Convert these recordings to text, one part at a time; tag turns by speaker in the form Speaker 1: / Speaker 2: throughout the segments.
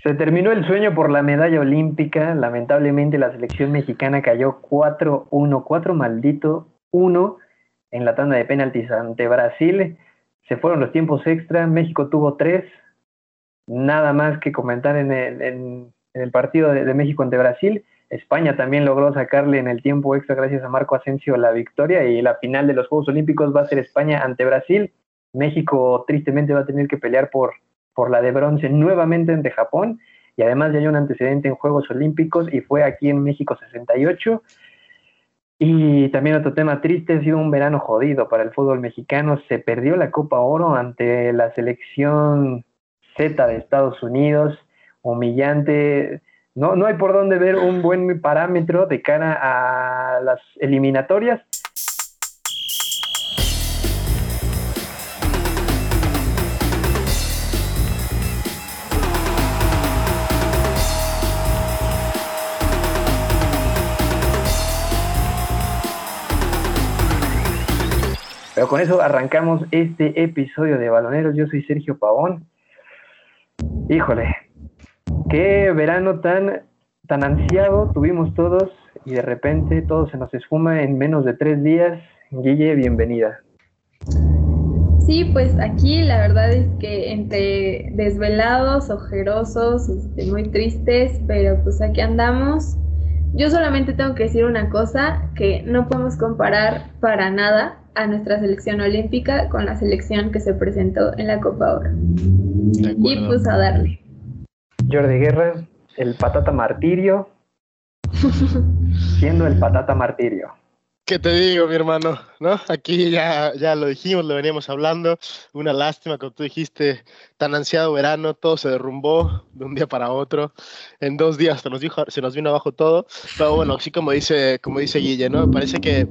Speaker 1: Se terminó el sueño por la medalla olímpica. Lamentablemente la selección mexicana cayó 4-1, 4 maldito 1 en la tanda de penaltis ante Brasil. Se fueron los tiempos extra. México tuvo 3. Nada más que comentar en el, partido de, de, México ante Brasil. España también logró sacarle en el tiempo extra gracias a Marco Asensio la victoria y la final de los Juegos Olímpicos va a ser España ante Brasil. México tristemente va a tener que pelear por por la de bronce nuevamente ante Japón y además ya hay un antecedente en Juegos Olímpicos y fue aquí en México 68. Y también otro tema triste, ha sido un verano jodido para el fútbol mexicano. Se perdió la Copa Oro ante la selección Z de Estados Unidos, humillante. No, no hay por dónde ver un buen parámetro de cara a las eliminatorias. Con eso arrancamos este episodio de Baloneros. Yo soy Sergio Pavón. Híjole, qué verano tan, tan ansiado tuvimos todos y de repente todo se nos esfuma en menos de tres días. Guille, bienvenida.
Speaker 2: Sí, pues aquí la verdad es que entre desvelados, ojerosos, este, muy tristes, pero pues aquí andamos. Yo solamente tengo que decir una cosa, que no podemos comparar para nada a nuestra selección olímpica con la selección que se presentó en la Copa Oro. Y pues a darle.
Speaker 1: Jordi Guerra, el patata martirio, siendo el patata martirio.
Speaker 3: ¿Qué te digo, mi hermano? ¿No? Aquí ya, ya lo dijimos, lo veníamos hablando. Una lástima, como tú dijiste, tan ansiado verano, todo se derrumbó de un día para otro. En dos días se nos, dijo, se nos vino abajo todo. Pero bueno, así como dice, como dice Guille, ¿no? Parece que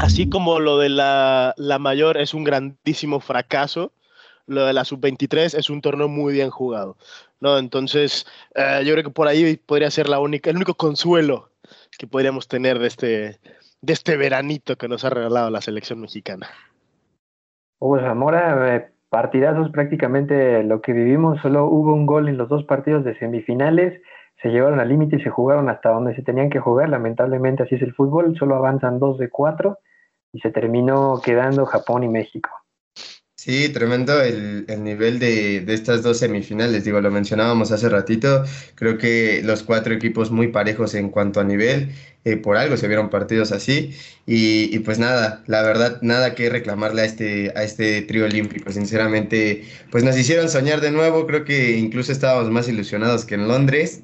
Speaker 3: así como lo de la, la mayor es un grandísimo fracaso, lo de la sub-23 es un torneo muy bien jugado. ¿no? Entonces, eh, yo creo que por ahí podría ser la única, el único consuelo que podríamos tener de este, de este veranito que nos ha regalado la selección mexicana.
Speaker 1: Hugo Zamora, eh, partidazos prácticamente lo que vivimos, solo hubo un gol en los dos partidos de semifinales, se llevaron al límite y se jugaron hasta donde se tenían que jugar, lamentablemente así es el fútbol, solo avanzan dos de cuatro y se terminó quedando Japón y México.
Speaker 4: Sí, tremendo el, el nivel de, de, estas dos semifinales. Digo, lo mencionábamos hace ratito. Creo que los cuatro equipos muy parejos en cuanto a nivel. Eh, por algo se vieron partidos así. Y, y, pues nada, la verdad, nada que reclamarle a este, a este trío olímpico. Sinceramente, pues nos hicieron soñar de nuevo. Creo que incluso estábamos más ilusionados que en Londres.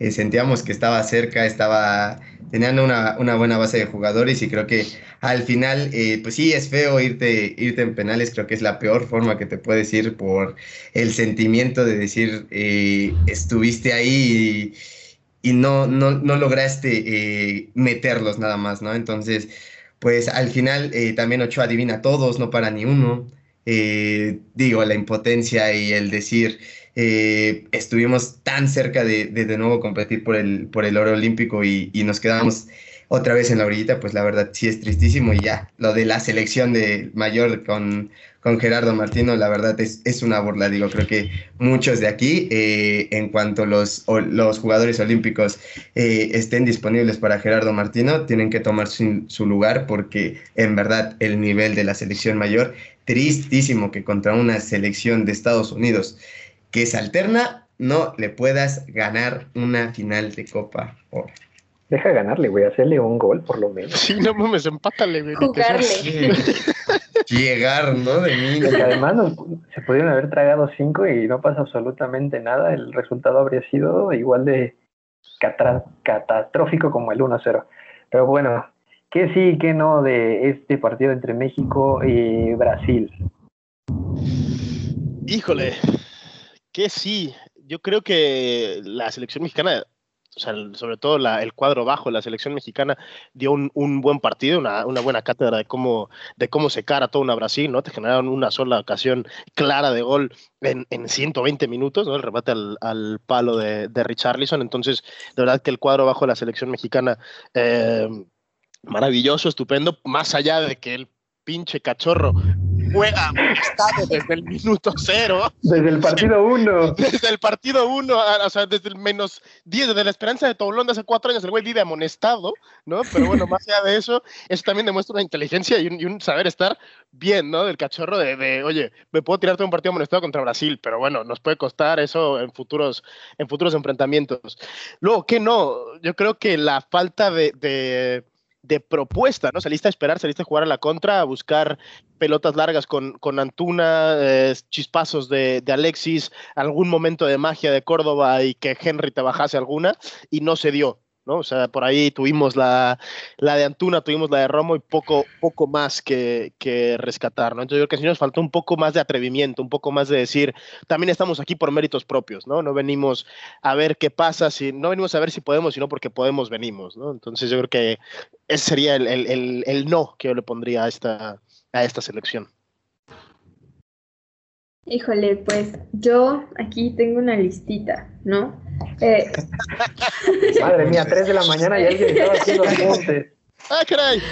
Speaker 4: Eh, sentíamos que estaba cerca, estaba teniendo una, una, buena base de jugadores y creo que al final, eh, pues sí, es feo irte, irte en penales, creo que es la peor forma que te puedes ir por el sentimiento de decir, eh, estuviste ahí y, no, no, no, lograste meterlos nada más, ¿no? Entonces, pues al final también Ochoa adivina todos, no para ni uno. digo, la impotencia y el decir, eh, estuvimos tan cerca de, de, nuevo competir por el, por el oro olímpico y, nos quedamos otra vez en la orillita, pues la verdad sí es tristísimo y ya, lo de la selección de mayor con, con Gerardo Martino, la verdad es, es, una burla, digo, creo que muchos de aquí, eh, en cuanto los, los jugadores olímpicos eh, estén disponibles para Gerardo Martino, tienen que tomar su lugar porque en verdad el nivel de la selección mayor, tristísimo que contra una selección de Estados Unidos, que se alterna, no le puedas ganar una final de Copa Oro.
Speaker 1: Deja ganarle, güey, hacerle un gol por lo menos.
Speaker 3: Sí, no mames, empátale, güey.
Speaker 2: Jugarle.
Speaker 4: Llegar, ¿no? De mí.
Speaker 1: además se pudieron haber tragado cinco y no pasa absolutamente nada. El resultado habría sido igual de catastrófico como el 1-0. Pero bueno, ¿qué sí y qué no de este partido entre México y Brasil?
Speaker 3: Híjole, que sí, yo creo que la selección mexicana, o sea, sobre todo el cuadro bajo, la selección mexicana dio un, buen partido, una, buena cátedra de cómo, de cómo secar a toda una Brasil, ¿no? Te generaron una sola ocasión clara de gol en, en 120 minutos, ¿no? El remate al, al palo de, de, Richarlison. Entonces, de verdad que el cuadro bajo de la selección mexicana, eh, maravilloso, estupendo, más allá de que el pinche cachorro juega estado desde el minuto cero.
Speaker 1: Desde el partido uno.
Speaker 3: Desde el partido uno, o sea, desde el menos 10, desde la esperanza de Toulon de hace cuatro años, el güey vive amonestado, ¿no? Pero bueno, más allá de eso, eso también demuestra una inteligencia y un, saber estar bien, ¿no? Del cachorro de, de, oye, me puedo tirarte un partido amonestado contra Brasil, pero bueno, nos puede costar eso en futuros, en futuros enfrentamientos. Luego, ¿qué no? Yo creo que la falta de, de de propuesta, ¿no? Saliste a esperar, saliste a jugar a la contra, a buscar pelotas largas con, con Antuna, eh, chispazos de, de, Alexis, algún momento de magia de Córdoba y que Henry te bajase alguna, y no se dio. ¿No? O sea, por ahí tuvimos la, la, de Antuna, tuvimos la de Romo y poco, poco más que, que rescatar, ¿no? Entonces yo creo que sí nos faltó un poco más de atrevimiento, un poco más de decir, también estamos aquí por méritos propios, ¿no? No venimos a ver qué pasa, si, no venimos a ver si podemos, sino porque podemos venimos, ¿no? Entonces yo creo que ese sería el, el, el, el no que yo le pondría a esta, a esta selección.
Speaker 2: Híjole, pues yo aquí tengo una listita, ¿no? Eh,
Speaker 1: Madre mía, 3 de la mañana y alguien estaba haciendo apuntes.
Speaker 3: ¡Ah, caray!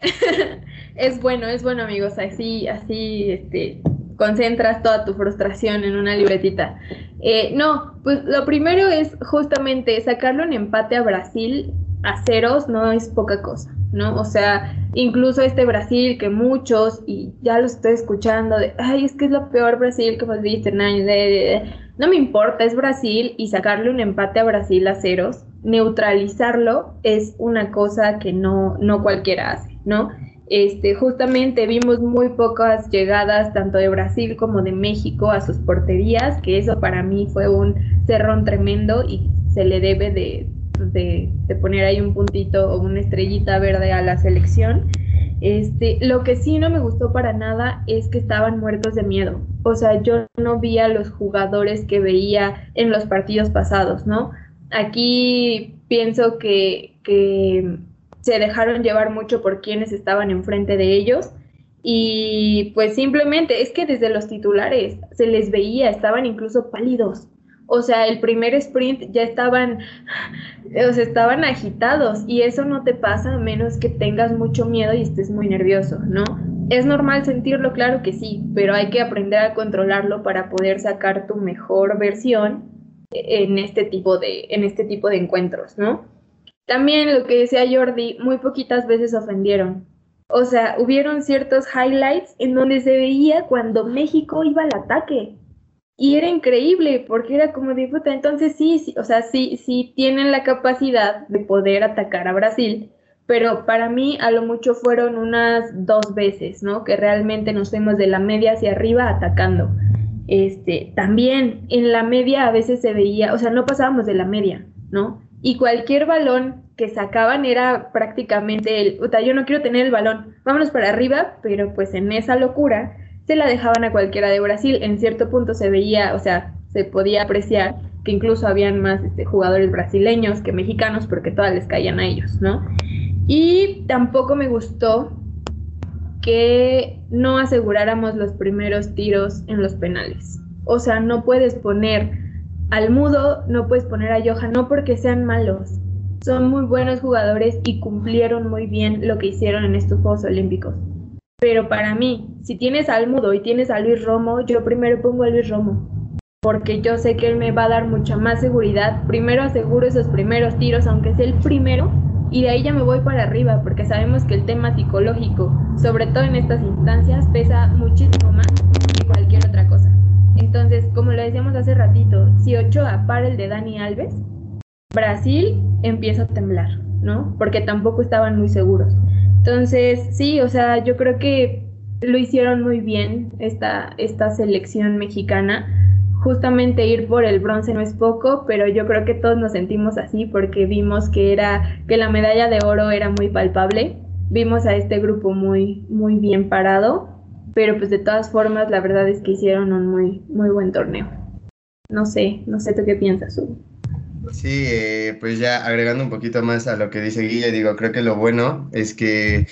Speaker 2: es bueno, es bueno, amigos. Así, así, este, concentras toda tu frustración en una libretita. Eh, no, pues lo primero es justamente sacarlo en empate a Brasil a ceros no es poca cosa. ¿No? O sea, incluso este Brasil que muchos, y ya lo estoy escuchando, de, ay, es que es lo peor Brasil que hemos visto en años, no me importa, es Brasil y sacarle un empate a Brasil a ceros, neutralizarlo es una cosa que no, no cualquiera hace, ¿no? Este, justamente vimos muy pocas llegadas tanto de Brasil como de México a sus porterías, que eso para mí fue un cerrón tremendo y se le debe de, de, poner ahí un puntito o una estrellita verde a la selección. Este, lo que sí no me gustó para nada es que estaban muertos de miedo. O sea, yo no vi a los jugadores que veía en los partidos pasados, ¿no? Aquí pienso que, que se dejaron llevar mucho por quienes estaban enfrente de ellos y pues simplemente es que desde los titulares se les veía, estaban incluso pálidos. O sea, el primer sprint ya estaban, estaban agitados y eso no te pasa a menos que tengas mucho miedo y estés muy nervioso, ¿no? Es normal sentirlo, claro que sí, pero hay que aprender a controlarlo para poder sacar tu mejor versión en este tipo de, en este tipo de encuentros, ¿no? También lo que decía Jordi, muy poquitas veces ofendieron. O sea, hubieron ciertos highlights en donde se veía cuando México iba al ataque y era increíble porque era como de entonces sí, sí, o sea, sí, sí tienen la capacidad de poder atacar a Brasil, pero para mí a lo mucho fueron unas dos veces, ¿no? Que realmente nos fuimos de la media hacia arriba atacando. Este, también en la media a veces se veía, o sea, no pasábamos de la media, ¿no? Y cualquier balón que sacaban era prácticamente el, puta, yo no quiero tener el balón, vámonos para arriba, pero pues en esa locura se la dejaban a cualquiera de Brasil. En cierto punto se veía, o sea, se podía apreciar que incluso habían más este, jugadores brasileños que mexicanos porque todas les caían a ellos, ¿no? Y tampoco me gustó que no aseguráramos los primeros tiros en los penales. O sea, no puedes poner al mudo, no puedes poner a Johan, no porque sean malos. Son muy buenos jugadores y cumplieron muy bien lo que hicieron en estos Juegos Olímpicos. Pero para mí, si tienes al Mudo y tienes a Luis Romo, yo primero pongo a Luis Romo, porque yo sé que él me va a dar mucha más seguridad. Primero aseguro esos primeros tiros, aunque sea el primero, y de ahí ya me voy para arriba, porque sabemos que el tema psicológico, sobre todo en estas instancias, pesa muchísimo más que cualquier otra cosa. Entonces, como lo decíamos hace ratito, si Ochoa para el de Dani Alves, Brasil empieza a temblar, ¿no? Porque tampoco estaban muy seguros. Entonces, sí, o sea, yo creo que lo hicieron muy bien esta, esta selección mexicana. Justamente ir por el bronce no es poco, pero yo creo que todos nos sentimos así porque vimos que era que la medalla de oro era muy palpable. Vimos a este grupo muy muy bien parado, pero pues de todas formas la verdad es que hicieron un muy muy buen torneo. No sé, no sé tú qué piensas, Hugo.
Speaker 4: Sí, eh, pues ya agregando un poquito más a lo que dice Guille, digo, creo que lo bueno es que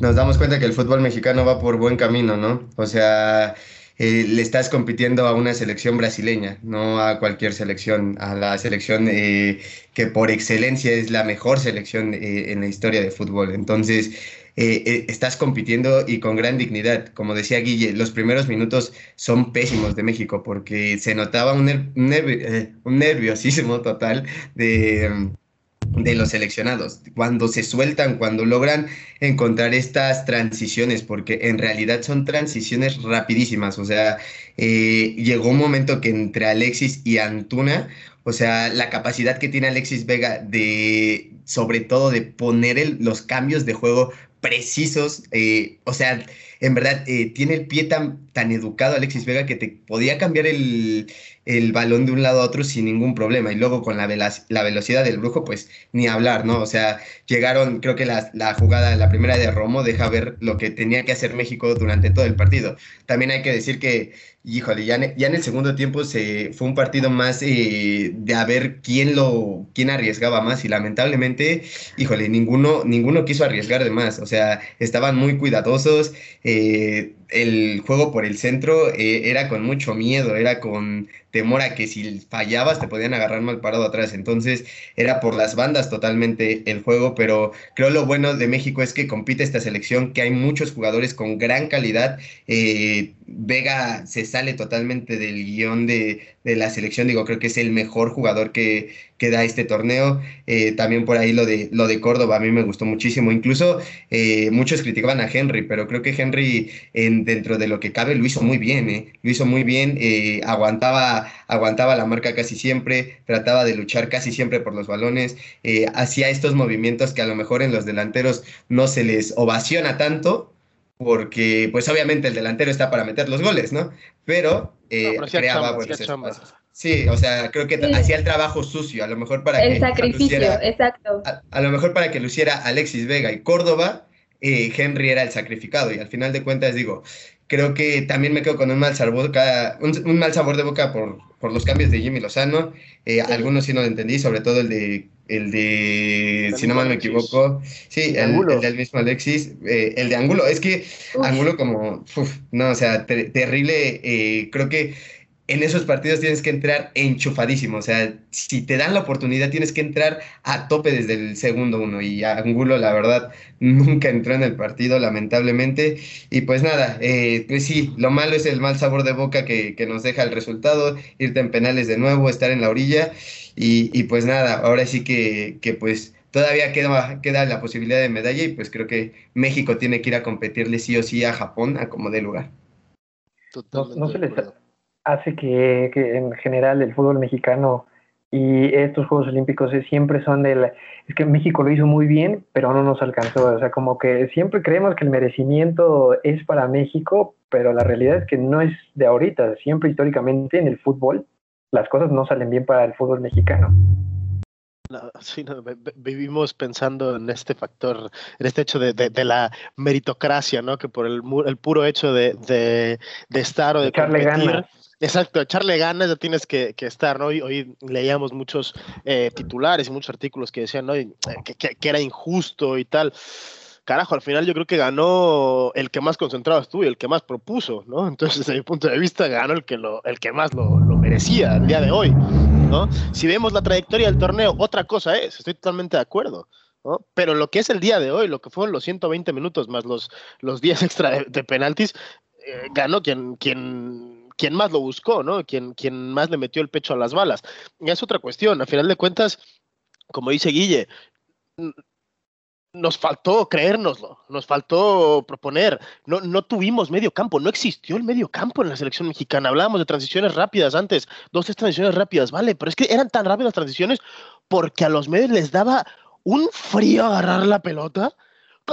Speaker 4: nos damos cuenta que el fútbol mexicano va por buen camino, ¿no? O sea, eh, le estás compitiendo a una selección brasileña, no a cualquier selección, a la selección eh, que por excelencia es la mejor selección en la historia de fútbol. Entonces, eh, eh, estás compitiendo y con gran dignidad. Como decía Guille, los primeros minutos son pésimos de México porque se notaba un, nervio, un nerviosísimo total de de los seleccionados, cuando se sueltan, cuando logran encontrar estas transiciones, porque en realidad son transiciones rapidísimas, o sea, eh, llegó un momento que entre Alexis y Antuna, o sea, la capacidad que tiene Alexis Vega de, sobre todo, de poner los cambios de juego precisos, eh, o sea, en verdad, eh, tiene el pie tan, tan educado Alexis Vega que te podía cambiar el, el balón de un lado a otro sin ningún problema. Y luego con la, la velocidad del brujo, pues ni hablar, ¿no? O sea, llegaron, creo que la, la, jugada, la primera de Romo, deja ver lo que tenía que hacer México durante todo el partido. También hay que decir que, híjole, ya, ya en el segundo tiempo se, fue un partido más eh, de a ver quién, lo, quién arriesgaba más. Y lamentablemente, híjole, ninguno, ninguno quiso arriesgar de más. O sea, estaban muy cuidadosos. Eh, el juego por el centro eh, era con mucho miedo, era con temor a que si fallabas te podían agarrar mal parado atrás. Entonces era por las bandas totalmente el juego, pero creo lo bueno de México es que compite esta selección, que hay muchos jugadores con gran calidad. Eh, Vega se sale totalmente del guion de, de la selección, digo, creo que es el mejor jugador que, que da este torneo. Eh, también por ahí lo de, lo de Córdoba a mí me gustó muchísimo. Incluso eh, muchos criticaban a Henry, pero creo que Henry en, dentro de lo que cabe lo hizo muy bien, eh. lo hizo muy bien, aguantaba, aguantaba la marca casi siempre, trataba de luchar casi siempre por los balones, hacía estos movimientos que a lo mejor en los delanteros no se les ovaciona tanto, porque pues obviamente el delantero está para meter los goles, ¿no? Pero, creaba buenos espacios. Sí, o sea, creo que hacía el trabajo sucio, a lo mejor para
Speaker 2: el
Speaker 4: que...
Speaker 2: sacrificio, exacto.
Speaker 4: A, lo mejor para que luciera Alexis Vega y Córdoba, eh, Henry era el sacrificado y al final de cuentas digo, creo que también me quedo con un mal sabor, un, mal sabor de boca por, por, los cambios de Jimmy Lozano, eh, algunos sí no lo entendí, sobre todo el de, el de si no mal me equivoco, sí, el, del mismo Alexis, eh, el de Angulo, es que Angulo como, no, o sea, terrible, creo que en esos partidos tienes que entrar enchufadísimo. O sea, si te dan la oportunidad, tienes que entrar a tope desde el segundo uno. Y Angulo, la verdad, nunca entró en el partido, lamentablemente. Y pues nada, eh, pues sí, lo malo es el mal sabor de boca que, nos deja el resultado, irte en penales de nuevo, estar en la orilla. Y, pues nada, ahora sí que, que pues todavía queda, queda la posibilidad de medalla y pues creo que México tiene que ir a competirle sí o sí a Japón a como dé lugar.
Speaker 1: Totalmente no, se les hace que, en general el fútbol mexicano y estos Juegos Olímpicos siempre son del... Es que México lo hizo muy bien, pero no nos alcanzó. O sea, como que siempre creemos que el merecimiento es para México, pero la realidad es que no es de ahorita. Siempre históricamente en el fútbol las cosas no salen bien para el fútbol mexicano.
Speaker 3: sí, vivimos pensando en este factor, en este hecho de, la meritocracia, ¿no? Que por el, el puro hecho de, estar o de competir, Exacto, echarle ganas ya tienes que, estar, ¿no? Hoy, leíamos muchos eh, titulares y muchos artículos que decían, ¿no? Eh, que, era injusto y tal. Carajo, al final yo creo que ganó el que más concentrado estuvo y el que más propuso, ¿no? Entonces, desde mi punto de vista, ganó el que, el que más lo, lo merecía el día de hoy, ¿no? Si vemos la trayectoria del torneo, otra cosa es, estoy totalmente de acuerdo. ¿no? Pero lo que es el día de hoy, lo que fueron los 120 minutos más los, los 10 extra de, penaltis, eh, ganó quien, quien quien más lo buscó, ¿no? Quien, quien más le metió el pecho a las balas. es otra cuestión. A final de cuentas, como dice Guille, nos faltó creérnoslo, nos faltó proponer, no, no tuvimos medio campo, no existió el medio campo en la selección mexicana. Hablábamos de transiciones rápidas antes, dos, tres transiciones rápidas, vale, pero es que eran tan rápidas las transiciones porque a los medios les daba un frío agarrar la pelota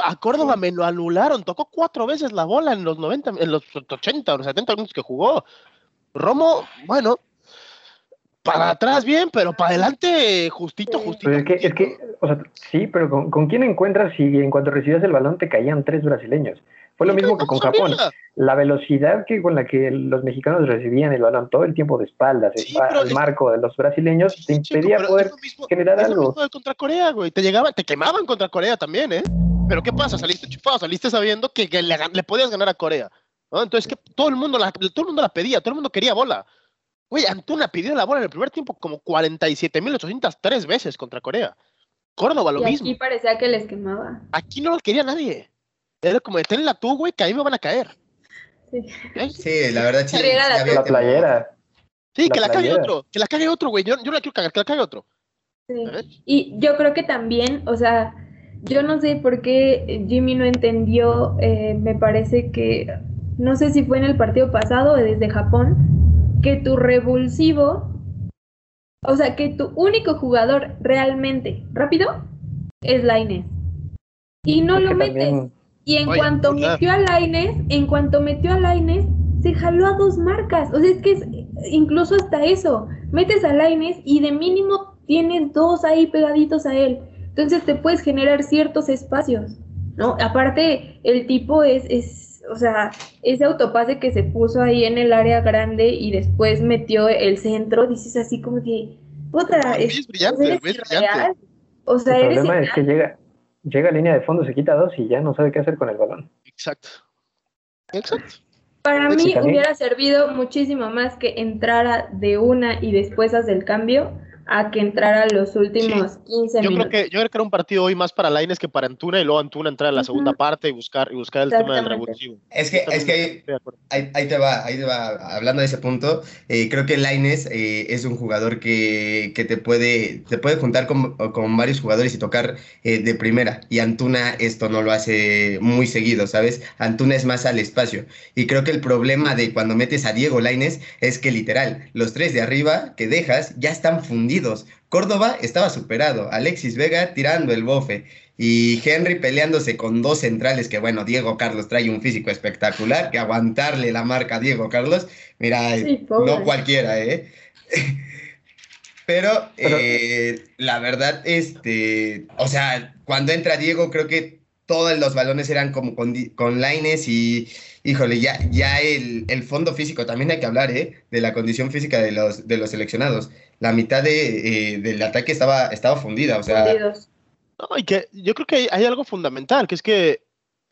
Speaker 3: a Córdoba me lo anularon, tocó cuatro veces la bola en los 90, en los 80 o los 70 minutos que jugó. Romo, bueno, para atrás bien, pero para adelante justito, justito.
Speaker 1: es, que, es que, o sea, sí, pero ¿con, ¿con, quién encuentras si en cuanto recibías el balón te caían tres brasileños? Fue lo mismo que con Japón. La velocidad que con la que los mexicanos recibían el balón todo el tiempo de espaldas al marco de los brasileños te impedía poder generar algo.
Speaker 3: contra Corea, güey. Te llegaban, te quemaban contra Corea también, ¿eh? Pero ¿qué pasa? Saliste chupado, saliste sabiendo que, le, podías ganar a Corea. Entonces, que todo el, mundo la, todo el mundo la pedía, todo el mundo quería bola. Güey, Antuna pidió la bola en el primer tiempo como 47.803 veces contra Corea. Córdoba lo
Speaker 2: y
Speaker 3: mismo.
Speaker 2: Aquí parecía que les quemaba.
Speaker 3: Aquí no lo quería nadie. Era como, tenla tú, güey, que ahí me van a caer.
Speaker 2: Sí.
Speaker 4: Sí, la verdad, sí.
Speaker 2: La-
Speaker 1: La playera.
Speaker 3: Sí,
Speaker 1: La
Speaker 3: que la cague otro, que la cague otro, güey. Yo, yo no la quiero cagar, que la cague otro.
Speaker 2: Sí. Y yo creo que también, o sea, yo no sé por qué Jimmy no entendió, eh, me parece que, no sé si fue en el partido pasado o desde Japón, que tu revulsivo, o sea, que tu único jugador realmente rápido es Laines. Y no
Speaker 1: Es
Speaker 2: lo metes.
Speaker 1: también-
Speaker 2: Y en
Speaker 3: Oye,
Speaker 2: cuanto metió a Laines, en cuanto metió a Laines, se jaló a dos marcas. O sea, es que es incluso hasta eso. Metes a Laines y de mínimo tienes dos ahí pegaditos a él. Entonces te puedes generar ciertos espacios, ¿no? Aparte, el tipo es, es, o sea, ese autopase que se puso ahí en el área grande y después metió el centro, dices así como que, puta, es,
Speaker 3: es brillante,
Speaker 2: eres
Speaker 3: güey, es brillante.
Speaker 2: irreal. O sea,
Speaker 1: El
Speaker 2: eres
Speaker 1: problema es que llega, llega a línea de fondo, se quita dos y ya no sabe qué hacer con el balón.
Speaker 3: Exacto. Exacto.
Speaker 2: Para mí hubiera servido muchísimo más que entrara de una y después hace el cambio a que entrara los últimos 15
Speaker 3: Yo creo
Speaker 2: minutos.
Speaker 3: que yo creo que era un partido hoy más para Laines que para Antuna y luego Antuna entrar en la
Speaker 2: Ujú.
Speaker 3: segunda parte y buscar y buscar el tema del revulsivo.
Speaker 4: Es que, es que
Speaker 3: acuerdo.
Speaker 4: Ahí, ahí te va, ahí te va. Hablando de ese punto, eh, creo que Laines eh, es un jugador que, que te puede, te puede juntar con, con varios jugadores y tocar eh, de primera. Y Antuna esto no lo hace muy seguido, ¿sabes? Antuna es más al espacio. Y creo que el problema de cuando metes a Diego Laines es que literal, los tres de arriba que dejas ya están fundidos. Córdoba estaba superado, Alexis Vega tirando el bofe. Y Henry peleándose con dos centrales, que bueno, Diego Carlos trae un físico espectacular, que aguantarle la marca a Diego Carlos, mira,
Speaker 2: Sí, pobre.
Speaker 4: no cualquiera, ¿eh? Pero,
Speaker 1: Pero-
Speaker 4: eh, la verdad, este, o sea, cuando entra Diego, creo que todos los balones eran como con, con Laines y, híjole, ya, ya el, el fondo físico, también hay que hablar, ¿eh? De la condición física de los, de los seleccionados. La mitad de, eh, del ataque estaba, estaba fundida, o sea,
Speaker 2: Fundidos.
Speaker 3: No, y que yo creo que hay, hay algo fundamental, que es que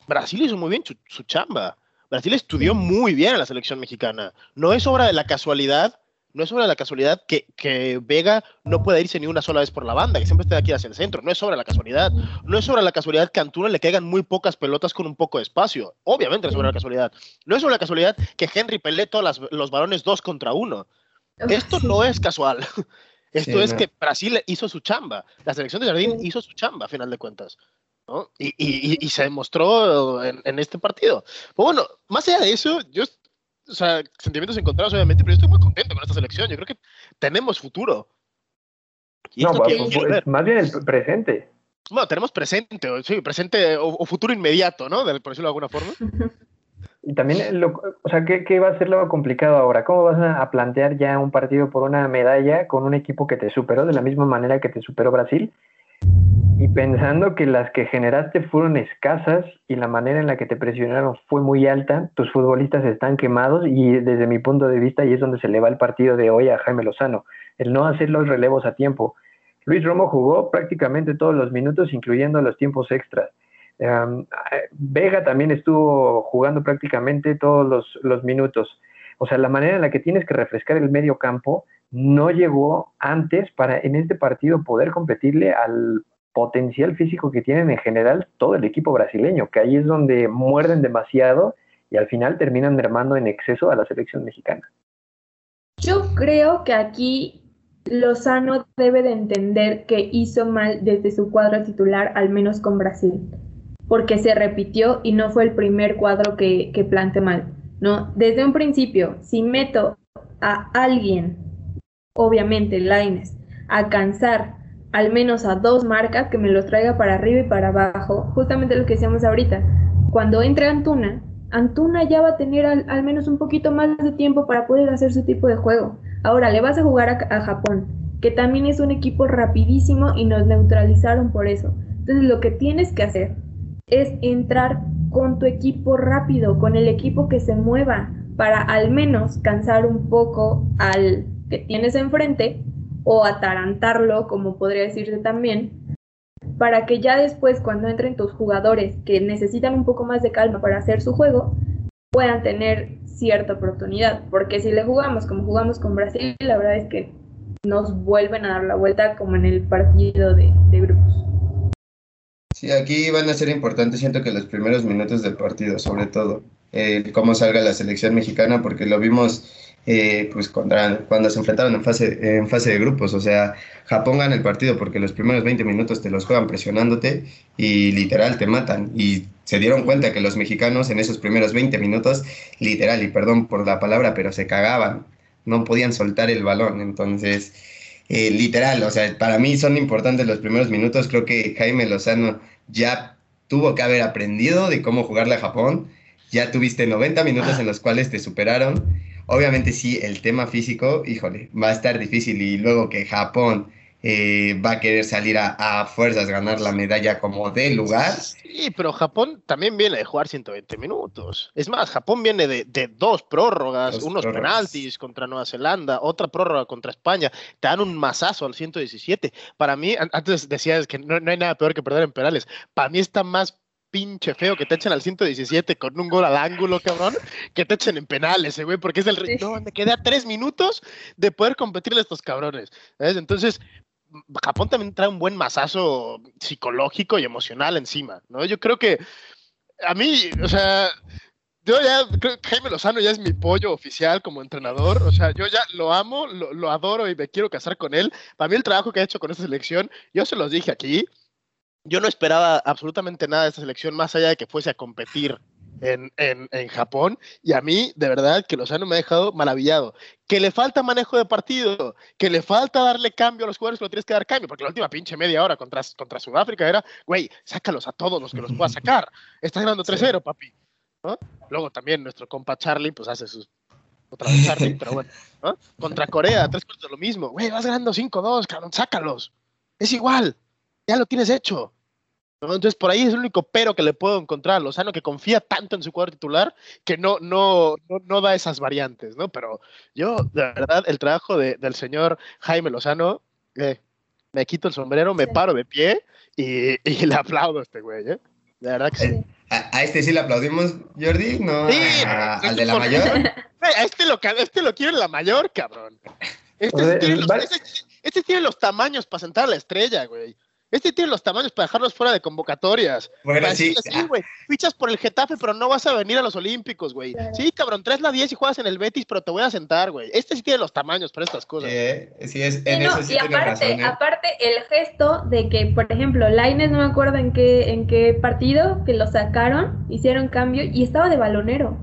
Speaker 3: Brasil hizo muy bien su, su chamba. Brasil estudió muy bien a la selección mexicana. No es obra de la casualidad, no es obra de la casualidad que, que Vega no pueda irse ni una sola vez por la banda, que siempre esté aquí hacia el centro. No es obra de la casualidad. No es obra de la casualidad que a Antuna le caigan muy pocas pelotas con un poco de espacio. Obviamente no es obra de la casualidad. No es obra de la casualidad que Henry pelee todos las- los balones dos contra uno. Esto no es casual. Esto
Speaker 4: Sí,
Speaker 3: es
Speaker 4: no.
Speaker 3: que Brasil hizo su chamba. La selección de Jardín
Speaker 2: Sí.
Speaker 3: hizo su chamba, a final de cuentas. ¿no? Y, y- y- y se demostró en, en este partido. Pero bueno, más allá de eso, yo, o sea, sentimientos encontrados obviamente, pero yo estoy muy contento con esta selección. Yo creo que tenemos futuro. Y
Speaker 1: No, pues, más bien el presente.
Speaker 3: Bueno, tenemos presente, o- sí, presente o, o futuro inmediato, ¿no? Por decirlo de alguna forma.
Speaker 1: Y también, lo, o sea, ¿qué, qué va a ser lo complicado ahora? ¿Cómo vas a plantear ya un partido por una medalla con un equipo que te superó de la misma manera que te superó Brasil? Y pensando que las que generaste fueron escasas y la manera en la que te presionaron fue muy alta, tus futbolistas están quemados y desde mi punto de vista, y es donde se le va el partido de hoy a Jaime Lozano, el no hacer los relevos a tiempo. Luis Romo jugó prácticamente todos los minutos, incluyendo los tiempos extras. Eh, Vega también estuvo jugando prácticamente todos los, los minutos. O sea, la manera en la que tienes que refrescar el medio campo no llegó antes para en este partido poder competirle al potencial físico que tienen en general todo el equipo brasileño, que ahí es donde muerden demasiado y al final terminan mermando en exceso a la selección mexicana.
Speaker 2: Yo creo que aquí Lozano debe de entender que hizo mal desde su cuadro titular, al menos con Brasil, porque se repitió y no fue el primer cuadro que, que plante mal. ¿no? Desde un principio, si meto a alguien, obviamente Laines, a cansar al menos a dos marcas que me los traiga para arriba y para abajo, justamente lo que decíamos ahorita, cuando entre Antuna, Antuna ya va a tener al, al, menos un poquito más de tiempo para poder hacer su tipo de juego. Ahora le vas a jugar a, a, Japón, que también es un equipo rapidísimo y nos neutralizaron por eso. Entonces lo que tienes que hacer es entrar con tu equipo rápido, con el equipo que se mueva, para al menos cansar un poco al que tienes enfrente o atarantarlo, como podría decirse también, para que ya después cuando entren tus jugadores que necesitan un poco más de calma para hacer su juego, puedan tener cierta oportunidad, porque si le jugamos como jugamos con Brasil, la verdad es que nos vuelven a dar la vuelta como en el partido de, grupos.
Speaker 4: Sí, aquí van a ser importantes, siento que los primeros minutos del partido, sobre todo, cómo salga la selección mexicana, porque lo vimos eh, pues contra, cuando se enfrentaron en fase, en fase de grupos, o sea, Japón gana el partido porque los primeros 20 minutos te los juegan presionándote y literal te matan. Y se dieron cuenta que los mexicanos en esos primeros 20 minutos, literal, y perdón por la palabra, pero se cagaban, no podían soltar el balón, entonces eh, literal, o sea, para mí son importantes los primeros minutos. Creo que Jaime Lozano ya tuvo que haber aprendido de cómo jugarle a Japón. Ya tuviste 90 minutos en los cuales te superaron. Obviamente sí, el tema físico, híjole, va a estar difícil y luego que Japón eh, va a querer salir a, fuerzas, ganar la medalla como de lugar.
Speaker 3: Sí, pero Japón también viene de jugar 120 minutos. Es más, Japón viene de, dos prórrogas, unos penaltis contra Nueva Zelanda, otra prórroga contra España. Te dan un masazo al 117. Para mí, antes decías que no, hay nada peor que perder en penales. Para mí está más pinche feo que te echen al 117 con un gol al ángulo, cabrón, que te echen en penales, güey, porque es el... No, me quedé a tres minutos de poder competirle a estos cabrones. Entonces, Japón también trae un buen masazo psicológico y emocional encima, ¿no? Yo creo que a mí, o sea, yo ya creo que Jaime Lozano ya es mi pollo oficial como entrenador, o sea, yo ya lo amo, lo, lo, adoro y me quiero casar con él. Para mí el trabajo que ha hecho con esta selección, yo se los dije aquí, yo no esperaba absolutamente nada de esta selección más allá de que fuese a competir en, en, en, Japón y a mí, de verdad, que Lozano me ha dejado maravillado. Que le falta manejo de partido, que le falta darle cambio a los jugadores, que lo tienes que dar cambio, porque la última pinche media hora contra, contra Sudáfrica era, güey, sácalos a todos los que los puedas sacar. Estás ganando 3-0, papi. Luego también nuestro compa Charlie, pues hace sus otra vez Charlie, pero bueno, Contra Corea, tres cuartos lo mismo. Güey, vas ganando 5-2, cabrón, sácalos. Es igual, ya lo tienes hecho. Entonces, por ahí es el único pero que le puedo encontrar a Lozano, que confía tanto en su cuadro titular que no, no, no, da esas variantes, ¿no? Pero yo, de verdad, el trabajo del señor Jaime Lozano, eh, me quito el sombrero, me paro de pie y, le aplaudo a este güey, ¿eh? De verdad que sí.
Speaker 4: A, este sí le aplaudimos, Jordi, ¿no? Sí, al de la mayor.
Speaker 3: A este lo, este lo quiere la mayor, cabrón. Este, este tiene los tamaños para sentar a la estrella, güey. Este tiene los tamaños para dejarlos fuera de convocatorias. Bueno, sí. güey. Fichas por el Getafe, pero no vas a venir a los Olímpicos, güey. Sí, cabrón, traes la 10 y juegas en el Betis, pero te voy a sentar, güey. Este sí tiene los tamaños para estas cosas.
Speaker 4: sí, es, en eso sí
Speaker 2: y aparte, ¿eh? aparte, el gesto de que, por ejemplo, Laines, no me acuerdo en qué, en qué partido, que lo sacaron, hicieron cambio y estaba de balonero.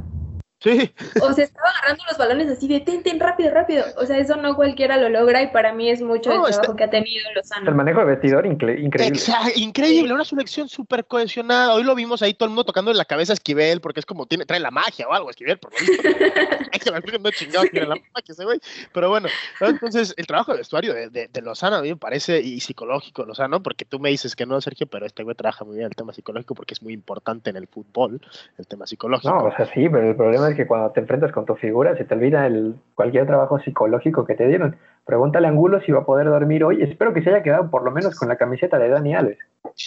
Speaker 3: Sí.
Speaker 2: O sea, estaba agarrando los balones así de ten, ten, rápido, rápido. O sea, eso no cualquiera lo logra y para mí es mucho el trabajo que ha tenido Lozano.
Speaker 1: El manejo de vestidor increíble.
Speaker 3: Exacto, increíble, una selección súper cohesionada. Hoy lo vimos ahí todo el mundo tocando en la cabeza a Esquivel porque es como tiene, trae la magia o algo, Esquivel, por lo visto. no chingado, tiene la magia ese güey. Pero bueno, entonces el trabajo de vestuario de, de, Lozano a mí me parece, y psicológico, Lozano, porque tú me dices que no, Sergio, pero este güey trabaja muy bien el tema psicológico porque es muy importante en el fútbol, el tema psicológico.
Speaker 1: No, o sea, sí, pero el problema es que cuando te enfrentas con tu figura se te olvida el, cualquier trabajo psicológico que te dieron. Pregúntale a Angulo si va a poder dormir hoy. Espero que se haya quedado por lo menos con la camiseta de Dani Alves.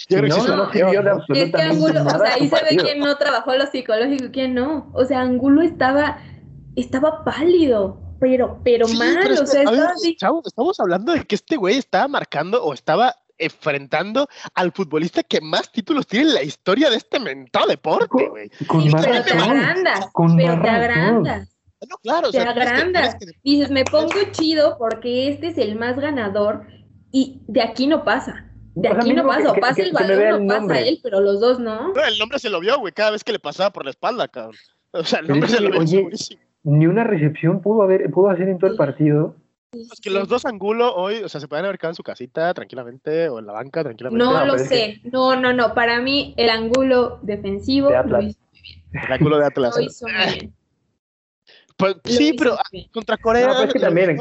Speaker 2: no, no, sirvió de absolutamente es Angulo, nada. O sea, ahí se ve quién no trabajó lo psicológico y quién no. O sea, Angulo estaba, estaba pálido pero, pero mal, o sea,
Speaker 3: estamos hablando de que este güey estaba marcando o estaba enfrentando al futbolista que más títulos tiene en la historia de este mentado deporte, güey.
Speaker 2: pero te agrandas, pero te agrandas.
Speaker 3: No, claro,
Speaker 2: te agrandas. Dices, me pongo chido porque este es el más ganador y de aquí no pasa. De aquí no pasa, o pasa el balón, no pasa él, pero los dos no.
Speaker 3: no. El nombre se lo vio, güey, cada vez que le pasaba por la espalda, cabrón. O sea, el nombre se lo vio. Oye,
Speaker 1: ni una recepción pudo haber, pudo hacer en todo el partido.
Speaker 3: Es que los dos Angulo hoy, o sea, se pueden haber quedado en su casita tranquilamente o en la banca tranquilamente.
Speaker 2: No, lo sé. No, no, no. Para mí, el ángulo defensivo lo hizo
Speaker 3: bien. El ángulo de Atlas.
Speaker 2: lo hizo muy bien.
Speaker 3: Pues, sí, pero contra Corea.
Speaker 1: No, pues que también eh,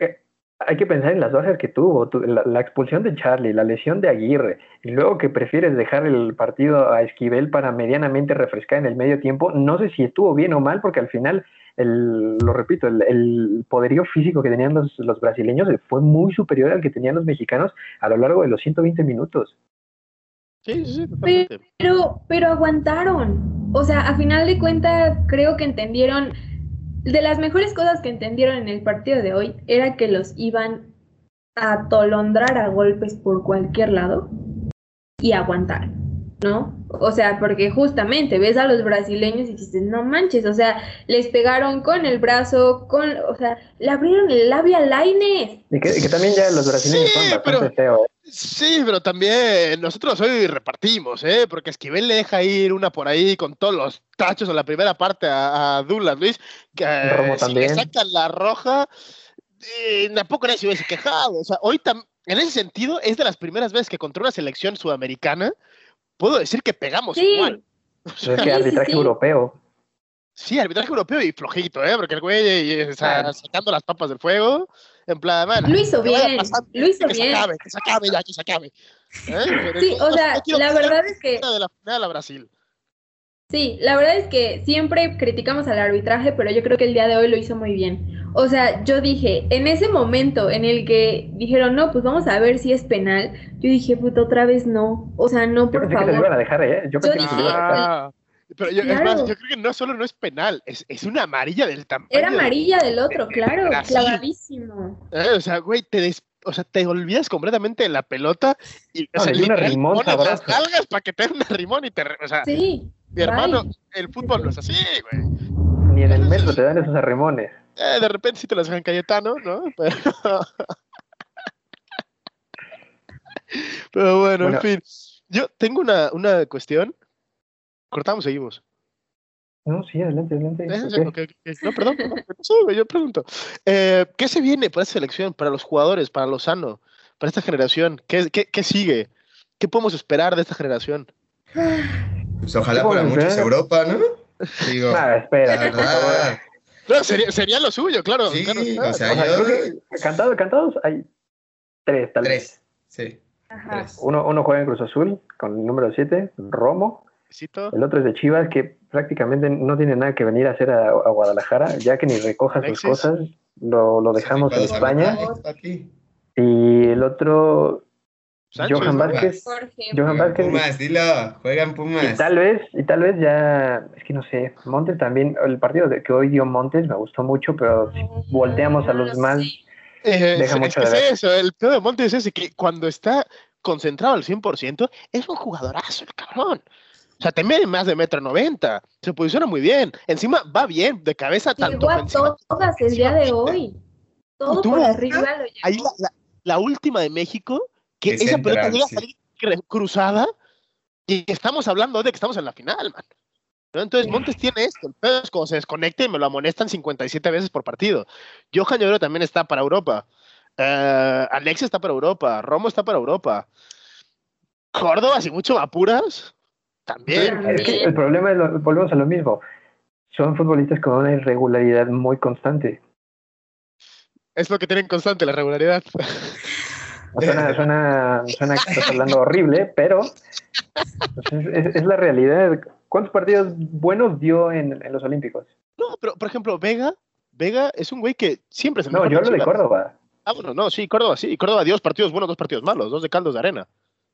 Speaker 1: eh, hay que pensar en las bajas que tuvo. La, expulsión de Charlie, la lesión de Aguirre, y luego que prefieres dejar el partido a Esquivel para medianamente refrescar en el medio tiempo. No sé si estuvo bien o mal, porque al final el, lo repito, el, poderío físico que tenían los, los, brasileños fue muy superior al que tenían los mexicanos a lo largo de los 120 minutos.
Speaker 3: Sí, sí,
Speaker 2: Pero, pero aguantaron. O sea, a final de cuentas, creo que entendieron. De las mejores cosas que entendieron en el partido de hoy era que los iban a atolondrar a golpes por cualquier lado y aguantar. ¿no? O sea, porque justamente ves a los brasileños y dices, no manches, o sea, les pegaron con el brazo, con, o sea, le abrieron el labio al Lainez.
Speaker 1: Y que, que también ya los brasileños
Speaker 3: Sí,
Speaker 1: son bastante
Speaker 3: pero-
Speaker 1: feos. ¿eh?
Speaker 3: Sí, pero también nosotros hoy repartimos, ¿eh? Porque Esquivel le deja ir una por ahí con todos los tachos en la primera parte a, a Douglas Luis. Que,
Speaker 1: Romo
Speaker 3: si
Speaker 1: también.
Speaker 3: le sacan la roja, eh, tampoco nadie se hubiese quejado. O sea, hoy tam- en ese sentido es de las primeras veces que contra una selección sudamericana puedo decir que pegamos
Speaker 2: Sí,
Speaker 3: igual.
Speaker 1: Pero es
Speaker 2: Sí,
Speaker 1: que
Speaker 2: sí,
Speaker 1: arbitraje
Speaker 2: sí.
Speaker 1: europeo.
Speaker 3: Sí, arbitraje europeo y flojito, ¿eh? Porque el güey eh, o sea,
Speaker 1: Ah.
Speaker 3: sacando las papas del fuego, en plan, man,
Speaker 2: Lo hizo
Speaker 3: que
Speaker 2: bien,
Speaker 3: pasando,
Speaker 2: lo hizo
Speaker 3: que se
Speaker 2: bien.
Speaker 3: acabe, que se acabe ya, que se acabe. ¿Eh?
Speaker 2: Sí, o
Speaker 3: no-
Speaker 2: sea,
Speaker 3: no
Speaker 2: la
Speaker 3: que
Speaker 2: verdad es que
Speaker 3: de la final a Brasil.
Speaker 2: Sí, la verdad es que siempre criticamos al arbitraje, pero yo creo que el día de hoy lo hizo muy bien. O sea, yo dije, en ese momento en el que dijeron, no, pues vamos a ver si es penal, yo dije, puta, otra vez no. O sea, no,
Speaker 1: Yo
Speaker 2: por
Speaker 1: pensé que se lo iban a
Speaker 2: favor.
Speaker 1: dejar, ¿eh? Yo pensé que iban a dejar.
Speaker 3: Ah, pero yo, es más, yo creo que no solo no es penal, es, es una amarilla del tamaño.
Speaker 2: Era
Speaker 3: de-
Speaker 2: amarilla del otro,
Speaker 3: de- de
Speaker 2: claro,
Speaker 3: Brasil.
Speaker 2: clavadísimo.
Speaker 3: Eh, o sea, güey, te des- o sea, te olvidas completamente de la pelota y o
Speaker 1: No,
Speaker 3: sea,
Speaker 1: una rimón
Speaker 3: pones las nalgas para que te den una rimón y te... re- O sea,
Speaker 2: Sí.
Speaker 3: Mi hermano,
Speaker 2: bye.
Speaker 3: el fútbol no es así, güey.
Speaker 1: Ni en el metro te dan esos arremones.
Speaker 3: Eh, de repente sí te las dejan Cayetano, ¿no? Pero, Pero bueno,
Speaker 1: Bueno.
Speaker 3: en fin. Yo tengo una, una cuestión. Cortamos, seguimos.
Speaker 1: No, sí, adelante, adelante.
Speaker 3: Eh,
Speaker 1: ¿Por
Speaker 3: ok,
Speaker 1: qué?
Speaker 3: ok, ok. No, perdón, güey, yo pregunto. Eh, ¿Qué se viene para esta selección, para los jugadores, para Lozano, para esta generación? ¿Qué, qué, qué sigue? ¿Qué podemos esperar de esta generación?
Speaker 4: Pues ojalá
Speaker 1: ¿Cómo
Speaker 4: para muchos? Europa, ¿no? Digo,
Speaker 1: Ah, espera.
Speaker 3: No, sería, sería lo suyo, claro.
Speaker 4: Sí,
Speaker 3: claro
Speaker 4: o sea,
Speaker 1: O sea,
Speaker 4: yo-
Speaker 1: creo que cantado, cantados hay tres, tal vez.
Speaker 4: Tres. Sí,
Speaker 2: Ajá.
Speaker 4: tres.
Speaker 1: Uno, uno juega en Cruz Azul con el número 7, Romo. El otro es de Chivas, que prácticamente no tiene nada que venir a hacer a, a Guadalajara, ya que ni recoja sus cosas. Lo, lo dejamos en España. Y el otro,
Speaker 3: Sánchez,
Speaker 1: Johan. Vázquez.
Speaker 2: Jorge.
Speaker 1: Johan Vázquez.
Speaker 4: Pumas, dilo, juegan
Speaker 1: Y
Speaker 4: Pumas.
Speaker 1: tal vez, y tal vez ya, es que no sé, Montes también, el partido de- que hoy dio Montes me gustó mucho, pero si volteamos a los demás,
Speaker 3: Eh,
Speaker 1: Deja
Speaker 3: es,
Speaker 1: mucho
Speaker 3: es
Speaker 1: de
Speaker 3: que
Speaker 1: ver.
Speaker 3: es eso, el pedo de Montes es ese, que cuando está concentrado al 100%, es un jugadorazo el cabrón. O sea, te mide más de metro noventa, se posiciona muy bien, encima va bien, de cabeza tanto
Speaker 2: Llegó a
Speaker 3: ofensiva-
Speaker 2: todas el día de hoy. Todo por arriba lo llevó.
Speaker 3: Ahí la, la- la última de México, que esa pelota llega
Speaker 4: sí.
Speaker 3: a salir cruzada, y estamos hablando de que estamos en la final, man. ¿No? Entonces Montes tiene esto, el pedo es cuando se desconecta y me lo amonestan 57 veces por partido. Johan Llorero también está para Europa. Eh, Alex está para Europa. Romo está para Europa. Córdoba, si mucho apuras, también.
Speaker 1: es que el problema es, lo- volvemos a lo mismo, son futbolistas con una irregularidad muy constante.
Speaker 3: Es lo que tienen constante, la regularidad.
Speaker 1: Suena, suena, suena que estás hablando horrible, pero es, es- es la realidad. ¿Cuántos partidos buenos dio en, en los Olímpicos?
Speaker 3: No, pero por ejemplo, Vega, Vega es un güey que siempre es el
Speaker 1: No, yo hablo de. Córdoba.
Speaker 3: Ah, bueno, no, sí, Córdoba, sí. Córdoba dio dos partidos buenos, dos partidos malos, dos de caldos de arena.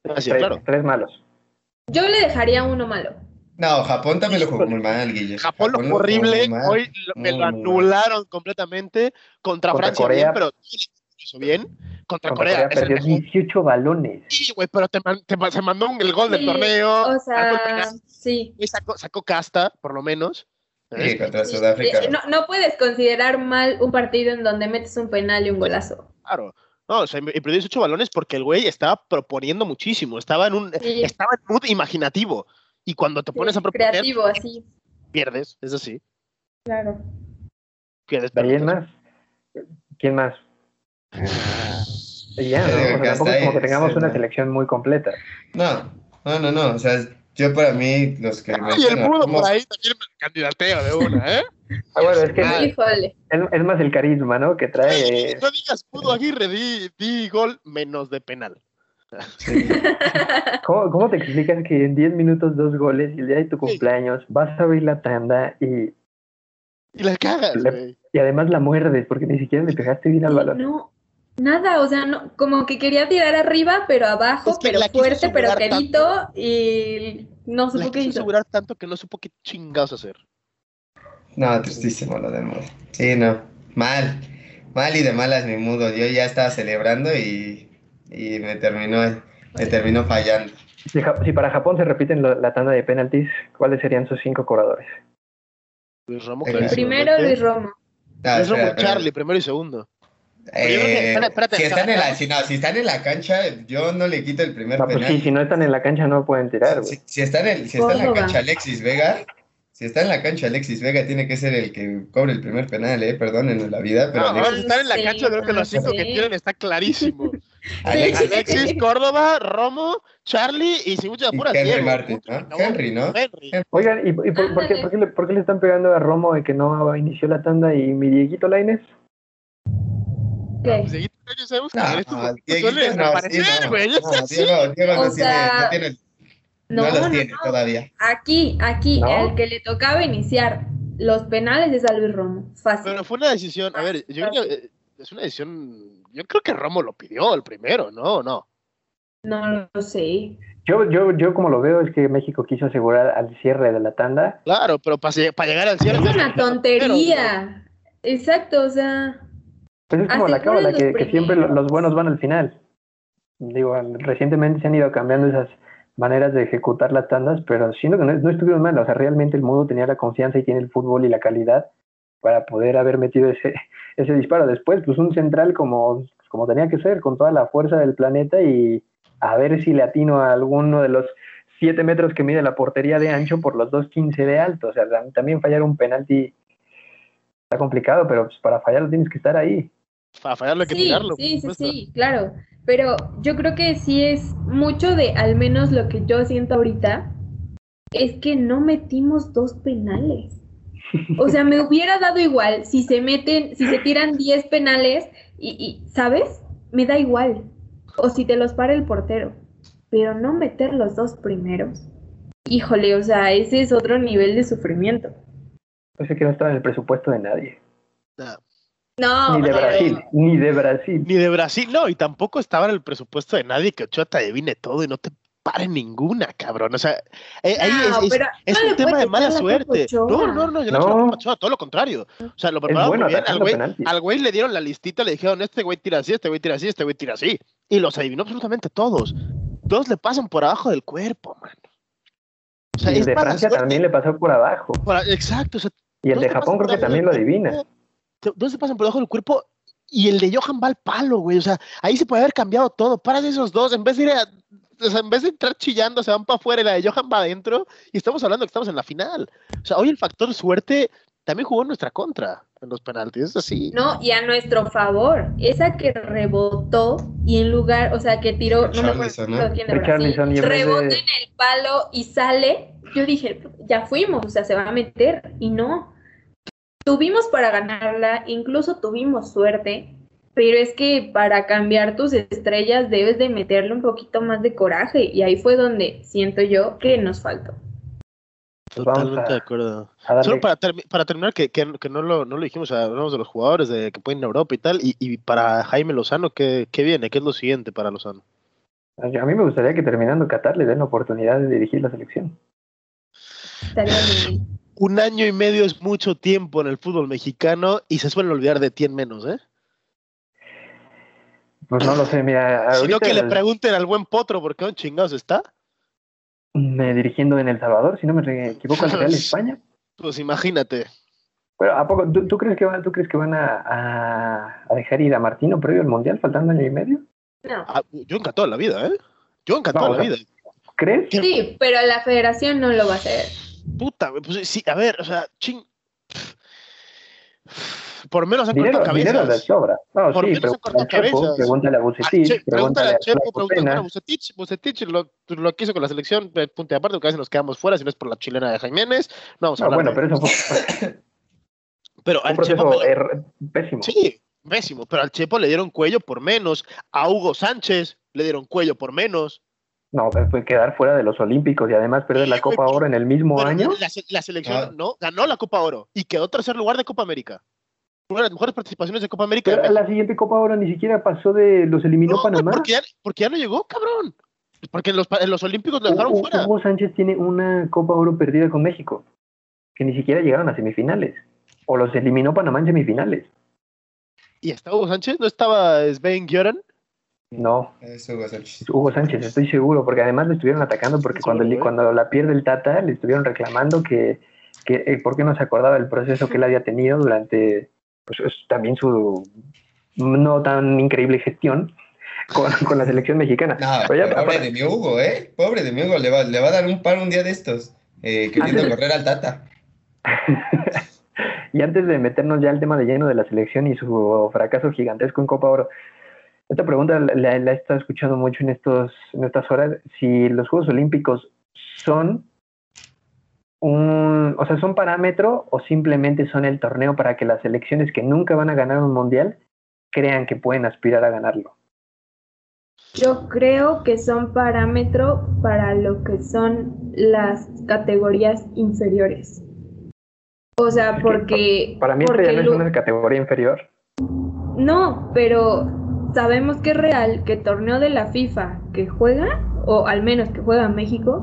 Speaker 3: Ah, sí,
Speaker 1: tres,
Speaker 3: claro.
Speaker 1: tres malos.
Speaker 2: Yo le dejaría uno malo.
Speaker 4: No, Japón también lo jugó muy mal, Guille.
Speaker 3: Japón lo
Speaker 4: jugó
Speaker 3: horrible,
Speaker 4: mal.
Speaker 3: hoy lo- me lo
Speaker 4: mal.
Speaker 3: anularon completamente. Contra,
Speaker 1: Contra
Speaker 3: Francia
Speaker 1: Corea.
Speaker 3: bien, pero hizo bien. Contra,
Speaker 1: Contra
Speaker 3: Corea,
Speaker 1: Corea
Speaker 3: es el
Speaker 1: perdió
Speaker 3: mejor.
Speaker 1: 18 balones.
Speaker 3: Sí, güey, pero te, man- te se mandó un- el gol del torneo.
Speaker 2: O sea, sí.
Speaker 3: y sacó, sacó casta, por lo menos.
Speaker 4: Sí, contra
Speaker 2: Sí,
Speaker 4: Sudáfrica.
Speaker 2: eh, No, no puedes considerar mal un partido en donde metes un penal y un golazo.
Speaker 3: Claro. No, o sea, y perdió 18 balones porque el güey estaba proponiendo muchísimo. Estaba en un,
Speaker 2: Sí.
Speaker 3: estaba en mood imaginativo. Y cuando te pones a proponer,
Speaker 2: Creativo, así.
Speaker 3: pierdes. Es así.
Speaker 2: Claro.
Speaker 3: Pierdes.
Speaker 1: ¿De alguien
Speaker 3: pierdes.
Speaker 1: más? ¿Quién más? Y ya, ¿no? O sea, tampoco es como que tengamos
Speaker 4: sí,
Speaker 1: una
Speaker 4: no.
Speaker 1: selección muy completa.
Speaker 4: No, no, no, no. O sea, yo para mí, los que
Speaker 3: Y el mudo por ahí también me candidateo de una, ¿eh?
Speaker 1: Ah, bueno, es que
Speaker 3: Ah.
Speaker 1: es, más el carisma, ¿no? Que trae.
Speaker 3: No digas pudo Aguirre, di, di gol menos de penal.
Speaker 1: ¿Cómo, cómo te explicas que en 10 minutos dos goles y el día de tu cumpleaños vas a abrir la tanda y,
Speaker 3: Y la cagas,
Speaker 1: Le- y además la muerdes porque ni siquiera le pegaste bien al balón?
Speaker 2: No, nada, o sea, no, como que quería tirar arriba, pero abajo,
Speaker 3: Es que
Speaker 2: pero
Speaker 3: la
Speaker 2: fuerte, pero quedito, y no
Speaker 3: La
Speaker 2: supo qué
Speaker 3: quiso
Speaker 2: hizo.
Speaker 3: asegurar tanto que no supo qué chingados hacer.
Speaker 4: No, tristísimo lo del mudo. Sí, no. Mal. Mal y de malas mi mudo. Yo ya estaba celebrando y, y me terminó, me terminó fallando.
Speaker 1: Si, para Japón se repiten lo- la tanda de penaltis, ¿cuáles serían sus cinco cobradores?
Speaker 3: Luis Romo.
Speaker 2: Primero. Luis Romo.
Speaker 4: Ah,
Speaker 3: Luis Romo,
Speaker 4: espera.
Speaker 3: Charlie, primero y segundo.
Speaker 4: Eh,
Speaker 3: espera, espérate,
Speaker 4: si, están en la,
Speaker 3: acá-
Speaker 4: si, no, si están en la cancha, yo no le quito el primer
Speaker 1: No, pues
Speaker 4: penal.
Speaker 1: sí, si no están en la cancha no pueden tirar, güey.
Speaker 4: Si, si está en el- si está en la cancha Alexis Vega, si está en la cancha Alexis Vega, tiene que ser el que cobre el primer penal, eh, perdonen la vida, pero
Speaker 3: No,
Speaker 4: Alexis,
Speaker 3: están en la cancha, creo que los cinco que tienen está clarísimo.
Speaker 4: Alexis
Speaker 3: Alexis, Córdoba, Romo, Charlie y si mucha
Speaker 4: y
Speaker 3: pura
Speaker 4: Henry. Martin, ¿no? Henry, ¿no?
Speaker 3: Henry.
Speaker 1: Oigan, ¿y, y por, por qué,
Speaker 2: Ándale.
Speaker 1: por qué le, por qué le están pegando a Romo de que no inició la tanda y mi Dieguito Lainez?
Speaker 2: ¿Qué?
Speaker 3: Pues, Dieguito, ya sabemos que
Speaker 4: No,
Speaker 3: en estos momentos
Speaker 4: Dieguito
Speaker 3: suele
Speaker 4: no, sí,
Speaker 3: desaparecer,
Speaker 4: no,
Speaker 3: güey.
Speaker 4: no,
Speaker 3: es así.
Speaker 4: Diego, Diego no
Speaker 2: O
Speaker 4: tiene,
Speaker 2: sea,
Speaker 4: no tiene-
Speaker 2: No,
Speaker 4: no los
Speaker 2: no,
Speaker 4: tiene
Speaker 2: no.
Speaker 4: todavía.
Speaker 2: Aquí, aquí,
Speaker 1: ¿No?
Speaker 2: el que le tocaba iniciar los penales es a Luis Romo. Fácil.
Speaker 3: Pero fue una decisión, a ver, yo creo que eh, es una decisión, yo creo que Romo lo pidió el primero, ¿no? No.
Speaker 2: No lo sé.
Speaker 1: Yo, yo, yo como lo veo es que México quiso asegurar al cierre de la tanda.
Speaker 3: Claro, pero para, llegar al cierre.
Speaker 2: Es una tontería. Exacto, o sea.
Speaker 1: Pues es como la cábala, que, que siempre los buenos van al final. Digo, recientemente se han ido cambiando esas maneras de ejecutar las tandas, pero siento que no, no estuvieron mal. O sea, realmente el mundo tenía la confianza y tiene el fútbol y la calidad para poder haber metido ese, ese disparo. Después, pues un central como, como tenía que ser, con toda la fuerza del planeta y a ver si le atino a alguno de los siete metros que mide la portería de ancho por los 2.15 de alto. O sea, tam- también fallar un penalti está complicado, pero pues, para fallarlo tienes que estar ahí.
Speaker 3: Para fallarlo hay que
Speaker 2: Sí,
Speaker 3: tirarlo.
Speaker 2: sí, sí, sí, claro. Pero yo creo que sí es mucho de, al menos lo que yo siento ahorita, es que no metimos dos penales. O sea, me hubiera dado igual si se meten, si se tiran 10 penales y, y, ¿sabes? Me da igual. O si te los para el portero. Pero no meter los dos primeros. Híjole, o sea, ese es otro nivel de sufrimiento.
Speaker 1: Parece que no estaba en el presupuesto de nadie.
Speaker 3: No.
Speaker 2: No,
Speaker 1: ni de Brasil, ni de Brasil.
Speaker 3: Ni de Brasil, no, y tampoco estaba en el presupuesto de nadie que Ochoa te adivine todo y no te pare ninguna, cabrón. O sea, eh, ahí es, un tema de mala suerte. No, no, no, yo no, Ochoa, todo lo contrario. O sea, lo prepararon
Speaker 1: bueno
Speaker 3: muy bien. Al güey, al güey le dieron la listita, le dijeron, este güey tira así, este güey tira así, este güey tira así. Y los adivinó absolutamente todos. Todos le pasan por abajo del cuerpo, man. O sea,
Speaker 1: Y el de Francia
Speaker 3: suerte.
Speaker 1: también le pasó por abajo.
Speaker 3: Exacto, o sea,
Speaker 1: Y el de Japón creo que también lo adivina.
Speaker 3: cuerpo. Todos se pasan por debajo del cuerpo y el de Johan va al palo, güey. O sea, ahí se puede haber cambiado todo. Para de esos dos, en vez de ir a- o sea, en vez de entrar chillando, se van para afuera y la de Johan va adentro. Y estamos hablando que estamos en la final. O sea, hoy el factor suerte también jugó en nuestra contra en los penaltis. Es así.
Speaker 2: No, y a nuestro favor. Esa que rebotó y en lugar, o sea, que tiró, no me acuerdo
Speaker 4: ¿no?
Speaker 2: quién de Brasil, rebota
Speaker 1: de-
Speaker 2: en el palo y sale. Yo dije, ya fuimos, o sea, se va a meter. Y no. Tuvimos para ganarla, incluso tuvimos suerte, pero es que para cambiar tus estrellas debes de meterle un poquito más de coraje. Y ahí fue donde siento yo que nos faltó.
Speaker 3: Totalmente
Speaker 1: a-
Speaker 3: de acuerdo. Solo para, termi- para terminar, que, que, que no, lo, no lo dijimos, hablamos de los jugadores de, que pueden ir a Europa y tal. Y, y para Jaime Lozano, ¿qué, ¿qué viene? ¿Qué es lo siguiente para Lozano?
Speaker 1: A mí me gustaría que terminando Qatar le den la oportunidad de dirigir la selección.
Speaker 2: Estaría bien.
Speaker 3: Un año y medio es mucho tiempo en el fútbol mexicano y se suelen olvidar de ti en menos, ¿eh?
Speaker 1: Pues no lo sé, mira,
Speaker 3: Sino que le pregunten al buen Potro por qué un chingados está.
Speaker 1: me dirigiendo en El Salvador, si no me equivoco, al Real España.
Speaker 3: Pues imagínate.
Speaker 1: Pero ¿a poco tú, tú crees que van, tú crees que van a, a- a dejar ir a Martino previo al Mundial, faltando año y medio?
Speaker 2: No.
Speaker 3: Ah, yo encantado de la vida, ¿eh? Yo encantado la vida.
Speaker 1: ¿Crees?
Speaker 2: Sí, pero la federación no lo va a hacer.
Speaker 3: Puta, pues sí, a ver, o sea, ching. Por menos han cortado cabezas.
Speaker 1: sobra. No,
Speaker 3: Por
Speaker 1: sí,
Speaker 3: menos han
Speaker 1: a
Speaker 3: cortado cabezas.
Speaker 1: pregúntale a
Speaker 3: Ah,
Speaker 1: Bucetich,
Speaker 3: che, pregúntale a Chepo, pregúntale a. Bucetich. Bucetich lo, lo que hizo con la selección, eh, punto y aparte, porque a veces nos quedamos fuera, si no es por la chilena de Jiménez. No vamos a
Speaker 1: No,
Speaker 3: hablar
Speaker 1: bueno,
Speaker 3: de-
Speaker 1: pero eso fue
Speaker 3: pero al Chepo
Speaker 1: proceso er- pésimo.
Speaker 3: Sí, pésimo, pero al Chepo le dieron cuello por menos. A Hugo Sánchez le dieron cuello por menos.
Speaker 1: No, fue quedar fuera de los Olímpicos y además perder la Copa Oro en el mismo
Speaker 3: Pero
Speaker 1: año.
Speaker 3: La, se- la selección
Speaker 4: Ah.
Speaker 3: no ganó la Copa Oro y quedó tercer lugar de Copa América. Una de las mejores participaciones de Copa América.
Speaker 1: Pero la siguiente Copa Oro ni siquiera pasó de los eliminó
Speaker 3: No,
Speaker 1: Panamá.
Speaker 3: porque, ya, porque ya no llegó, cabrón. Porque en los, en los Olímpicos lo dejaron
Speaker 1: Hugo,
Speaker 3: fuera.
Speaker 1: Hugo Sánchez tiene una Copa Oro perdida con México, que ni siquiera llegaron a semifinales. O los eliminó Panamá en semifinales.
Speaker 3: Y estaba Hugo Sánchez, no estaba Sven Göran.
Speaker 1: No,
Speaker 4: Es Hugo Sánchez.
Speaker 1: Hugo Sánchez, estoy seguro, porque además le estuvieron atacando porque cuando, le-
Speaker 3: güey.
Speaker 1: cuando la pierde el Tata le estuvieron reclamando que, que eh, por qué no se acordaba del proceso que él había tenido durante pues, es también su no tan increíble gestión con, con la selección mexicana.
Speaker 4: No,
Speaker 1: Pero ya,
Speaker 4: pobre
Speaker 1: para-
Speaker 4: de mi Hugo, ¿eh? Pobre de mi Hugo, le va, le va a dar un par un día de estos, eh, queriendo
Speaker 1: Antes-
Speaker 4: correr al Tata.
Speaker 1: Y antes de meternos ya al tema de lleno de la selección y su fracaso gigantesco en Copa Oro, esta pregunta la, he estado escuchando mucho en, estos, en estas horas, si los Juegos Olímpicos son un, o sea, son parámetro o simplemente son el torneo para que las selecciones que nunca van a ganar un mundial crean que pueden aspirar a ganarlo.
Speaker 2: Yo creo que son parámetro para lo que son las categorías inferiores. O sea, porque...
Speaker 1: Para mí
Speaker 2: porque
Speaker 1: ya no es una categoría inferior.
Speaker 2: No, pero sabemos que es real que el torneo de la FIFA que juega, o al menos que juega México,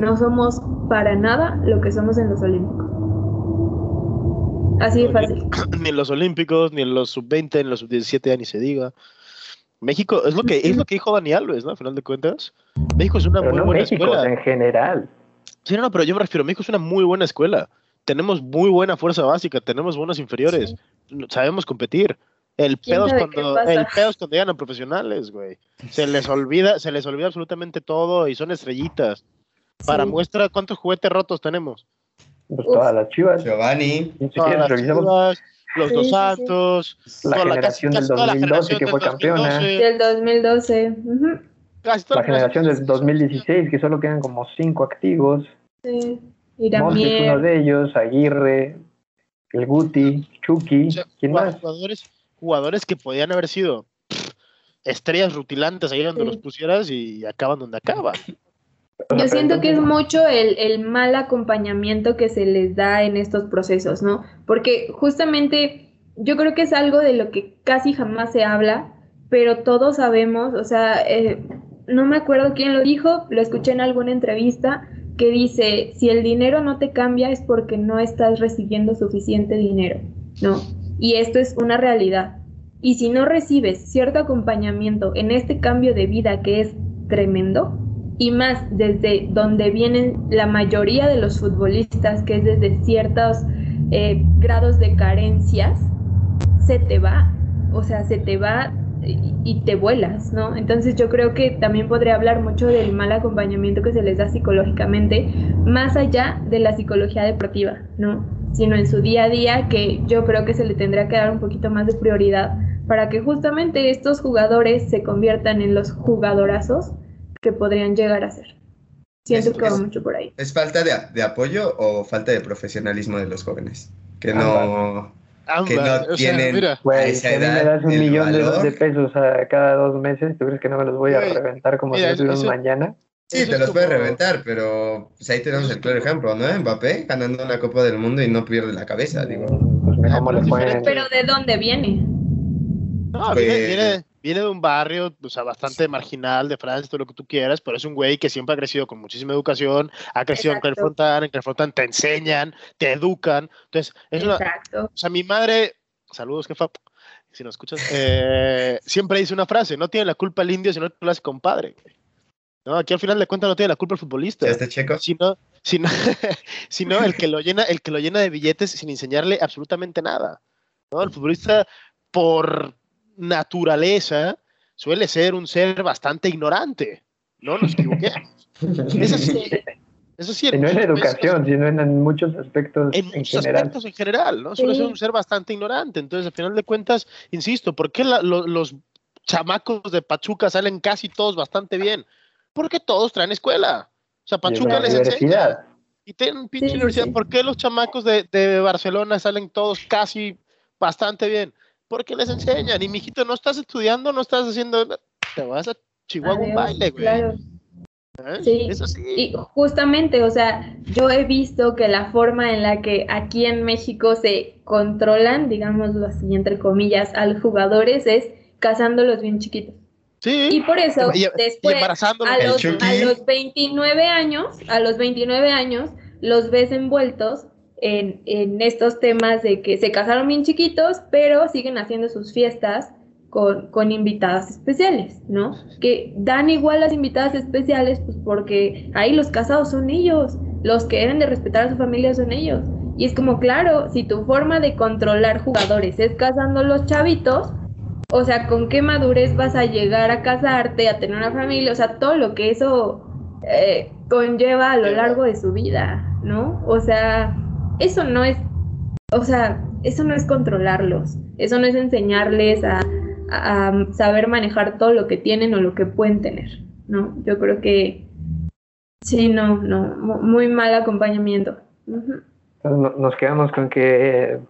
Speaker 2: no somos para nada lo que somos en los Olímpicos. Así de fácil.
Speaker 3: ni en los Olímpicos, ni en los sub-20, ni en los sub-17 ya ni se diga. México, es lo que es lo que dijo Dani Alves, ¿no? Al final de cuentas. México es una
Speaker 1: Pero
Speaker 3: muy
Speaker 1: no
Speaker 3: buena
Speaker 1: México,
Speaker 3: escuela.
Speaker 1: en general.
Speaker 3: Sí, no, no, pero yo me refiero, México es una muy buena escuela. Tenemos muy buena fuerza básica, tenemos buenas inferiores, sabemos competir. El
Speaker 2: ¿Quién
Speaker 3: pedo, es cuando, el pedo es cuando llegan a profesionales, güey. Se les olvida, se les olvida absolutamente todo y son estrellitas. Para
Speaker 2: Sí.
Speaker 3: muestra cuántos juguetes rotos tenemos.
Speaker 1: Pues
Speaker 2: Uf.
Speaker 1: todas las chivas.
Speaker 4: Giovanni,
Speaker 1: Si
Speaker 3: Todas
Speaker 1: quieres,
Speaker 3: las
Speaker 1: revisamos
Speaker 3: Chivas, los
Speaker 2: Sí,
Speaker 3: dos
Speaker 2: sí, sí.
Speaker 3: Santos,
Speaker 1: la
Speaker 3: toda
Speaker 1: generación
Speaker 3: casi-
Speaker 1: del
Speaker 3: casi toda la
Speaker 1: 2012 que fue campeona.
Speaker 3: 2012,
Speaker 2: Del 2012. ujú,
Speaker 3: casi toda
Speaker 1: La generación del 2016, que solo quedan como cinco activos.
Speaker 2: sí.
Speaker 1: Montes es uno de ellos, Aguirre, el Guti, Chucky,
Speaker 3: O sea,
Speaker 1: ¿quién más?
Speaker 3: Jugadores, jugadores que podían haber sido pff, estrellas rutilantes ahí donde
Speaker 2: Sí.
Speaker 3: los pusieras y acaban donde
Speaker 1: sea,
Speaker 2: Yo siento que es mucho el, el mal acompañamiento que se les da en estos procesos, ¿no? Porque justamente yo creo que es algo de lo que casi jamás se habla, pero todos sabemos, o sea, eh, no me acuerdo quién lo dijo, lo escuché en alguna entrevista, que dice, si el dinero no te cambia es porque no estás recibiendo suficiente dinero, ¿no? Y esto es una realidad. Y si no recibes cierto acompañamiento en este cambio de vida que es tremendo, y más desde donde vienen la mayoría de los futbolistas, que es desde ciertos eh, grados de carencias, se te va, o sea, se te va y, te vuelas, ¿no? Entonces yo creo que también podría hablar mucho del mal acompañamiento que se les da psicológicamente, más allá de la psicología deportiva, ¿no? Sino en su día a día, que yo creo que se le tendrá que dar un poquito más de prioridad para que justamente estos jugadores se conviertan en los jugadorazos que podrían llegar a ser. Siento
Speaker 4: Es-
Speaker 2: que va
Speaker 4: es-
Speaker 2: mucho por ahí.
Speaker 4: ¿es falta de, de apoyo o falta de profesionalismo de los jóvenes? Que no... Que no
Speaker 3: o sea,
Speaker 4: tienen-
Speaker 3: mira,
Speaker 1: Güey,
Speaker 4: a esa
Speaker 1: si a mí me
Speaker 4: edad,
Speaker 1: das un millón de, de pesos a cada dos meses, ¿tú crees que no me los voy a reventar como
Speaker 3: mira,
Speaker 1: si fuera
Speaker 3: eso-
Speaker 1: mañana?
Speaker 4: Sí,
Speaker 3: Eso
Speaker 4: te los puede
Speaker 3: como-
Speaker 4: reventar, pero pues ahí tenemos el claro ejemplo, ¿no? Mbappé ganando una Copa del Mundo y no pierde la cabeza, digo.
Speaker 1: Pues
Speaker 3: pero
Speaker 1: pueden...
Speaker 2: ¿de dónde viene?
Speaker 3: no,
Speaker 4: Pues-
Speaker 3: viene, viene, viene de un barrio, o sea, bastante marginal de Francia, todo lo que tú quieras, pero es un güey que siempre ha crecido con muchísima educación, ha crecido en. Clairefontaine, en Clairefontaine te enseñan, te educan, entonces, es una,
Speaker 2: Exacto.
Speaker 3: o sea, mi madre, saludos, jefa, si nos escuchas, eh, siempre dice una frase, no tiene la culpa el indio si no lo hace compadre. güey. No, aquí al final de cuentas no tiene la culpa el futbolista.
Speaker 4: ¿Ya está checo?
Speaker 3: sino, sino, sino el que lo llena, el que lo llena de billetes sin enseñarle absolutamente nada. ¿no? El futbolista, por naturaleza, suele ser un ser bastante ignorante. No nos equivoquemos. Eso sí, eso sí.
Speaker 1: Y no en educación, sino en, en muchos aspectos
Speaker 3: en
Speaker 1: en,
Speaker 3: muchos
Speaker 1: general.
Speaker 3: aspectos en general, ¿no? Suele
Speaker 2: Sí.
Speaker 3: ser un ser bastante ignorante. Entonces, al final de cuentas, insisto, ¿por qué la- lo- los chamacos de Pachuca salen casi todos bastante bien? Porque todos traen escuela. O sea,
Speaker 1: Y
Speaker 3: Pachuca les enseña. Y tienen pinche
Speaker 2: Sí, sí,
Speaker 3: universidad.
Speaker 2: sí.
Speaker 3: ¿Por qué los chamacos de, de Barcelona salen todos casi bastante bien? Porque les enseñan. Y mijito, no estás estudiando, no estás haciendo. Te vas a Chihuahua un baile, güey.
Speaker 2: Claro.
Speaker 3: ¿eh?
Speaker 2: Sí.
Speaker 3: Es así.
Speaker 2: Y justamente, o sea, yo he visto que la forma en la que aquí en México se controlan, digámoslo así, entre comillas, a los jugadores es cazándolos bien chiquitos.
Speaker 3: Sí.
Speaker 2: Y por eso,
Speaker 3: Y- y
Speaker 2: después,
Speaker 3: embarazándolos.
Speaker 2: a los, a los 29 años, a los 29 años, los ves envueltos en, en estos temas de que se casaron bien chiquitos, pero siguen haciendo sus fiestas con, con, invitadas especiales, ¿no? Que dan igual las invitadas especiales, pues porque ahí los casados son ellos, los que deben de respetar a su familia son ellos. Y es como, claro, si tu forma de controlar jugadores es casando los chavitos, o sea, ¿con qué madurez vas a llegar a casarte, a tener una familia? O sea, todo lo que eso eh, conlleva a lo largo de su vida, ¿no? O sea, eso no es, o sea, eso no es controlarlos, eso no es enseñarles a, saber manejar todo lo que tienen o lo que pueden tener, ¿no? Yo creo que sí, no, no, muy mal acompañamiento.
Speaker 1: Nos quedamos con que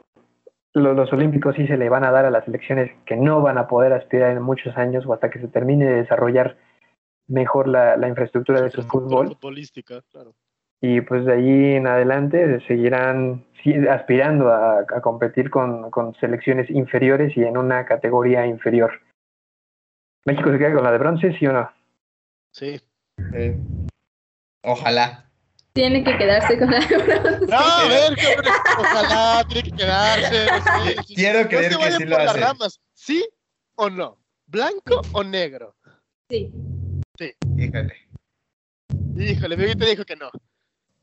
Speaker 1: los, olímpicos sí se le van a dar a las elecciones que no van a poder aspirar en muchos años o hasta que se termine de desarrollar mejor la, infraestructura de su fútbol.
Speaker 3: Futbolística, claro.
Speaker 1: Y pues de ahí en adelante seguirán aspirando a, competir con, selecciones inferiores y en una categoría inferior. ¿México se queda con la de bronce, sí o no?
Speaker 3: Sí.
Speaker 4: Ojalá.
Speaker 2: Tiene que quedarse con la bronce.
Speaker 3: No, a ver, ojalá, tiene que quedarse.
Speaker 4: Quiero creer que sí lo hace.
Speaker 3: ¿Sí o no? ¿Blanco o negro?
Speaker 2: Sí.
Speaker 3: Sí. Híjole. Híjole, mi te dijo que no.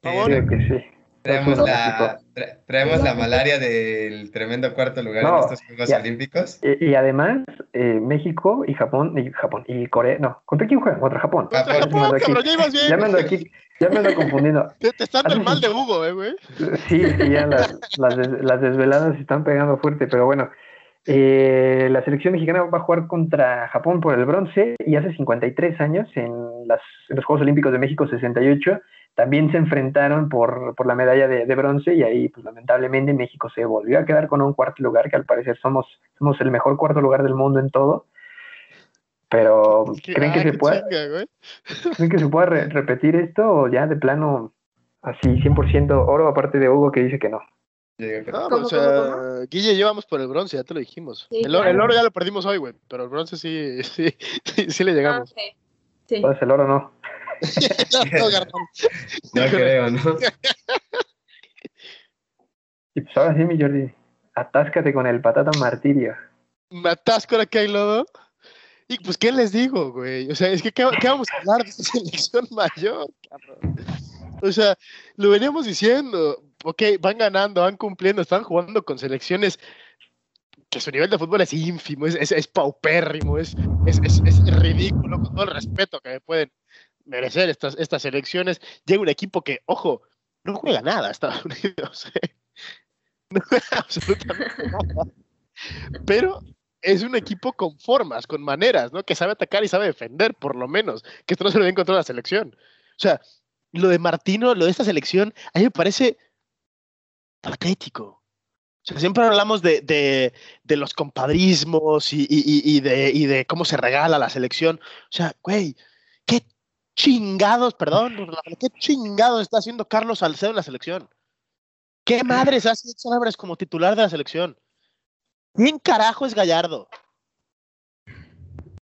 Speaker 1: Creo que sí.
Speaker 4: Traemos la, traemos la malaria del tremendo cuarto lugar en estos Juegos Olímpicos.
Speaker 1: Y, además, eh, México y Japón, y Japón, y Corea, no, ¿contra quién juegan? Contra Japón.
Speaker 3: Contra Japón, cabrón, ya ibas bien.
Speaker 1: Ya me ando aquí, ya me ando confundiendo.
Speaker 3: Te, te están dando el mal de Hugo, eh, güey.
Speaker 1: Sí, sí, ya las, las, las desveladas se están pegando fuerte, pero bueno, eh, la selección mexicana va a jugar contra Japón por el bronce y hace 53 años, en, las, los Juegos Olímpicos de México 68, también se enfrentaron por, por la medalla de, bronce y ahí, pues lamentablemente, México se volvió a quedar con un cuarto lugar, que al parecer somos, somos el mejor cuarto lugar del mundo en todo. Pero, ¿creen que, se pueda, ¿creen que se pueda repetir esto o ya de plano así 100% oro, aparte de Hugo que dice que no?
Speaker 3: No, pues, o sea, Guille llevamos por el bronce, ya te lo dijimos. el, oro, ya lo perdimos hoy, güey, pero el bronce sí, sí, sí, le llegamos. Ah,
Speaker 1: sí. Pues el oro no.
Speaker 4: no, no, creo, ¿no?
Speaker 1: y pues ahora sí, mi Jordi, atáscate con el patata martirio.
Speaker 3: Me atasco ahora que hay lodo. Y pues, ¿qué les digo, güey? O sea, es que, ¿qué, vamos a hablar de esta selección mayor? O sea, lo veníamos diciendo, ok, van ganando, van cumpliendo, están jugando con selecciones que su nivel de fútbol es ínfimo, es, paupérrimo, es, ridículo, con todo el respeto que pueden merecer estas, estas selecciones. Llega un equipo que, ojo, no juega nada Estados Unidos. ¿eh? No juega absolutamente nada. Pero es un equipo con formas, con maneras, ¿no? Que sabe atacar y sabe defender, por lo menos. Que esto no se lo ve en la selección. O sea, lo de Martino, lo de esta selección, a mí me parece patético. O sea, siempre hablamos de, de, de los compadrismos y, y, y, de, y de cómo se regala la selección. O sea, güey, qué chingados, perdón, qué chingados está haciendo Carlos Salcedo en la selección. ¿Qué madres hace Álvarez como titular de la selección? ¿Quién carajo es Gallardo?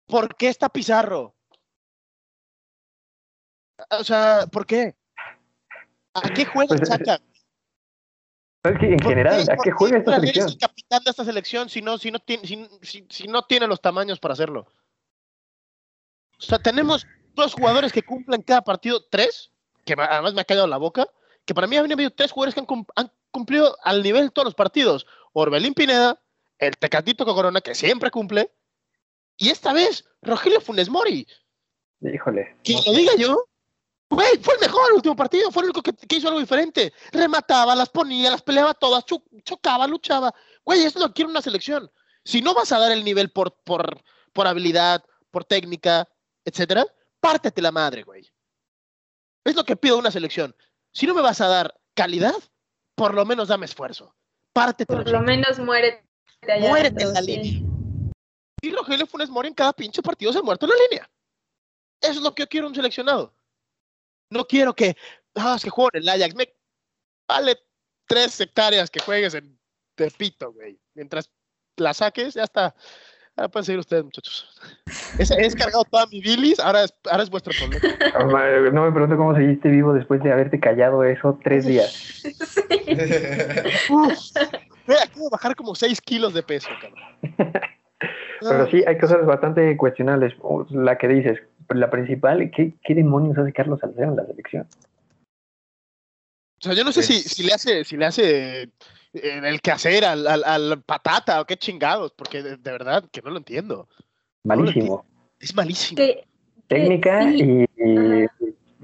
Speaker 3: ¿Por qué está Pizarro? O sea, ¿por qué? ¿A qué juega pues, Chaca?
Speaker 1: en general, ¿a qué juega esta selección?
Speaker 3: Es el capitán de esta selección si no, si, no tiene, si, si, no tiene los tamaños para hacerlo? O sea, tenemos dos jugadores que cumplen cada partido, tres, que además me ha callado la boca, que para mí han habido tres jugadores que han, han cumplido al nivel de todos los partidos. Orbelín Pineda, el Tecatito Corona, que siempre cumple, y esta vez Rogelio Funes Mori.
Speaker 1: Híjole.
Speaker 3: Que lo diga yo, Güey, fue el mejor el último partido, fue el único que, hizo algo diferente. Remataba, las ponía, las peleaba todas, chocaba, luchaba. Güey, eso es lo que quiere una selección. Si no vas a dar el nivel por, por, por habilidad, por técnica, etcétera, pártete la madre, güey. Es lo que pido una selección. Si no me vas a dar calidad, por lo menos dame esfuerzo. Pártete.
Speaker 2: Por lo menos muérete
Speaker 3: Muérete en la línea. Y Rogelio Funes Mori en cada pinche partido se ha muerto en la línea. Eso es lo que yo quiero un seleccionado. No quiero que, ah, que juegue en el Ajax. Me vale tres hectáreas que juegues en Tepito, güey. Mientras la saques, ya está. Ahora pueden seguir ustedes, muchachos. He, descargado toda mi bilis, ahora es, ahora es vuestro problema.
Speaker 1: No me pregunto cómo seguiste vivo después de haberte callado eso tres días. Sí.
Speaker 3: Uf, acabo de bajar como seis kilos de peso, cabrón.
Speaker 1: Pero sí, hay cosas bastante cuestionables. La que dices, la principal, ¿qué, qué demonios hace Carlos Salcedo en la selección?
Speaker 3: O sea, yo no sé si, si le hace, si le hace eh, el quehacer al, al, al patata o qué chingados, porque de, de verdad que no lo entiendo. No lo
Speaker 1: Malísimo.
Speaker 3: Es malísimo.
Speaker 2: Que-
Speaker 1: Técnica
Speaker 2: sí,
Speaker 1: y, y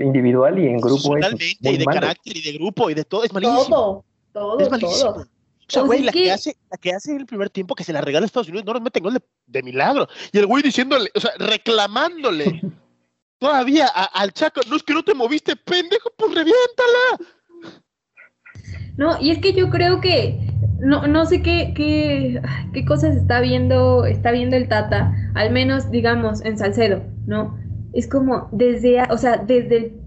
Speaker 1: individual y en grupo es muy
Speaker 3: y de
Speaker 1: malo.
Speaker 3: carácter, y de grupo, y de todo, es malísimo.
Speaker 2: todo, todo,
Speaker 3: Es malísimo.
Speaker 2: todo.
Speaker 3: O sea,
Speaker 2: O
Speaker 3: güey, la que
Speaker 2: que-
Speaker 3: hace, la que hace el primer tiempo que se la regala a Estados Unidos no nos meten gol de, de milagro. Y el güey diciéndole, o sea, reclamándole todavía a- al Chaco, no es que no te moviste, pendejo, pues reviéntala.
Speaker 2: No, y es que yo creo que no, no sé qué, qué, qué cosas está viendo, está viendo el Tata, al menos digamos en Salcedo, ¿no? Es como desde, o sea, desde el-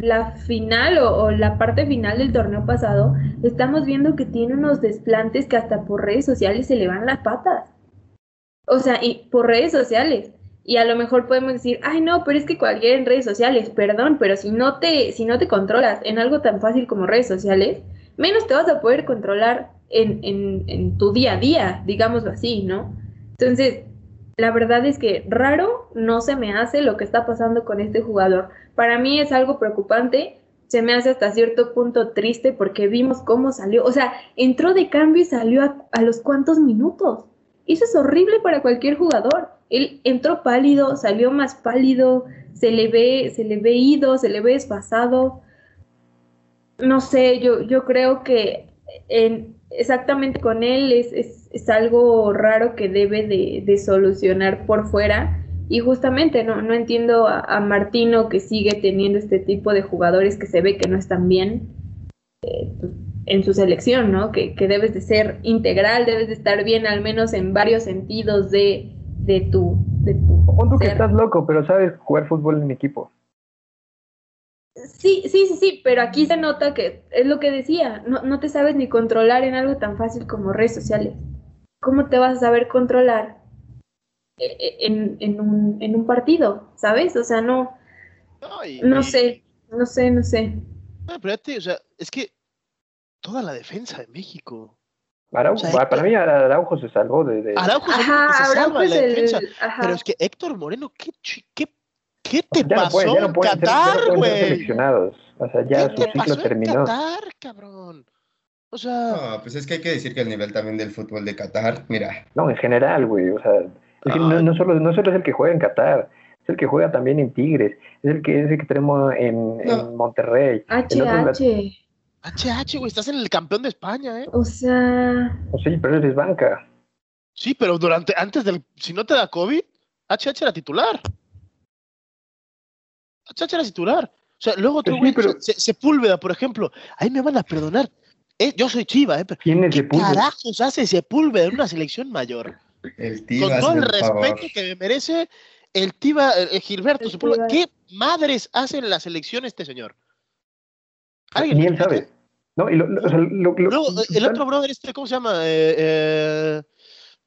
Speaker 2: la final o, la parte final del torneo pasado, estamos viendo que tiene unos desplantes que hasta por redes sociales se le van las patas. O sea, y por redes sociales. Y a lo mejor podemos decir, ay no, pero es que cualquiera en redes sociales, perdón, pero si no te, si no te controlas en algo tan fácil como redes sociales, menos te vas a poder controlar en, en, en tu día a día, digámoslo así, ¿no? Entonces, la verdad es que raro no se me hace lo que está pasando con este jugador. Para mí es algo preocupante, se me hace hasta cierto punto triste porque vimos cómo salió, o sea, entró de cambio y salió a, los cuantos minutos. Eso es horrible para cualquier jugador. Él entró pálido, salió más pálido, se le ve, se le ido, se le ve desfasado. No sé, yo, yo creo que en, exactamente con él es, es, es algo raro que debe de, de solucionar por fuera. Y justamente no, no entiendo a, a Martino que sigue teniendo este tipo de jugadores que se ve que no están bien eh, pues, en su selección, ¿no? Que, que debes de ser integral, debes de estar bien al menos en varios sentidos de, de tu... De tu
Speaker 1: tú que estás loco, pero sabes jugar fútbol en equipo.
Speaker 2: Sí, sí, sí, sí, pero aquí se nota que es lo que decía, no, no te sabes ni controlar en algo tan fácil como redes sociales. ¿Cómo te vas a saber controlar eh, eh, en, en, un, en un partido? ¿Sabes? O sea, no,
Speaker 3: No, y-
Speaker 2: no
Speaker 3: y-
Speaker 2: sé, no sé, no sé.
Speaker 3: No, pero fíjate, o sea, es que toda la defensa de México.
Speaker 1: Araujo,
Speaker 3: O sea,
Speaker 1: para mí Araujo se salvó de... de-
Speaker 3: Araujo es
Speaker 2: Ajá,
Speaker 3: se salva en
Speaker 2: pues
Speaker 3: la
Speaker 2: el...
Speaker 3: defensa.
Speaker 2: Ajá.
Speaker 3: Pero es que Héctor Moreno, ¿qué, chi- qué, qué te
Speaker 1: ya no
Speaker 3: pasó
Speaker 1: no
Speaker 3: en
Speaker 1: pueden ser, ya no
Speaker 3: Qatar, güey?
Speaker 1: seleccionados. O sea, ya
Speaker 3: ¿Qué
Speaker 1: su
Speaker 3: te pasó en. Qatar, cabrón? O sea,
Speaker 4: No, pues es que hay que decir que el nivel también del fútbol de Qatar, mira,
Speaker 1: No, en general, güey. O sea, es que
Speaker 3: Ah.
Speaker 1: no, no solo, no solo es el que juega en Qatar, es el que juega también en Tigres, es el que es el que tenemos en,
Speaker 4: No.
Speaker 1: en Monterrey.
Speaker 2: HH,
Speaker 3: HH, güey, estás en el campeón de España, ¿eh?
Speaker 2: o sea,
Speaker 1: sí, pero eres banca.
Speaker 3: Sí, pero durante, antes del, si no te da COVID, HH era titular. HH era titular. O sea, luego otro güey,
Speaker 1: sí, pero-
Speaker 3: se, Sepúlveda, por ejemplo, ahí me van a perdonar. Eh, yo soy Chiva, ¿eh? Pero
Speaker 1: ¿Quién es
Speaker 3: ¿Qué
Speaker 1: Sepúlveda?
Speaker 3: carajos hace Sepúlveda en una selección mayor?
Speaker 4: el
Speaker 3: Con todo el
Speaker 4: favor.
Speaker 3: respeto que me merece el Tiva, el, el Gilberto
Speaker 2: El
Speaker 3: Sepúlveda. ¿Qué madres hace en la selección este señor? ¿Alguien
Speaker 1: Ni él sabe. No, y lo, lo- o sea, lo- lo-
Speaker 3: Luego, eh, el otro brother, este, ¿cómo se llama? Eh, eh,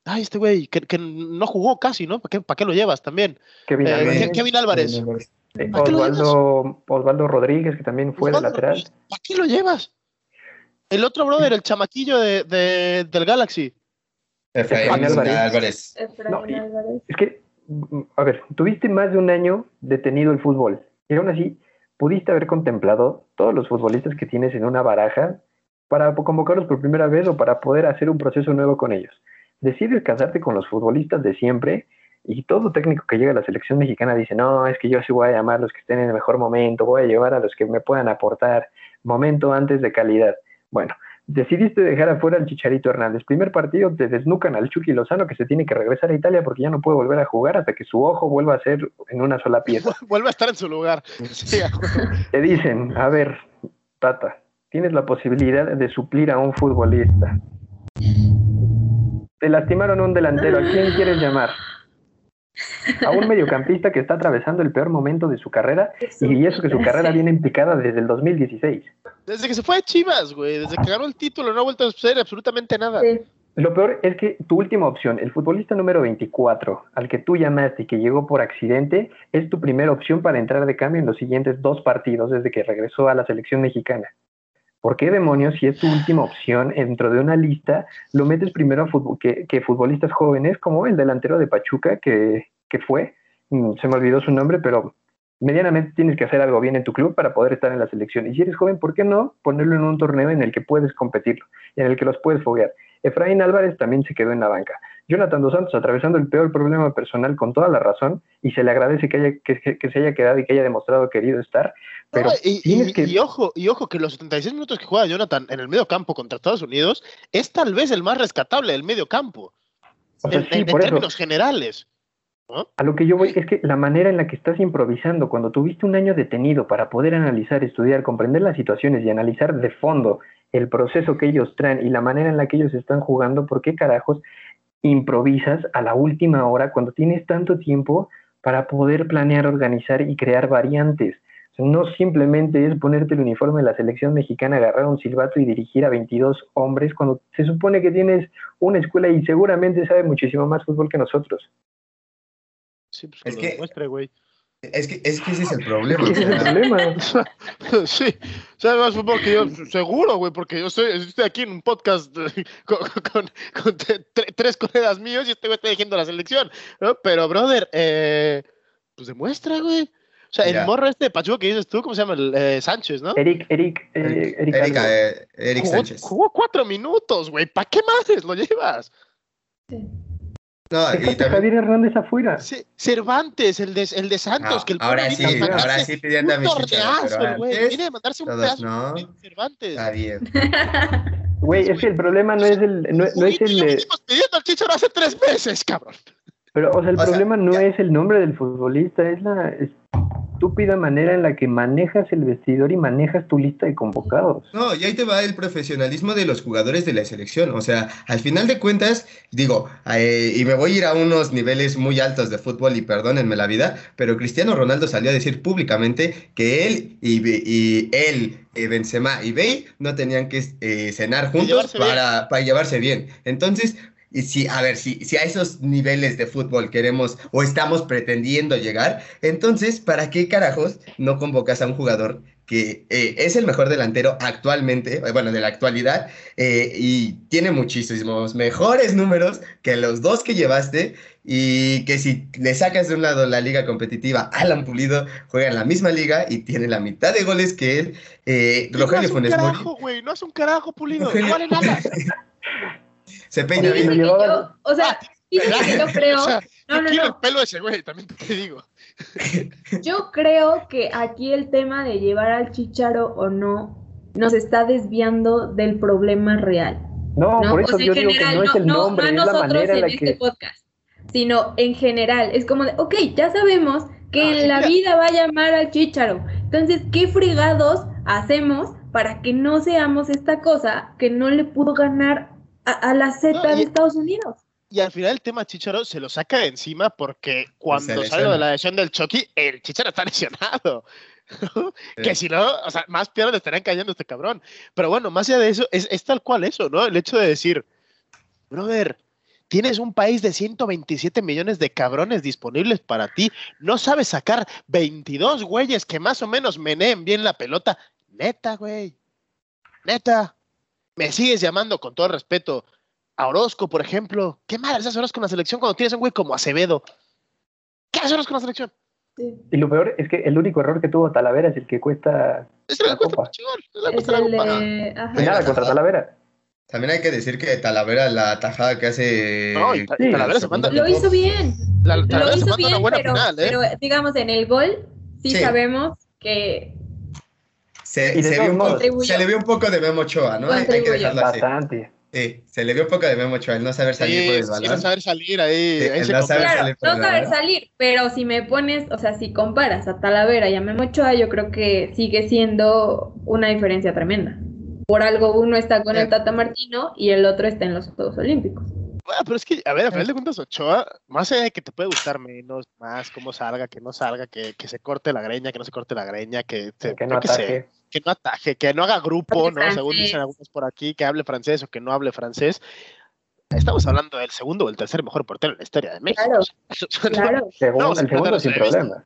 Speaker 3: ay, este güey, que, que no jugó casi, ¿no? ¿Para qué, para qué lo llevas también?
Speaker 1: Kevin
Speaker 3: Eh,
Speaker 1: Álvarez,
Speaker 3: Ke- Kevin Álvarez.
Speaker 1: Eh,
Speaker 3: ¿para qué lo
Speaker 1: Osvaldo, Osvaldo Rodríguez, que también fue de lateral.
Speaker 3: ¿Para qué lo llevas? El otro brother, el chamaquillo de, de- del Galaxy.
Speaker 4: Efraín
Speaker 1: Efraín Álvarez.
Speaker 4: Álvarez.
Speaker 2: Efraín
Speaker 1: No, y-
Speaker 2: Álvarez.
Speaker 1: Es que, mm, a ver, tuviste más de un año detenido el fútbol y aún así pudiste haber contemplado todos los futbolistas que tienes en una baraja para convocarlos por primera vez o para poder hacer un proceso nuevo con ellos. Decides casarte con los futbolistas de siempre y todo técnico que llega a la selección mexicana dice, no, es que yo sí voy a llamar a los que estén en el mejor momento, voy a llevar a los que me puedan aportar momento antes de calidad. Bueno, decidiste dejar afuera al Chicharito Hernández. Primer partido te desnucan al Chucky Lozano que se tiene que regresar a Italia porque ya no puede volver a jugar hasta que su ojo vuelva a ser en una sola pieza.
Speaker 3: Vuelve a estar en su lugar. Sí.
Speaker 1: Te dicen, a ver, Tata, tienes la posibilidad de suplir a un futbolista. Te lastimaron un delantero, ¿a quién quieres llamar? A un mediocampista que está atravesando el peor momento de su carrera y eso que su carrera viene en picada desde el 2016.
Speaker 3: Desde que se fue a Chivas, güey. Desde que ganó el título, no ha vuelto a suceder absolutamente nada.
Speaker 2: Sí.
Speaker 1: Lo peor es que tu última opción, el futbolista número 24, al que tú llamaste y que llegó por accidente, es tu primera opción para entrar de cambio en los siguientes dos partidos desde que regresó a la selección mexicana. ¿Por qué demonios, si es tu última opción dentro de una lista, lo metes primero a fútbol, que, futbolistas jóvenes, como el delantero de Pachuca que, que fue, mm, se me olvidó su nombre, pero medianamente tienes que hacer algo bien en tu club para poder estar en la selección. Y si eres joven, ¿por qué no ponerlo en un torneo en el que puedes competirlo y en el que los puedes foguear? Efraín Álvarez también se quedó en la banca. Jonathan Dos Santos atravesando el peor problema personal con toda la razón y se le agradece que, haya, que, se haya quedado y que haya demostrado querido estar. Pero
Speaker 3: y, ojo, y ojo que los 76 minutos que juega Jonathan en el medio campo contra Estados Unidos es tal vez el más rescatable del medio campo. en, términos generales.
Speaker 1: A lo que yo voy es que la manera en la que estás improvisando, cuando tuviste un año detenido para poder analizar, estudiar, comprender las situaciones y analizar de fondo el proceso que ellos traen y la manera en la que ellos están jugando, ¿por qué carajos improvisas a la última hora cuando tienes tanto tiempo para poder planear, organizar y crear variantes? no simplemente es ponerte el uniforme de la selección mexicana, agarrar un silbato y dirigir a 22 hombres cuando se supone que tienes una escuela y seguramente sabe muchísimo más fútbol que nosotros.
Speaker 3: Sí, pues es que, muestre, güey.
Speaker 4: Es que, es que ese es el problema.
Speaker 1: es el problema.
Speaker 3: sí, sabe más fútbol que yo, seguro, güey, porque yo estoy, estoy, aquí en un podcast con, con, tres colegas míos y este güey está dirigiendo la selección, ¿no? Pero, brother, eh, pues demuestra, güey. O sea, el morro este de Pachuca que dices tú, ¿cómo se llama? El, eh, Sánchez, ¿no?
Speaker 1: Eric, Eric, eh, Eric,
Speaker 4: Eric, eh, Eric Sánchez.
Speaker 3: Jugó cuatro minutos, güey. ¿Para qué madres lo llevas?
Speaker 1: Sí. No, y también... Javier Hernández afuera.
Speaker 3: Sí, Cervantes, el de, el de Santos, que el
Speaker 4: ahora sí, ahora sí pidiendo a mi
Speaker 3: torneazo, güey. Viene a mandarse un pedazo no. Cervantes.
Speaker 4: Está bien.
Speaker 1: Güey, es que el problema no es el. No, no es el.
Speaker 3: pidiendo al Chicharo hace tres meses, cabrón.
Speaker 1: Pero, o sea, el problema no es el nombre del futbolista, es la, estúpida manera en la que manejas el vestidor y manejas tu lista de convocados.
Speaker 4: No, y ahí te va el profesionalismo de los jugadores de la selección. O sea, al final de cuentas, digo, eh, y me voy a ir a unos niveles muy altos de fútbol y perdónenme la vida, pero Cristiano Ronaldo salió a decir públicamente que él y, y él, eh, Benzema y Bey no tenían que eh, cenar juntos para, para llevarse bien. Entonces, y si, a ver, si, si a esos niveles de fútbol queremos o estamos pretendiendo llegar, entonces, ¿para qué carajos no convocas a un jugador que eh, es el mejor delantero actualmente, eh, bueno, de la actualidad, eh, y tiene muchísimos mejores números que los dos que llevaste, y que si le sacas de un lado la liga competitiva, Alan Pulido juega en la misma liga y tiene la mitad de goles que él.
Speaker 3: Rogelio no Funes carajo, güey, no es un carajo, Pulido, no vale nada.
Speaker 4: Se peina bien.
Speaker 2: o sea, yo creo.
Speaker 3: no, no, no. el pelo ese güey, también te digo.
Speaker 2: Yo creo que aquí el tema de llevar al chicharo o no nos está desviando del problema real.
Speaker 1: No, por eso yo digo que no es el nombre, no, es la manera en, la este
Speaker 2: podcast, sino en general. Es como de, ok, ya sabemos que ah, en la vida va a llamar al chicharo. Entonces, ¿qué frigados hacemos para que no seamos esta cosa que no le pudo ganar a, la Z de Estados Unidos.
Speaker 3: Y al final el tema Chicharo se lo saca de encima porque cuando sale de la lesión del Chucky, el Chicharo está lesionado. Que si no, o sea, más piernas le estarían cayendo este cabrón. Pero bueno, más allá de eso, es, es tal cual eso, ¿no? El hecho de decir, brother, tienes un país de 127 millones de cabrones disponibles para ti, no sabes sacar 22 güeyes que más o menos meneen bien la pelota. Neta, güey. Neta me sigues llamando con todo respeto a Orozco, por ejemplo. ¿Qué madre haces Orozco en la selección cuando tienes un güey como Acevedo? ¿Qué haces Orozco en la selección?
Speaker 1: Y lo peor es que el único error que tuvo Talavera es el que cuesta.
Speaker 3: Es el que cuesta es el
Speaker 1: de... Nada contra Talavera.
Speaker 4: También hay que decir que Talavera, la tajada que hace.
Speaker 3: No, Talavera se manda.
Speaker 2: Lo hizo bien.
Speaker 3: lo hizo bien, pero,
Speaker 2: ¿eh? pero, digamos, en el gol sí. sabemos que
Speaker 4: se, se, le vio un poco de Memo Ochoa, ¿no? Hay, que dejarlo así.
Speaker 1: Bastante.
Speaker 4: Sí, se le vio un poco de Memo Ochoa, el no saber salir por el balón.
Speaker 3: no saber salir ahí.
Speaker 2: no saber salir, no saber salir, pero si me pones, o sea, si comparas a Talavera y a Memo Ochoa, yo creo que sigue siendo una diferencia tremenda. Por algo uno está con el Tata Martino y el otro está en los Juegos Olímpicos.
Speaker 3: Bueno, pero es que, a ver, a final de cuentas, Ochoa, más allá de que te puede gustar menos, más, cómo salga, que no salga, que, que se corte la greña, que no se corte la greña, que,
Speaker 1: que no ataque.
Speaker 3: Que no ataje, que no haga grupo, ¿no? Según dicen algunos por aquí, que hable francés o que no hable francés. Estamos hablando del segundo o el tercer mejor portero en la historia de México.
Speaker 2: Claro,
Speaker 1: claro. el segundo sin problema.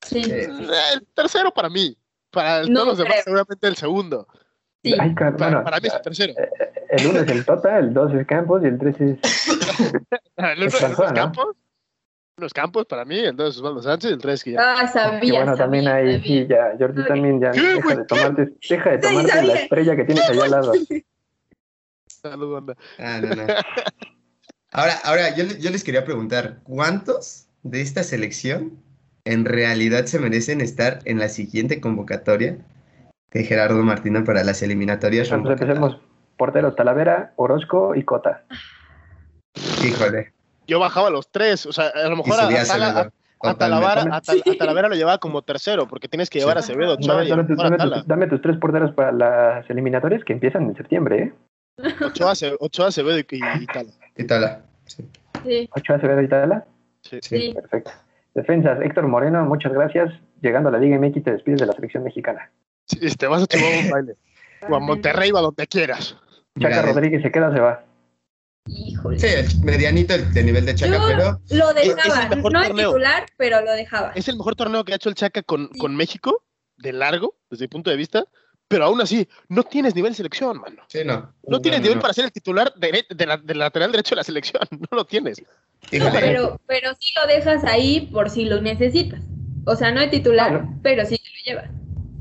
Speaker 2: Sí.
Speaker 3: El tercero para mí. Para todos los demás, seguramente el segundo.
Speaker 2: Sí.
Speaker 1: Ay,
Speaker 3: Para,
Speaker 1: bueno,
Speaker 3: para mí es el tercero.
Speaker 1: el 1 es el Tota, el 2 es Campos y el 3 es.
Speaker 3: El uno-
Speaker 1: es
Speaker 3: los
Speaker 1: ¿no?
Speaker 3: Los campos para mí, el dos es Osvaldo Sánchez, el tres que ya.
Speaker 2: Ah, sabía.
Speaker 1: Y bueno, también
Speaker 2: sabía,
Speaker 1: ahí,
Speaker 2: sabía.
Speaker 1: sí, ya, Jordi también ya
Speaker 3: ¿Qué,
Speaker 1: deja de tomarte, deja de
Speaker 2: Sí,
Speaker 1: tomarte la estrella que tienes allá al lado.
Speaker 3: Salud, banda.
Speaker 4: Ah, no, no. Ahora, ahora yo, le- yo les quería preguntar, ¿cuántos de esta selección en realidad se merecen estar en la siguiente convocatoria de Gerardo Martino para las eliminatorias?
Speaker 1: Pues
Speaker 4: Qatar?
Speaker 1: empecemos. Porteros, Talavera, Orozco y Cota.
Speaker 4: Híjole.
Speaker 3: Yo bajaba los tres, o sea, a lo mejor a, Tala- a- Talavera, a, a Talavera lo llevaba como tercero, porque tienes que llevar a Acevedo,
Speaker 1: Dame,
Speaker 3: Ochoa
Speaker 1: dame tus- dame tus- dame tus tres porteros para las eliminatorias que empiezan en septiembre, ¿eh?
Speaker 3: Ochoa, Ochoa, Acevedo y, y, y Tala.
Speaker 4: Y Tala. Sí,
Speaker 2: Sí,
Speaker 1: Ocho Acevedo y Tala.
Speaker 3: Sí.
Speaker 4: sí.
Speaker 2: sí.
Speaker 1: Perfecto. Defensas, Héctor Moreno, muchas gracias. Llegando a la Liga MX te despides de la selección mexicana.
Speaker 3: Sí, te vas a Chihuahua a un baile. O a Monterrey o a donde quieras.
Speaker 1: Chaca
Speaker 4: Mira,
Speaker 1: Rodríguez se queda, se va.
Speaker 2: Híjole.
Speaker 4: Sí, el medianito el- de nivel de Chaca,
Speaker 2: Yo
Speaker 4: pero
Speaker 2: lo
Speaker 3: es el
Speaker 2: dejaba,
Speaker 3: mejor
Speaker 2: no es
Speaker 3: torneo.
Speaker 2: titular, pero lo dejaba.
Speaker 3: Es el mejor torneo que ha hecho el Chaca con,
Speaker 2: Sí.
Speaker 3: con México, de largo, desde mi punto de vista. Pero aún así, no tienes nivel de selección, mano.
Speaker 4: sí, no.
Speaker 3: No tienes nivel
Speaker 4: no.
Speaker 3: para ser el titular de, de la- del lateral derecho de la selección. No lo tienes.
Speaker 2: Pero, pero sí lo dejas ahí por si lo necesitas. O sea, no es titular,
Speaker 1: Claro.
Speaker 2: pero sí te lo llevas.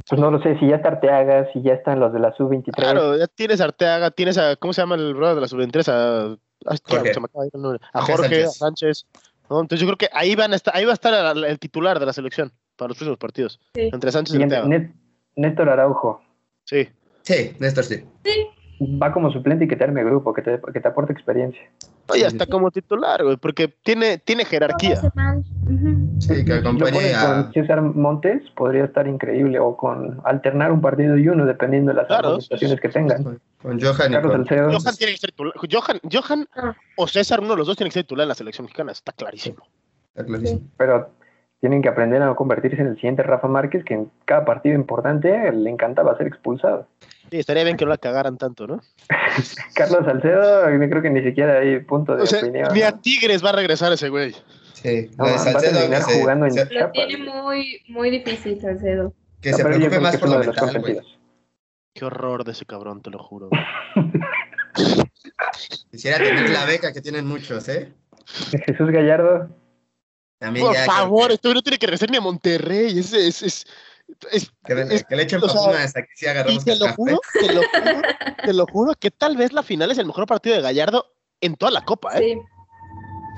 Speaker 1: Pues no lo sé, si ya está Arteaga, si ya están los de la sub-23.
Speaker 3: Claro, ya tienes a Arteaga, tienes a. ¿Cómo se llama el brother de la sub-23? A,
Speaker 4: Jorge.
Speaker 3: ir el nombre. a
Speaker 4: Jorge
Speaker 3: Jorge, a
Speaker 4: Sánchez.
Speaker 3: ¿no? Entonces yo creo que ahí, van a estar, ahí va a estar el, el titular de la selección para los próximos partidos.
Speaker 2: Sí.
Speaker 3: Entre Sánchez y
Speaker 1: Siguiente,
Speaker 3: Arteaga.
Speaker 1: Néstor Araujo.
Speaker 3: Sí.
Speaker 4: Sí, Néstor sí.
Speaker 1: Va como suplente y que te arme grupo, que te, que te aporte experiencia.
Speaker 3: Oye, hasta
Speaker 4: sí.
Speaker 3: como titular, güey, porque tiene, tiene jerarquía.
Speaker 4: Sí, que acompañe a...
Speaker 1: con César Montes, podría estar increíble, o con alternar un partido y uno, dependiendo de las
Speaker 3: Claro,
Speaker 1: que tengan.
Speaker 4: Con, con Johan y
Speaker 1: Carlos
Speaker 4: con...
Speaker 3: Johan tiene que ser titular. Johan, Johan
Speaker 2: Ah.
Speaker 3: o César, uno de los dos tiene que ser titular en la selección mexicana, está clarísimo.
Speaker 4: Está clarísimo.
Speaker 1: pero tienen que aprender a no convertirse en el siguiente Rafa Márquez, que en cada partido importante le encantaba ser expulsado.
Speaker 3: Sí, estaría bien que no la cagaran tanto, ¿no?
Speaker 1: Carlos Salcedo, yo creo que ni siquiera hay punto de
Speaker 3: O sea,
Speaker 1: opinión.
Speaker 3: ni a
Speaker 1: ¿no?
Speaker 3: Tigres va a regresar ese güey.
Speaker 4: Sí,
Speaker 1: No,
Speaker 4: lo de
Speaker 1: va a
Speaker 4: Salcedo que
Speaker 1: terminar
Speaker 4: se,
Speaker 1: jugando en
Speaker 4: se-
Speaker 2: Lo tiene muy, muy difícil, Salcedo.
Speaker 4: que
Speaker 1: No,
Speaker 4: se preocupe más por lo
Speaker 1: de los
Speaker 4: mental, güey.
Speaker 3: Qué horror de ese cabrón, te lo juro.
Speaker 4: Quisiera tener la beca que tienen muchos, ¿eh?
Speaker 1: Jesús Gallardo,
Speaker 4: También
Speaker 3: Por
Speaker 4: ya que-
Speaker 3: favor, este güey no tiene que regresar ni a Monterrey. Es, es, es, es-
Speaker 4: Que, le-
Speaker 3: es-
Speaker 4: que le echen
Speaker 3: o sea,
Speaker 4: Pafuma hasta que sí
Speaker 3: y
Speaker 4: agarramos
Speaker 3: te lo juro, te lo juro, te lo juro que tal vez la final es el mejor partido de Gallardo en toda la copa, ¿eh?
Speaker 2: Sí.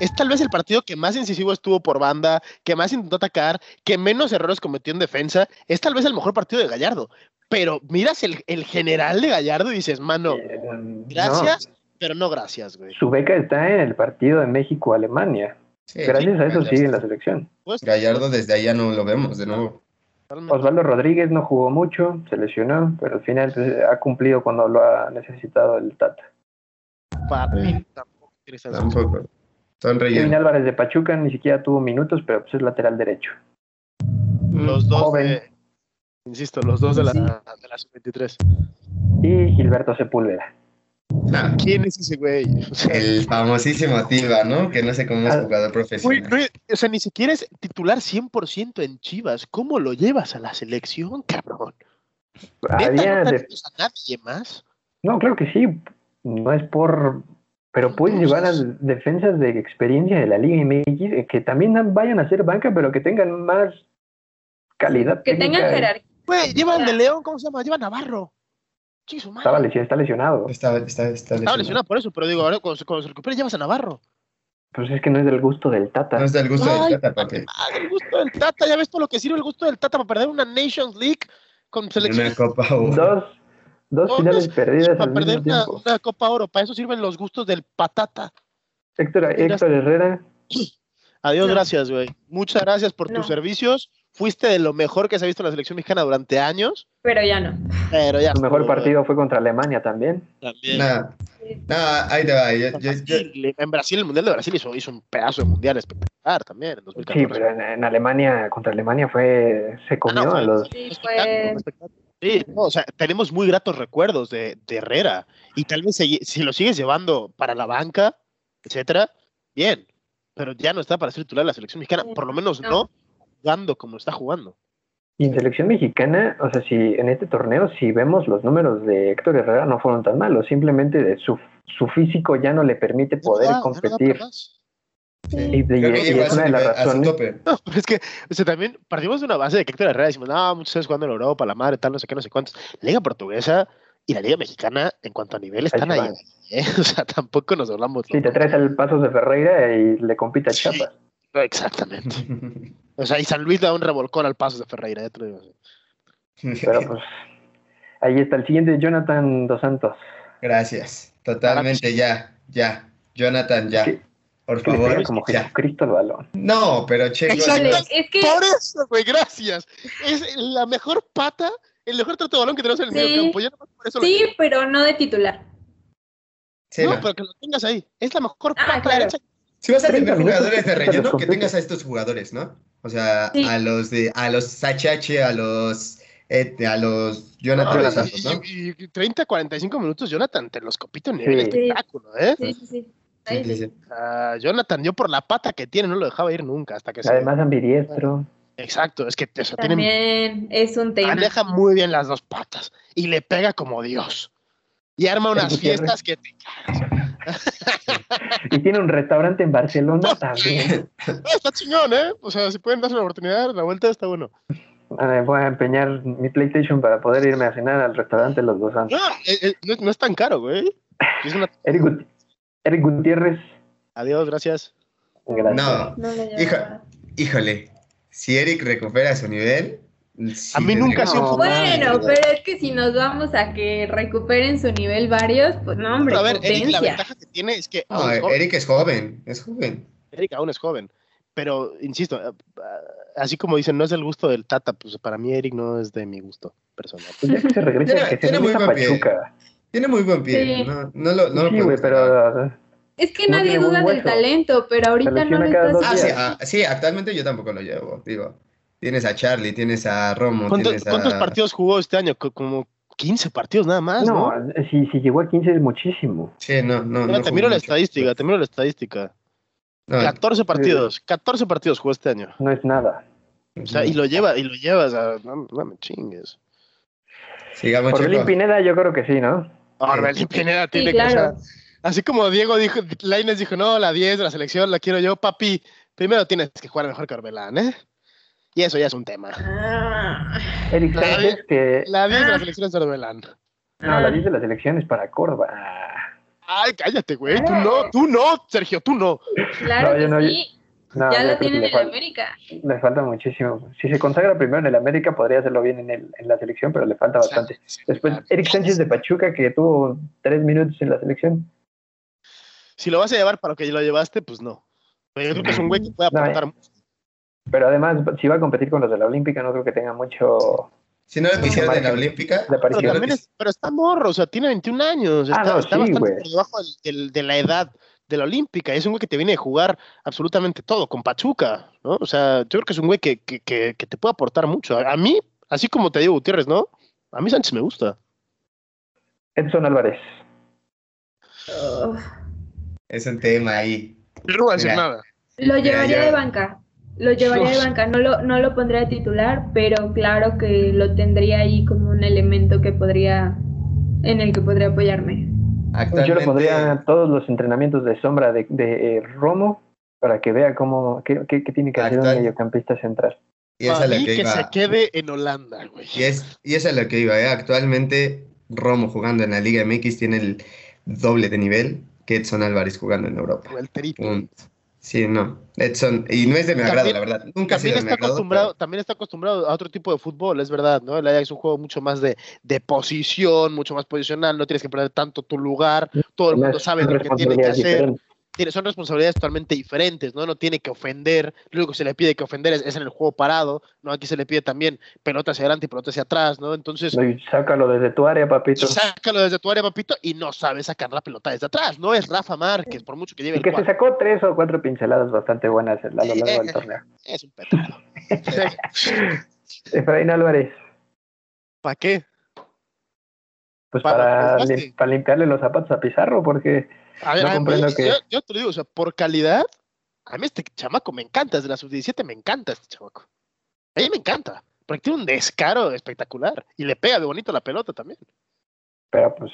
Speaker 3: Es tal vez el partido que más incisivo estuvo por banda, que más intentó atacar, que menos errores cometió en defensa. Es tal vez el mejor partido de Gallardo. Pero miras el, el general de Gallardo y dices, mano,
Speaker 1: eh, no,
Speaker 3: gracias, pero no gracias, güey.
Speaker 1: su beca está en el partido de México-Alemania.
Speaker 4: Sí,
Speaker 1: Gracias
Speaker 4: sí,
Speaker 1: a eso
Speaker 4: Gallardo.
Speaker 1: sigue en la selección.
Speaker 3: Pues,
Speaker 4: Gallardo desde allá no lo vemos de nuevo.
Speaker 3: Totalmente.
Speaker 1: Osvaldo Rodríguez no jugó mucho, se lesionó, pero al final pues, ha cumplido cuando lo ha necesitado el Tata.
Speaker 3: Para mí tampoco.
Speaker 4: Tampoco. Son
Speaker 1: Kevin. Álvarez de Pachuca ni siquiera tuvo minutos, pero pues es lateral derecho.
Speaker 3: Los dos
Speaker 1: Joven.
Speaker 3: de, insisto, los dos de la,
Speaker 2: Sí.
Speaker 3: de la sub-23.
Speaker 1: Y Gilberto Sepúlveda.
Speaker 3: ¿Quién es ese güey? O sea,
Speaker 4: el famosísimo Tiva, ¿no? Que no sé cómo es
Speaker 1: Ah,
Speaker 4: jugador profesional.
Speaker 3: no o sea, ni siquiera es titular 100% en Chivas. ¿Cómo lo llevas a la selección, cabrón? ¿Neta
Speaker 1: Había
Speaker 3: no
Speaker 1: de-
Speaker 3: a nadie más?
Speaker 1: No, claro que sí. No es por. Pero puedes llevar a defensas de experiencia de la Liga MX eh, que también vayan a ser banca, pero que tengan más calidad.
Speaker 2: Que
Speaker 1: técnica.
Speaker 2: tengan jerarquía.
Speaker 3: Güey, llevan de León, ¿cómo se llama? Llevan Navarro.
Speaker 1: Estaba lesionado, está lesionado.
Speaker 4: Está, está, está
Speaker 3: Estaba
Speaker 4: lesionado.
Speaker 3: lesionado por eso, pero digo, ahora cuando se, cuando se recupere llevas a Navarro.
Speaker 1: Pues es que no es del gusto del Tata.
Speaker 4: No es del gusto
Speaker 3: Ay,
Speaker 4: del Tata, papi.
Speaker 3: Ah, el gusto del Tata, ya ves todo lo que sirve el gusto del Tata para perder una Nations League con selección.
Speaker 4: Una Copa Oro.
Speaker 1: Dos, dos
Speaker 3: Dos
Speaker 1: finales perdidas
Speaker 3: para
Speaker 1: al
Speaker 3: perder
Speaker 1: mismo
Speaker 3: una,
Speaker 1: tiempo.
Speaker 3: una Copa Oro, para eso sirven los gustos del patata.
Speaker 1: Héctor, Héctor Herrera,
Speaker 3: Adiós,
Speaker 2: No.
Speaker 3: gracias, güey. Muchas gracias por
Speaker 2: No.
Speaker 3: tus servicios. Fuiste de lo mejor que se ha visto en la selección mexicana durante años,
Speaker 2: Pero ya no.
Speaker 3: pero ya.
Speaker 1: su mejor partido fue contra Alemania también.
Speaker 3: También.
Speaker 4: Nada, nada, ahí te va. Yo,
Speaker 3: En
Speaker 4: yo- yo-
Speaker 3: Brasil, en Brasil, el Mundial de Brasil hizo, hizo un pedazo de mundial espectacular también en 2014.
Speaker 1: Sí, pero en, en Alemania, contra Alemania fue. Se comió
Speaker 3: Ah, no,
Speaker 1: a los.
Speaker 2: Sí, fue.
Speaker 3: Sí, no, o sea, tenemos muy gratos recuerdos de, de Herrera y tal vez si, si lo sigues llevando para la banca, etcétera, bien, pero ya no está para ser titular de la selección mexicana, por lo menos no,
Speaker 2: No.
Speaker 3: Jugando como está jugando.
Speaker 1: Y en selección mexicana, o sea, si en este torneo, si vemos los números de Héctor Herrera, no fueron tan malos, simplemente de su, su físico ya no le permite poder
Speaker 3: Ya no
Speaker 1: competir.
Speaker 3: más.
Speaker 1: Y, y es una de las razones.
Speaker 3: No, pero es que, o sea, también partimos de una base de que Héctor Herrera decimos, no, muchos años jugando en Europa, la madre, tal, no sé qué, no sé cuántos. Liga portuguesa y la Liga mexicana, en cuanto a nivel, están ahí.
Speaker 1: van.
Speaker 3: ¿eh? O sea, tampoco nos hablamos.
Speaker 1: Si te traes al Pasos de Ferreira y le compite a
Speaker 3: Sí.
Speaker 1: Chiapas.
Speaker 3: Exactamente. O sea, y San Luis da un revolcón al paso de Ferreira. ya te lo digo.
Speaker 1: Pero pues ahí está el siguiente, Jonathan Dos Santos.
Speaker 4: Gracias. Totalmente ya, ya. Jonathan, ya. Por favor,
Speaker 1: como
Speaker 4: ya.
Speaker 1: Jesucristo al balón.
Speaker 4: No, pero Checo.
Speaker 2: Es que
Speaker 3: Por eso, güey, gracias. Es la mejor pata, el mejor trato de balón que tenemos en el
Speaker 2: Sí.
Speaker 3: medio campo. Yo nomás por eso lo
Speaker 2: sí, pero no de titular.
Speaker 4: Sí,
Speaker 3: no,
Speaker 4: no.
Speaker 3: pero que lo tengas ahí. Es la mejor
Speaker 2: Ah,
Speaker 3: pata
Speaker 2: claro.
Speaker 3: derecha.
Speaker 4: Si vas a
Speaker 1: 30
Speaker 4: tener jugadores de relleno, que tengas a estos jugadores, ¿no? O sea,
Speaker 2: Sí.
Speaker 4: a los de, a los HH, a los, eh, a los Jonathan,
Speaker 1: Ah,
Speaker 4: Santos, ¿no?
Speaker 3: Y, y 30, 45 minutos, Jonathan, te los copito en nivel
Speaker 1: Sí.
Speaker 3: espectáculo, ¿eh?
Speaker 2: Sí, sí, sí.
Speaker 4: Sí,
Speaker 2: Ahí
Speaker 4: sí.
Speaker 3: Ah, Jonathan, yo por la pata que tiene no lo dejaba ir nunca hasta que se.
Speaker 1: Además, ambidiestro.
Speaker 3: Exacto, es que eso tiene.
Speaker 2: También es un tema.
Speaker 3: Maneja muy bien las dos patas y le pega como Dios. Y arma unas fiestas que te cagas.
Speaker 1: Y tiene un restaurante en Barcelona también.
Speaker 3: Está chingón, ¿eh? O sea, si pueden darse la oportunidad, la vuelta está bueno.
Speaker 1: Voy a empeñar mi PlayStation para poder irme a cenar al restaurante Los Dos Santos.
Speaker 3: No, eh, eh, no, es- no es tan caro, güey. Es una-
Speaker 1: Eric, Gut- Eric Gutiérrez.
Speaker 3: Adiós, gracias.
Speaker 1: Gracias.
Speaker 4: No,
Speaker 2: No.
Speaker 4: Hija. híjole, si Eric recupera su nivel. Sí
Speaker 3: A mí nunca sido
Speaker 1: No,
Speaker 2: Bueno,
Speaker 1: no.
Speaker 2: pero es que si nos vamos a que recuperen su nivel varios, pues no, hombre,
Speaker 3: Pero a ver, Eric, la ventaja que tiene es que
Speaker 4: No,
Speaker 3: es joven.
Speaker 4: Eric es joven, es joven.
Speaker 3: Eric aún es joven. Pero, insisto, eh, así como dicen, no es del gusto del Tata, pues para mí Eric no es de mi gusto personal.
Speaker 1: Pues ya que se regresa,
Speaker 4: Tiene-
Speaker 1: que se
Speaker 4: tiene muy
Speaker 1: regresa
Speaker 4: buen pie.
Speaker 1: Pachuca.
Speaker 4: Tiene muy buen pie.
Speaker 2: Sí.
Speaker 4: No, no lo, no lo
Speaker 1: sí,
Speaker 4: podemos negar.
Speaker 1: pero
Speaker 2: Es que
Speaker 1: No
Speaker 2: nadie duda del talento, pero ahorita no lo estás
Speaker 4: Ah, sí, ah, sí, actualmente yo tampoco lo llevo, digo. Tienes a Charlie, tienes a Romo,
Speaker 3: ¿Cuántos,
Speaker 4: tienes a...
Speaker 3: cuántos partidos jugó este año? Co- Como 15 partidos nada más, ¿no?
Speaker 1: no, si, si llegó a 15 es muchísimo.
Speaker 4: Sí, no, no.
Speaker 3: Mira,
Speaker 4: no
Speaker 3: te miro la
Speaker 4: mucho.
Speaker 3: estadística, te miro la estadística.
Speaker 4: No,
Speaker 3: 14 partidos, 14 partidos jugó este año.
Speaker 1: No es nada.
Speaker 3: O sea, y lo lleva, y lo llevas a. No, no me chingues.
Speaker 4: Sigamos.
Speaker 1: Orbelín Pineda yo creo que sí, ¿no?
Speaker 3: Orbelín Pineda tiene que.
Speaker 2: claro.
Speaker 3: así como Diego dijo, Lainez dijo, no, la 10 de la selección la quiero yo, papi. Primero tienes que jugar mejor que Orbelán, ¿eh? Y eso ya es un tema.
Speaker 2: Ah,
Speaker 1: Eric
Speaker 3: La
Speaker 1: Sánchez, que...
Speaker 3: La 10 de la
Speaker 2: Ah.
Speaker 3: selección es Orbelán.
Speaker 1: No, la
Speaker 2: ah.
Speaker 1: 10 de la selección es para Córdoba. Ah,
Speaker 3: Ay, cállate, güey. Tú no, tú no, Sergio, tú no.
Speaker 2: Claro
Speaker 1: No, yo
Speaker 2: que
Speaker 1: no-
Speaker 2: sí,
Speaker 1: No,
Speaker 2: ya lo tienen en América.
Speaker 1: le falta muchísimo. Si se consagra primero en el América, podría hacerlo bien en, el, en la selección, pero le falta bastante. Después, Eric Sánchez de Pachuca, que tuvo tres minutos en la selección.
Speaker 3: Si lo vas a llevar para lo que lo llevaste, pues no. Pero yo creo que es un güey que puede
Speaker 1: No,
Speaker 3: aportar mucho.
Speaker 1: Pero además, si va a competir con los de la Olímpica, no creo que tenga mucho
Speaker 4: Si no lo quisieran en la Olímpica,
Speaker 1: de
Speaker 3: Pero, también es- pero está morro, o sea, tiene 21 años.
Speaker 1: Ah,
Speaker 3: Está,
Speaker 1: no,
Speaker 3: está
Speaker 1: sí,
Speaker 3: bastante por debajo de la edad de la Olímpica. Es un güey que te viene a jugar absolutamente todo, con Pachuca, ¿no? O sea, yo creo que es un güey que, que, que- que te puede aportar mucho. A, a mí, así como te digo Gutiérrez, ¿no? A mí Sánchez me gusta.
Speaker 1: Edson Álvarez.
Speaker 4: Es un tema ahí.
Speaker 3: Yo no voy a decir
Speaker 4: Mira.
Speaker 3: nada.
Speaker 2: Lo
Speaker 4: Mira,
Speaker 2: llevaría
Speaker 4: yo-
Speaker 2: de banca. Lo llevaría de banca. No lo, no lo pondría de titular, pero claro que lo tendría ahí como un elemento que podría, en el que podría apoyarme.
Speaker 1: Yo le pondría todos los entrenamientos de sombra de, de, eh, Romo para que vea cómo qué, qué- qué tiene que hacer un mediocampista central.
Speaker 4: y esa la que
Speaker 3: que
Speaker 4: iba.
Speaker 3: se quede en Holanda, güey.
Speaker 4: Y, es, y esa es lo que iba, ¿eh? Actualmente, Romo jugando en la Liga MX tiene el doble de nivel que Edson Álvarez jugando en Europa.
Speaker 3: O el triple.
Speaker 4: Sí, no. Edson, y no es de mi agrado, la verdad. Nunca ha sido
Speaker 3: También
Speaker 4: de mi
Speaker 3: está
Speaker 4: agrado.
Speaker 3: acostumbrado, también está acostumbrado a otro tipo de fútbol, es verdad, ¿no? El Ajax es un juego mucho más de, de posición, mucho más posicional, no tienes que perder tanto tu lugar, todo el mundo sabe lo que tiene que hacer. Tiene- son responsabilidades totalmente diferentes, ¿no? No tiene que ofender, lo único que se le pide que ofender es, es en el juego parado, ¿no? Aquí se le pide también pelota hacia adelante y pelota hacia atrás, ¿no? Entonces,
Speaker 1: y sácalo desde tu área, papito.
Speaker 3: sácalo desde tu área, papito, y no sabe sacar la pelota desde atrás, no es Rafa Márquez, por mucho que lleve
Speaker 1: Y
Speaker 3: el
Speaker 1: que se sacó tres o cuatro pinceladas bastante buenas a lo largo
Speaker 3: Eh,
Speaker 1: del
Speaker 3: eh,
Speaker 1: torneo.
Speaker 3: Es un petardo.
Speaker 1: Efraín Álvarez,
Speaker 3: ¿Para qué?
Speaker 1: pues
Speaker 3: Para
Speaker 1: para,
Speaker 3: los
Speaker 1: lim-
Speaker 3: desgaste.
Speaker 1: para limpiarle los zapatos a Pizarro, porque
Speaker 3: A ver,
Speaker 1: No
Speaker 3: a ver,
Speaker 1: comprendo
Speaker 3: yo,
Speaker 1: que-
Speaker 3: yo- yo te lo digo, o sea, por calidad, a mí este chamaco me encanta, desde la sub-17 me encanta este chamaco. A mí me encanta, porque tiene un descaro espectacular y le pega de bonito la pelota también.
Speaker 1: Pero pues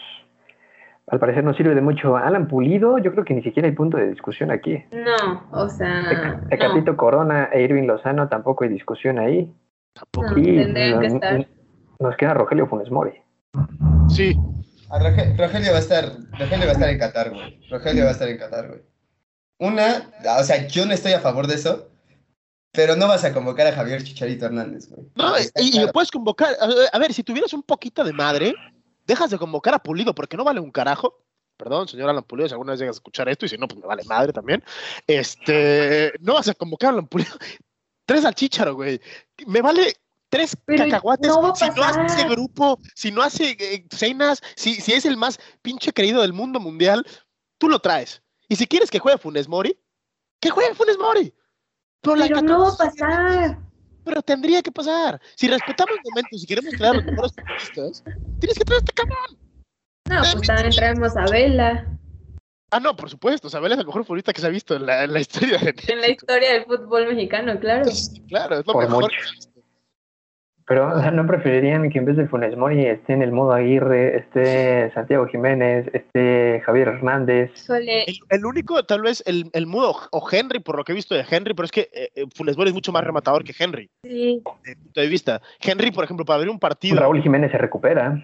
Speaker 1: al parecer no sirve de mucho. Alan Pulido, yo creo que ni siquiera hay punto de discusión aquí.
Speaker 2: No, o sea.
Speaker 1: Tecatito Corona e Irving Lozano tampoco hay discusión ahí.
Speaker 2: Tampoco. y nos, que estar.
Speaker 1: nos queda Rogelio Funes Mori.
Speaker 3: Sí.
Speaker 4: Rogelio va a estar, Rogelio va a estar en Qatar, güey. Rogelio va a estar en Qatar, güey. Una, o sea, yo no estoy a favor de eso, pero no vas a convocar a Javier Chicharito Hernández, güey.
Speaker 3: No, y, lo puedes convocar. A ver, si tuvieras un poquito de madre, dejas de convocar a Pulido porque no vale un carajo. Perdón, señor Alan Pulido, si alguna vez llegas a escuchar esto y si no, pues me vale madre también. Este, no vas a convocar a Alan Pulido. Tres al Chicharo, güey. Me vale tres cacahuates si no hace ese grupo, si no hace eh, cenas, si, si es el más pinche querido del mundo mundial, tú lo traes. Y si quieres que juegue Funes Mori, que juegue Funes Mori.
Speaker 2: Pero, no va a pasar.
Speaker 3: Pero tendría que pasar. Si respetamos el momento, si queremos traer a los mejores futbolistas, tienes que traer a este cabrón.
Speaker 2: No, pues también traemos a Vela.
Speaker 3: Ah, no, por supuesto. Sabela es el mejor futbolista que se ha visto en la, en la historia.
Speaker 2: De en la historia del fútbol mexicano, claro.
Speaker 3: claro, es lo mejor.
Speaker 1: Pero, o sea, ¿no preferirían que en vez de Funes Mori esté en el modo Aguirre, esté Santiago Jiménez, esté Javier Hernández?
Speaker 3: El, único, tal vez, el, el mudo o Henry, por lo que he visto de Henry, pero es que eh, eh, Funes Mori es mucho más rematador que Henry.
Speaker 2: Sí.
Speaker 3: De punto de vista. Henry, por ejemplo, para abrir un partido.
Speaker 1: Raúl Jiménez se recupera.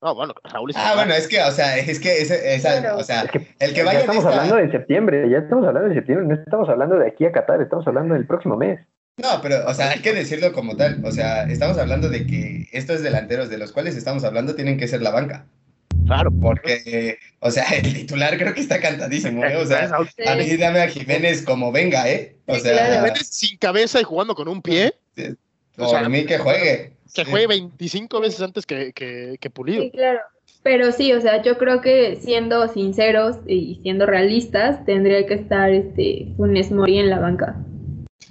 Speaker 3: No, bueno, Raúl
Speaker 4: Ah, bueno, es que, o sea, es que, esa, o sea, el que vaya.
Speaker 1: Ya estamos hablando de septiembre, ya estamos hablando de septiembre, no estamos hablando de aquí a Qatar, estamos hablando del próximo mes.
Speaker 4: No, pero, o sea, hay que decirlo como tal. O sea, estamos hablando de que estos delanteros de los cuales estamos hablando tienen que ser la banca.
Speaker 3: Claro.
Speaker 4: Porque, o sea, el titular creo que está cantadísimo, ¿eh? O sea, a mí dame a Jiménez como venga, ¿eh? O sea,
Speaker 3: Jiménez sin cabeza y jugando con un pie.
Speaker 4: O sea, a mí que juegue.
Speaker 3: Que juegue 25 veces antes que, que, que Pulido.
Speaker 2: Sí, claro. Pero sí, o sea, yo creo que siendo sinceros y siendo realistas, tendría que estar este Funes Mori en la banca.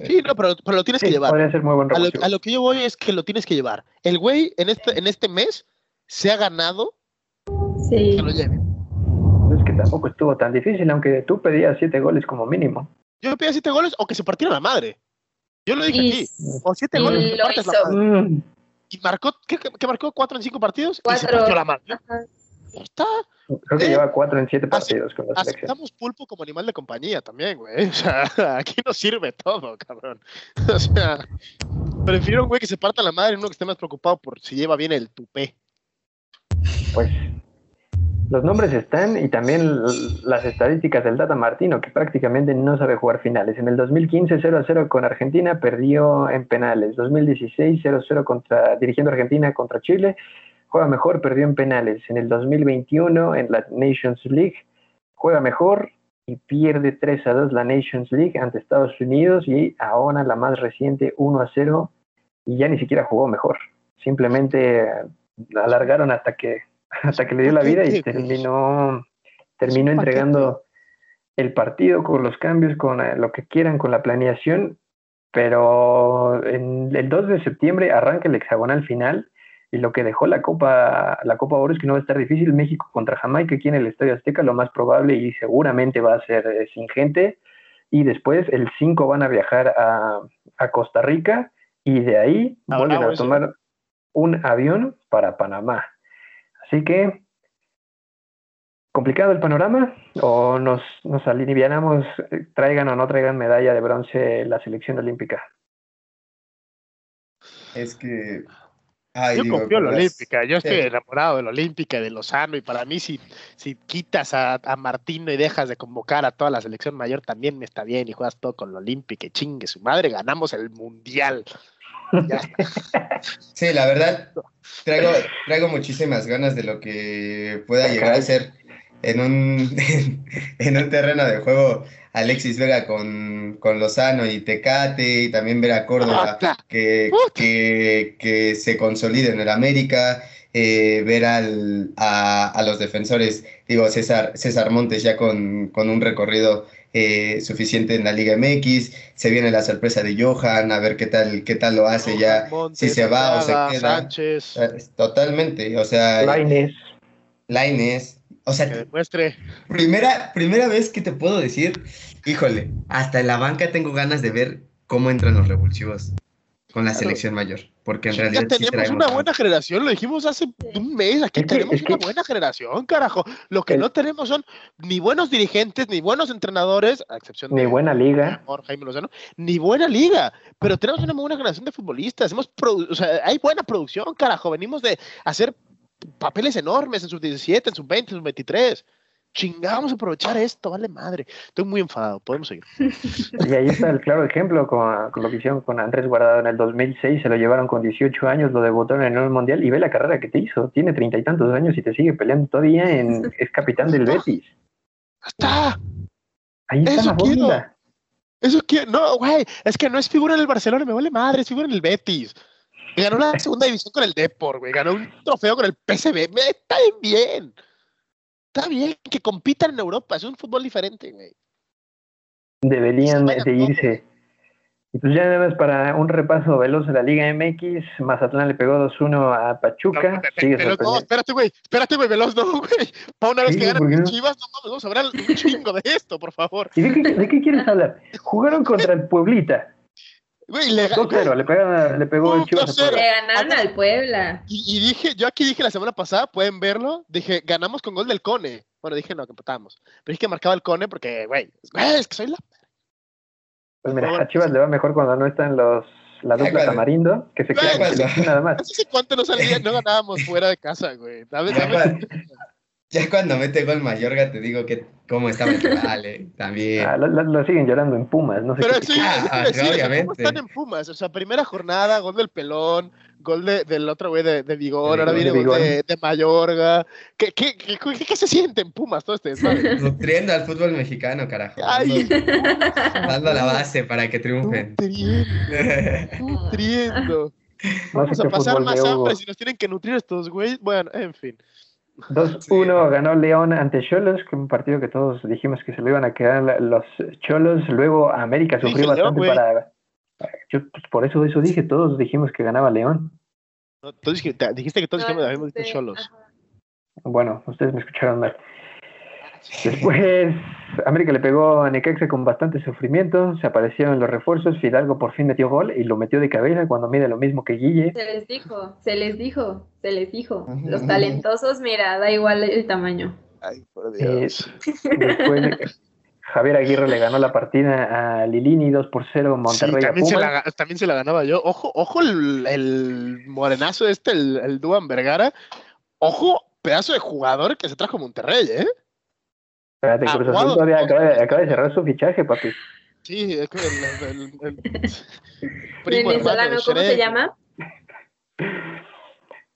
Speaker 3: Sí, no, pero, pero lo tienes que llevar.
Speaker 1: Ser muy buen
Speaker 3: a, lo, que yo voy es que lo tienes que llevar. El güey en este, en este mes se ha ganado
Speaker 2: sí.
Speaker 3: que lo lleve.
Speaker 1: Es que tampoco estuvo tan difícil, aunque tú pedías siete goles como mínimo.
Speaker 3: Yo pedía siete goles o que se partiera la madre. Yo lo dije aquí. O siete goles.
Speaker 2: Lo hizo.
Speaker 3: Mm. Y marcó, ¿qué, marcó? ¿Cuatro en cinco partidos?
Speaker 2: Cuatro. Y se partió
Speaker 3: la madre. Está.
Speaker 1: Creo que eh, lleva cuatro en siete partidos con la selección.
Speaker 3: Aceptamos pulpo como animal de compañía también, güey. O sea, aquí nos sirve todo, cabrón. O sea, prefiero un güey que se parta la madre y uno que esté más preocupado por si lleva bien el tupé.
Speaker 1: Pues los nombres están y también las estadísticas del Data Martino, que prácticamente no sabe jugar finales. En el 2015 0 a 0 con Argentina, perdió en penales. 2016 0 a 0 contra, dirigiendo Argentina contra Chile juega mejor, perdió en penales. En el 2021 en la Nations League juega mejor y pierde 3 a 2 la Nations League ante Estados Unidos y ahora la más reciente 1 a 0 y ya ni siquiera jugó mejor. Simplemente alargaron hasta que hasta que le dio la vida y terminó terminó entregando el partido con los cambios, con eh, lo que quieran, con la planeación, pero en el 2 de septiembre arranca el hexagonal final y lo que dejó la Copa, la Copa Oro es que no va a estar difícil. México contra Jamaica aquí en el Estadio Azteca, lo más probable y seguramente va a ser eh, sin gente. Y después el 5 van a viajar a, Costa Rica y de ahí ah, vuelven a tomar un avión para Panamá. Así que, complicado el panorama, o nos, nos alivianamos, traigan o no traigan medalla de bronce la selección olímpica.
Speaker 4: Es que
Speaker 3: yo confío en la Olímpica, yo estoy enamorado de la Olímpica, de Lozano, y para mí si, si quitas a, Martino y dejas de convocar a toda la selección mayor, también me está bien, y juegas todo con la Olímpica, y chingue su madre, ganamos el Mundial.
Speaker 4: sí, la verdad, traigo, traigo muchísimas ganas de lo que pueda llegar a ser en un, en un terreno de juego Alexis Vega con, con, Lozano y Tecate, y también ver a Córdoba que, que, se consolide en el América, eh, ver al, a, los defensores, digo, César, César Montes ya con, con un recorrido eh, suficiente en la Liga MX, se viene la sorpresa de Johan, a ver qué tal, qué tal lo hace ya, si se va o se queda.
Speaker 3: Sánchez.
Speaker 4: Totalmente, o sea...
Speaker 1: Laines.
Speaker 4: Laines. O sea,
Speaker 3: demuestre.
Speaker 4: Primera, primera vez que te puedo decir, híjole, hasta en la banca tengo ganas de ver cómo entran los revulsivos con la selección mayor, porque en
Speaker 3: Ya
Speaker 4: realidad sí
Speaker 3: tenemos una buena generación, lo dijimos hace un mes, aquí
Speaker 1: Es que-
Speaker 3: tenemos
Speaker 1: que-
Speaker 3: una buena generación, carajo. Lo que no tenemos son ni buenos dirigentes, ni buenos entrenadores, a excepción
Speaker 1: Ni
Speaker 3: de
Speaker 1: buena liga.
Speaker 3: por Jaime Lozano, ni buena liga, pero tenemos una muy buena generación de futbolistas. Hemos produ- o sea, hay buena producción, carajo. Venimos de hacer papeles enormes en sub 17, en sub 20, en sub 23. Chingamos a aprovechar esto, vale madre. Estoy muy enfadado, podemos seguir.
Speaker 1: Y ahí está el claro ejemplo con, con lo que hicieron con Andrés Guardado en el 2006. Se lo llevaron con 18 años, lo debutaron en el Mundial y ve la carrera que te hizo. Tiene treinta y tantos años y te sigue peleando todavía. En, es capitán del Betis.
Speaker 3: ¡Está!
Speaker 1: Ahí está
Speaker 3: Eso
Speaker 1: la
Speaker 3: quiero.
Speaker 1: bomba.
Speaker 3: Eso que no, güey, es que no es figura en el Barcelona, me vale madre, es figura en el Betis. Ganó la segunda división con el Depor, güey, ganó un trofeo con el PSV. Está bien. Está bien que compitan en Europa, es un fútbol diferente, güey.
Speaker 1: Deberían de irse. Y pues ya nada más para un repaso veloz de la Liga MX. Mazatlán le pegó 2-1 a Pachuca.
Speaker 3: No, no, espérate, güey, espérate, güey, veloz, no, güey. Para una vez
Speaker 1: Sí,
Speaker 3: que ganan
Speaker 1: ¿por qué
Speaker 3: mis
Speaker 1: no?
Speaker 3: chivas, no vamos a hablar un chingo de esto, por favor.
Speaker 1: ¿Y de qué, de qué quieres hablar? Jugaron contra el Pueblita.
Speaker 3: Güey, le,
Speaker 1: 2-0. Le, pegaron- le pegó el Chivas. a
Speaker 3: 2-0.
Speaker 1: Puebla.
Speaker 2: Le ganaron al Puebla.
Speaker 3: y, y dije, yo aquí dije la semana pasada, pueden verlo, dije, ganamos con gol del Cone. Bueno, dije, no, que empatamos. Pero dije que marcaba el Cone porque, güey, güey, es que soy la
Speaker 1: Pues mira, a Chivas le va mejor cuando no están los la dupla Tamarindo, que se queda en nada más.
Speaker 3: No sé cuánto no salía, no ganábamos fuera de casa, güey. Dame, dame-
Speaker 4: ya cuando mete gol Mayorga te digo que cómo estaba el rival, eh, también.
Speaker 1: Ah, lo, lo- lo siguen llorando en Pumas, no sé
Speaker 3: Pero
Speaker 1: qué.
Speaker 3: sí,
Speaker 4: Ah,
Speaker 3: es que decir, o sea, ¿cómo
Speaker 4: obviamente.
Speaker 3: están en Pumas? O sea, primera jornada, gol del pelón, gol de, del otro güey de, de Vigor, ahora viene
Speaker 1: de
Speaker 3: gol de, de Mayorga. ¿Qué, qué, qué, qué- qué se siente en Pumas todo este?
Speaker 4: Nutriendo al fútbol mexicano, carajo.
Speaker 3: Ay.
Speaker 4: Dando, la base para que triunfen.
Speaker 3: Nutriendo, nutriendo. Vamos a pasar más hambre si nos tienen que nutrir estos güeyes. Bueno, en fin.
Speaker 1: 2-1 ganó León ante Cholos, que un partido que todos dijimos que se lo iban a quedar los Cholos. Luego América sufrió
Speaker 3: León,
Speaker 1: bastante
Speaker 3: güey.
Speaker 1: para. Yo, pues, por eso eso dije, todos dijimos que ganaba León.
Speaker 3: No, tú dijiste, te- dijiste que todos dijimos,
Speaker 2: No,
Speaker 3: habíamos dicho
Speaker 2: este,
Speaker 3: cholos.
Speaker 2: ajá.
Speaker 1: Bueno, ustedes me escucharon mal. Después, América le pegó a Necaxa con bastante sufrimiento. Se aparecieron los refuerzos. Fidalgo por fin metió gol y lo metió de cabeza cuando mide lo mismo que Guille.
Speaker 2: Se les dijo, se les dijo, se les dijo. Los talentosos, mira, da igual el tamaño.
Speaker 3: Ay, por
Speaker 1: Eh,
Speaker 3: Dios.
Speaker 1: Después, Javier Aguirre le ganó la partida a Lilini 2 por 0
Speaker 3: Sí,
Speaker 1: Monterrey a
Speaker 3: también, se la, también se la ganaba yo. Ojo, ojo el, el morenazo este, el, el Duan Vergara. Ojo, pedazo de jugador que se trajo Monterrey, ¿eh?
Speaker 1: Espérate, Cruz
Speaker 3: Aguado.
Speaker 1: Azul todavía acaba, de- acaba de cerrar su fichaje, papi.
Speaker 3: Sí, es que el, el- el- el primo hermano
Speaker 2: Venezolano, ¿cómo se llama?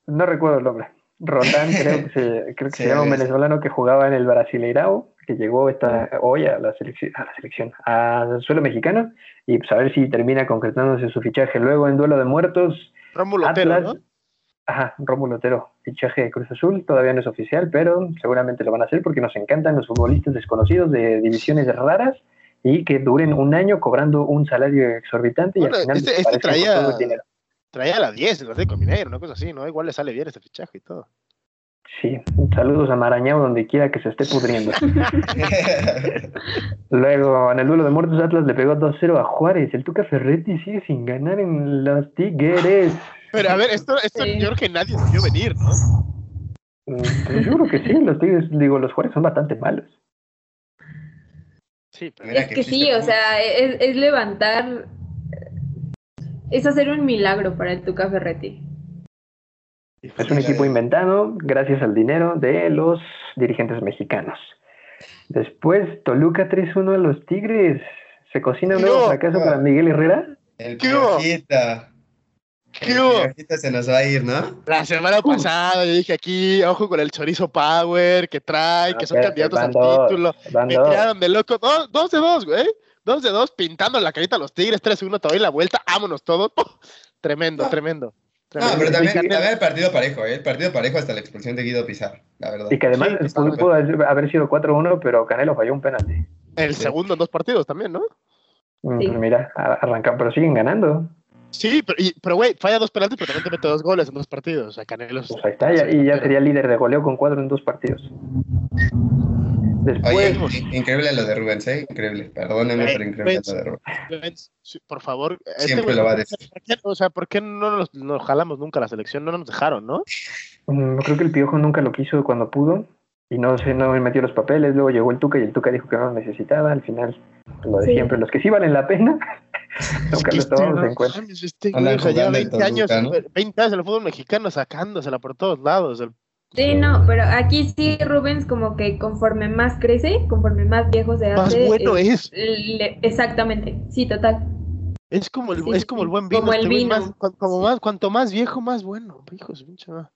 Speaker 1: No recuerdo el nombre. Rotán, creo que se, creo que
Speaker 4: Sí,
Speaker 1: se llama un venezolano que jugaba en el Brasileirao, que llegó esta, hoy a la selección, a la selección, al suelo mexicano, y pues a ver si termina concretándose su fichaje. Luego en duelo de muertos,
Speaker 3: Rómulo Otero,
Speaker 1: Atlas,
Speaker 3: ¿no?
Speaker 1: Ajá, Rómulo Otero, fichaje de Cruz Azul, todavía no es oficial, pero seguramente lo van a hacer porque nos encantan los futbolistas desconocidos de divisiones raras y que duren un año cobrando un salario exorbitante y al final
Speaker 3: este- este traía-
Speaker 1: todo el dinero.
Speaker 3: Traía a la 10 el Atlético Mineiro, una cosa así, ¿no? Igual le sale bien este fichaje y todo.
Speaker 1: Sí, saludos a Marañao donde quiera que se esté pudriendo. Luego, en el duelo de muertos, Atlas le pegó 2-0 a Juárez. El Tuca Ferretti sigue sin ganar en los Tigres.
Speaker 3: Pero a ver, esto, esto
Speaker 2: Sí.
Speaker 3: yo creo que nadie se vio venir, ¿no?
Speaker 1: Pues yo creo que sí, los Tigres, digo, los Juárez son bastante malos.
Speaker 3: Sí, pero
Speaker 2: Es
Speaker 4: que
Speaker 2: que
Speaker 4: sí
Speaker 2: o sea, es, es levantar, es hacer un milagro para el Tuca Ferretti.
Speaker 1: Es un equipo inventado gracias al dinero de los dirigentes mexicanos. Después, Toluca 3-1 a los Tigres. ¿Se cocina un nuevo fracaso para Miguel Herrera?
Speaker 4: El piojita.
Speaker 3: ¿Qué
Speaker 4: El
Speaker 3: hubo?
Speaker 4: piojita se nos va a ir, ¿no?
Speaker 3: La semana pasada yo dije aquí, ojo con el chorizo power que trae, que son candidatos al
Speaker 1: dos,
Speaker 3: título. Me
Speaker 1: dos.
Speaker 3: tiraron de loco. Dos, dos de dos, güey. Dos de dos, pintando la carita a los Tigres, 3-1, te doy la vuelta, vámonos todos. Tremendo, tremendo.
Speaker 4: No,
Speaker 3: tremendo.
Speaker 4: pero también, también el partido parejo, ¿eh? El partido parejo hasta la expulsión de Guido Pizarro, la verdad.
Speaker 1: Y que además
Speaker 3: Sí,
Speaker 1: pudo, pudo haber- sido 4-1, pero Canelo falló un penalti.
Speaker 3: El segundo en dos partidos también, ¿no?
Speaker 1: Mm,
Speaker 2: Sí.
Speaker 1: Mira, arrancan, pero siguen ganando.
Speaker 3: Sí, pero, y- pero güey, falla dos penaltis, pero también te mete dos goles en dos partidos. O sea, Canelo es-
Speaker 1: Pues ahí está, ya- y ya sería líder de goleo con cuatro en dos partidos. Después,
Speaker 4: Oye, in- increíble lo de Rubens, ¿eh? Increíble. Perdónenme,
Speaker 3: Eh,
Speaker 4: pero increíble
Speaker 3: Rubens.
Speaker 4: lo de Rubens.
Speaker 3: Rubens, por favor. este
Speaker 4: Siempre lo va a
Speaker 3: ¿por qué-
Speaker 4: decir.
Speaker 3: por qué- O sea, ¿por qué no nos, nos jalamos nunca a la selección? No nos dejaron, ¿no?
Speaker 1: mm, creo que el Piojo nunca lo quiso cuando pudo y no sé, no me metió los papeles. Luego llegó el Tuca y el Tuca dijo que no lo necesitaba. Al final, lo de
Speaker 2: Sí.
Speaker 1: siempre, los que sí valen la pena, nunca los
Speaker 3: este,
Speaker 1: tomamos en cuenta.
Speaker 3: este
Speaker 4: en
Speaker 3: 20 años,
Speaker 4: Toluca, ¿no?
Speaker 3: 20 años en el fútbol mexicano sacándosela por todos lados. El-
Speaker 2: Sí, no, pero aquí sí Rubens como que conforme más crece, conforme más viejo se
Speaker 3: más
Speaker 2: hace.
Speaker 3: bueno
Speaker 2: eh,
Speaker 3: es.
Speaker 2: le- exactamente, sí, total.
Speaker 3: Es como el,
Speaker 2: Sí,
Speaker 3: es como el buen vino.
Speaker 2: Como el
Speaker 3: este
Speaker 2: vino.
Speaker 3: más- como más, cuanto más viejo, más bueno. Hijo de su pinche madre.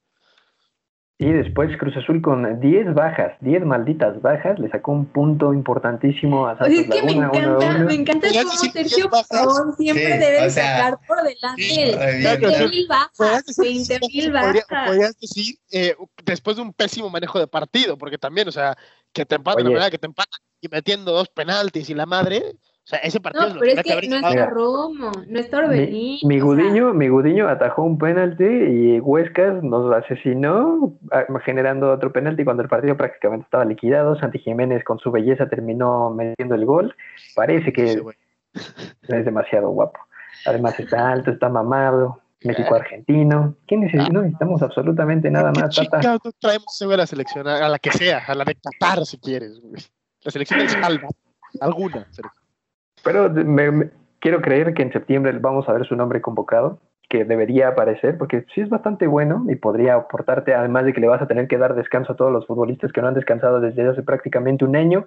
Speaker 1: Y después Cruz Azul con 10 bajas, 10 malditas bajas, le sacó un punto importantísimo a
Speaker 2: O sea,
Speaker 1: Santos
Speaker 2: es que me
Speaker 1: Laguna,
Speaker 2: encanta,
Speaker 1: uno.
Speaker 2: me encanta
Speaker 3: Podrías
Speaker 2: cómo Sergio. Pavón siempre
Speaker 4: Sí,
Speaker 2: debe
Speaker 4: o sea,
Speaker 2: sacar por delante
Speaker 4: sí,
Speaker 2: el
Speaker 4: está bien,
Speaker 2: 20
Speaker 3: o sea,
Speaker 2: mil bajas,
Speaker 3: Podrías decir-
Speaker 2: 20 mil
Speaker 3: podría-
Speaker 2: bajas.
Speaker 3: podrías decir, eh, después de un pésimo manejo de partido, porque también, o sea, que te empatan, la verdad, que te empatan y metiendo dos penaltis y la madre, o sea, ese partido
Speaker 2: No,
Speaker 3: lo
Speaker 2: pero es
Speaker 3: que haber
Speaker 2: que no está. Romo, no está Orbelín.
Speaker 1: mi Gudiño, mi Gudiño atajó un penalti y Huescas nos asesinó ah, generando otro penalti cuando el partido prácticamente estaba liquidado. Santi Jiménez con su belleza terminó metiendo el gol. Parece que es demasiado guapo. Además está alto, está mamado. México-Argentino. ¿Qué necesitamos? No necesitamos absolutamente nada
Speaker 3: ¿Qué
Speaker 1: más, Tata.
Speaker 3: no traemos a la selección? A, la que sea, a la de Qatar, si quieres, güey. La selección del Salva. Alguna. selección.
Speaker 1: Pero me- quiero creer que en septiembre vamos a ver su nombre convocado, que debería aparecer, porque sí es bastante bueno y podría aportarte, además de que le vas a tener que dar descanso a todos los futbolistas que no han descansado desde hace prácticamente un año.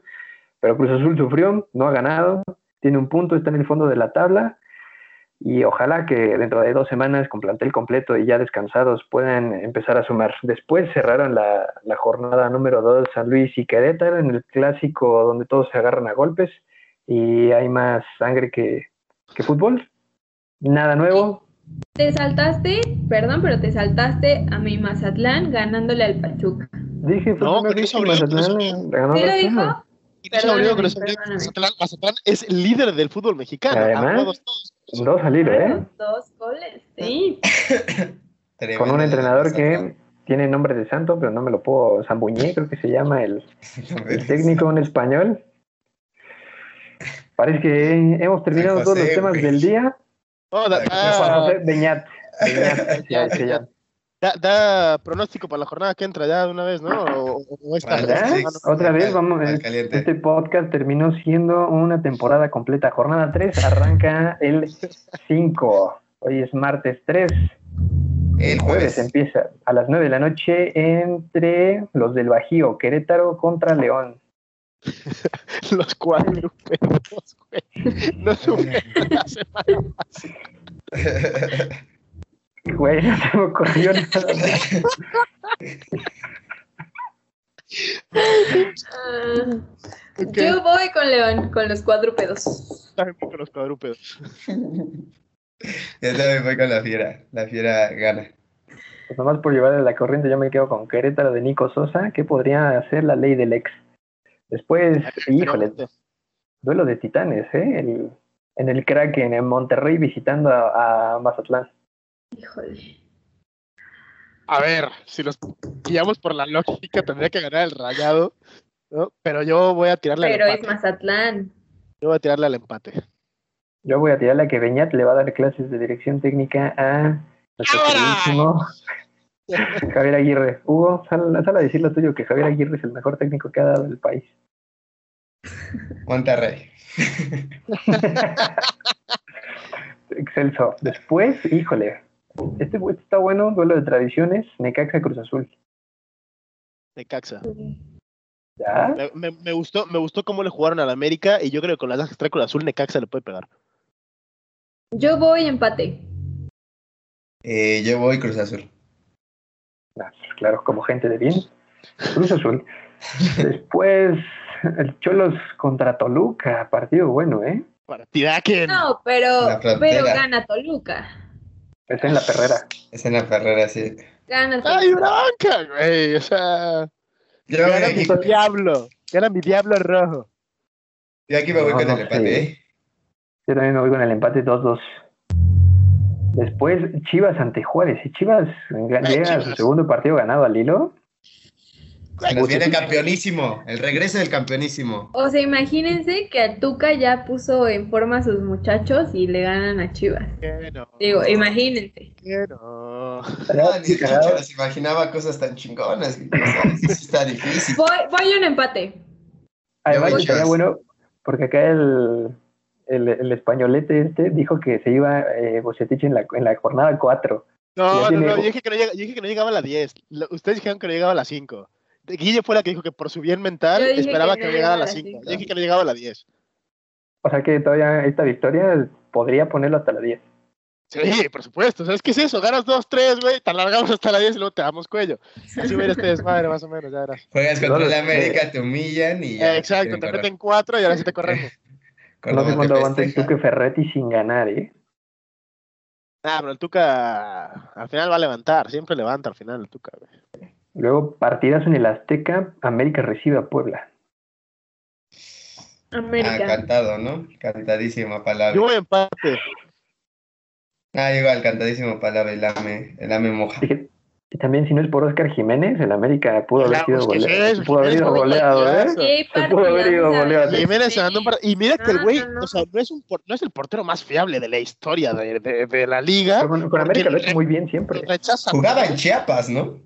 Speaker 1: Pero Cruz Azul sufrió, no ha ganado, tiene un punto, está en el fondo de la tabla. Y ojalá que dentro de dos semanas, con plantel completo y ya descansados, puedan empezar a sumar. Después cerraron la, la jornada número 2 San Luis y Querétaro en el clásico donde todos se agarran a golpes y hay más sangre que, que fútbol. Nada nuevo.
Speaker 2: Te saltaste, perdón, pero te saltaste a mi Mazatlán ganándole al Pachuca.
Speaker 1: Dije, pues,
Speaker 3: No,
Speaker 1: no,
Speaker 3: pero eso
Speaker 1: Mazatlán
Speaker 3: eso
Speaker 1: ganó
Speaker 2: ¿Sí lo
Speaker 1: 2-1.
Speaker 2: dijo? Perdóname.
Speaker 3: Mazatlán, Mazatlán es líder del fútbol mexicano.
Speaker 1: Además,
Speaker 3: todos.
Speaker 1: Dos al hilo, ¿eh?
Speaker 2: Dos goles, sí.
Speaker 1: Con un entrenador que tiene nombre de santo, pero no me lo puedo. Zambuñé, creo que se llama el, el técnico, un español. Parece que hemos terminado todos los temas del día.
Speaker 3: No, da,
Speaker 4: Juan
Speaker 1: Juan
Speaker 3: da,
Speaker 1: José Beñat. Beñat, ya, se llama.
Speaker 3: da- da pronóstico para la jornada que entra ya de una vez, ¿no? O, esta.
Speaker 4: Sí,
Speaker 1: Otra vez, vamos.
Speaker 4: caliente.
Speaker 1: Este podcast terminó siendo una temporada completa. Jornada 3 arranca el 5. Hoy es martes 3.
Speaker 4: El
Speaker 1: jueves
Speaker 4: jueves.
Speaker 1: empieza a las 9 de la noche entre los del Bajío, Querétaro contra León.
Speaker 3: Los cuadrupedos, güey. No supieron la semana pasada.
Speaker 1: Güey, no se me ocurrió nada más.
Speaker 2: Ah,
Speaker 3: Ok.
Speaker 2: Yo voy con León, con los cuadrúpedos.
Speaker 3: También voy con los cuadrúpedos.
Speaker 4: Yo también voy con la fiera. La fiera gana.
Speaker 1: Pues nomás por llevarle la corriente, yo me quedo con Querétaro de Nico Sosa, que podría hacer la ley del ex. Después, híjole, duelo de titanes, ¿eh? El- en el Kraken, en Monterrey, visitando a, a Mazatlán.
Speaker 2: Híjole.
Speaker 3: A ver, si los guiamos por la lógica, tendría que ganar el rayado, ¿no? Pero yo voy a tirarle
Speaker 2: Pero
Speaker 3: al
Speaker 2: es
Speaker 3: empate.
Speaker 2: Mazatlán.
Speaker 3: Yo voy a tirarle al empate.
Speaker 1: Yo voy a tirarle a que Beñat le va a dar clases de dirección técnica a nuestro queridísimo Javier Aguirre. Hugo, sal, sal a decir lo tuyo, que Javier Aguirre es el mejor técnico que ha dado el país.
Speaker 4: Monterrey.
Speaker 1: Excelso. Después, híjole, este, este está bueno, duelo de tradiciones, Necaxa Cruz Azul.
Speaker 3: De Caxa.
Speaker 1: ¿Ya?
Speaker 3: Me, me- me gustó, me gustó cómo le jugaron al América y yo creo que con las que trae azul Necaxa le puede pegar.
Speaker 2: Yo voy empate.
Speaker 4: Eh, yo voy Cruz Azul.
Speaker 1: Claro, como gente de bien. Cruz Azul. Después, el Cholos contra Toluca, partido bueno, ¿eh?
Speaker 3: Partida que
Speaker 2: No, pero, pero gana Toluca.
Speaker 1: Es en la perrera.
Speaker 4: Es en la Ferrera, sí.
Speaker 2: Gana
Speaker 3: ¡Ay,
Speaker 2: Toluca.
Speaker 3: bronca, güey! O sea,
Speaker 4: Yo,
Speaker 3: gana
Speaker 4: aquí,
Speaker 3: mi diablo. Gana mi diablo rojo.
Speaker 4: yo aquí me voy
Speaker 1: No,
Speaker 4: con
Speaker 1: no
Speaker 4: el empate,
Speaker 1: sé.
Speaker 4: ¿eh?
Speaker 1: Yo también me voy con el empate 2-2. Después, Chivas ante Juárez. Si Chivas llega a su segundo partido ganado al hilo,
Speaker 4: Se nos viene campeonísimo, el regreso del campeonísimo.
Speaker 2: O sea, imagínense que a Tuca ya puso en forma a sus muchachos y le ganan a Chivas.
Speaker 3: ¿Qué no?
Speaker 2: Digo, imagínense.
Speaker 3: ¿Qué no?
Speaker 4: Ni Chicho nos imaginaba cosas tan chingonas. sí está difícil.
Speaker 2: Voy, voy a un empate.
Speaker 1: Además,
Speaker 4: Yo-
Speaker 1: estaría bueno, porque acá el, el, el españolete este dijo que se iba eh, en la, en la jornada 4.
Speaker 3: No, no,
Speaker 1: tiene-
Speaker 3: no, yo dije, que no llega- yo dije que no llegaba a la 10. Lo- Ustedes dijeron que no llegaba a la 5. Guille fue la que dijo que por su bien mental esperaba
Speaker 2: que
Speaker 3: que,
Speaker 2: no
Speaker 3: llegara a
Speaker 2: llegaba
Speaker 3: la
Speaker 2: a la
Speaker 3: 5.
Speaker 2: cinco.
Speaker 3: Yo dije que no llegaba a la 10.
Speaker 1: O sea que todavía esta victoria podría ponerlo hasta la 10.
Speaker 3: Sí, por supuesto. ¿Sabes qué es eso? Ganas 2-3, güey, te alargamos hasta la 10 y luego te damos cuello. Así va a ir este desmadre, más o menos, ya verás.
Speaker 4: Juegas contra
Speaker 1: No, no,
Speaker 4: América, te humillan y ya.
Speaker 3: Eh, exacto, te
Speaker 4: correr.
Speaker 3: meten 4 y ahora sí te corremos.
Speaker 1: No sé cuándo aguanta el. Tuque Ferretti sin ganar, ¿eh?
Speaker 3: Ah, pero el Tuca al final va a levantar, siempre levanta al final el Tuca, güey.
Speaker 1: Luego, partidas en el Azteca, América recibe a Puebla.
Speaker 4: Ah,
Speaker 2: América.
Speaker 4: cantado, ¿no? Cantadísima palabra.
Speaker 3: Yo voy empate.
Speaker 4: Ah, igual, cantadísima palabra. El AME, el AME moja.
Speaker 1: Dije, y también si no es por Oscar Jiménez, el América pudo haber
Speaker 3: Claro,
Speaker 1: sido
Speaker 3: es
Speaker 1: goleado.
Speaker 3: sí,
Speaker 1: pudo haber ido goleado, ¿eh? Se pudo haber ido goleado.
Speaker 3: Jiménez
Speaker 2: Sí.
Speaker 3: un par- Y mira que el güey,
Speaker 2: no, no.
Speaker 3: o sea, no es, un por- no es el portero más fiable de la historia de, de- de la liga.
Speaker 1: Pero con, con América lo ha hecho muy bien siempre.
Speaker 3: Rechaza.
Speaker 4: Jugaba en Chiapas, ¿no?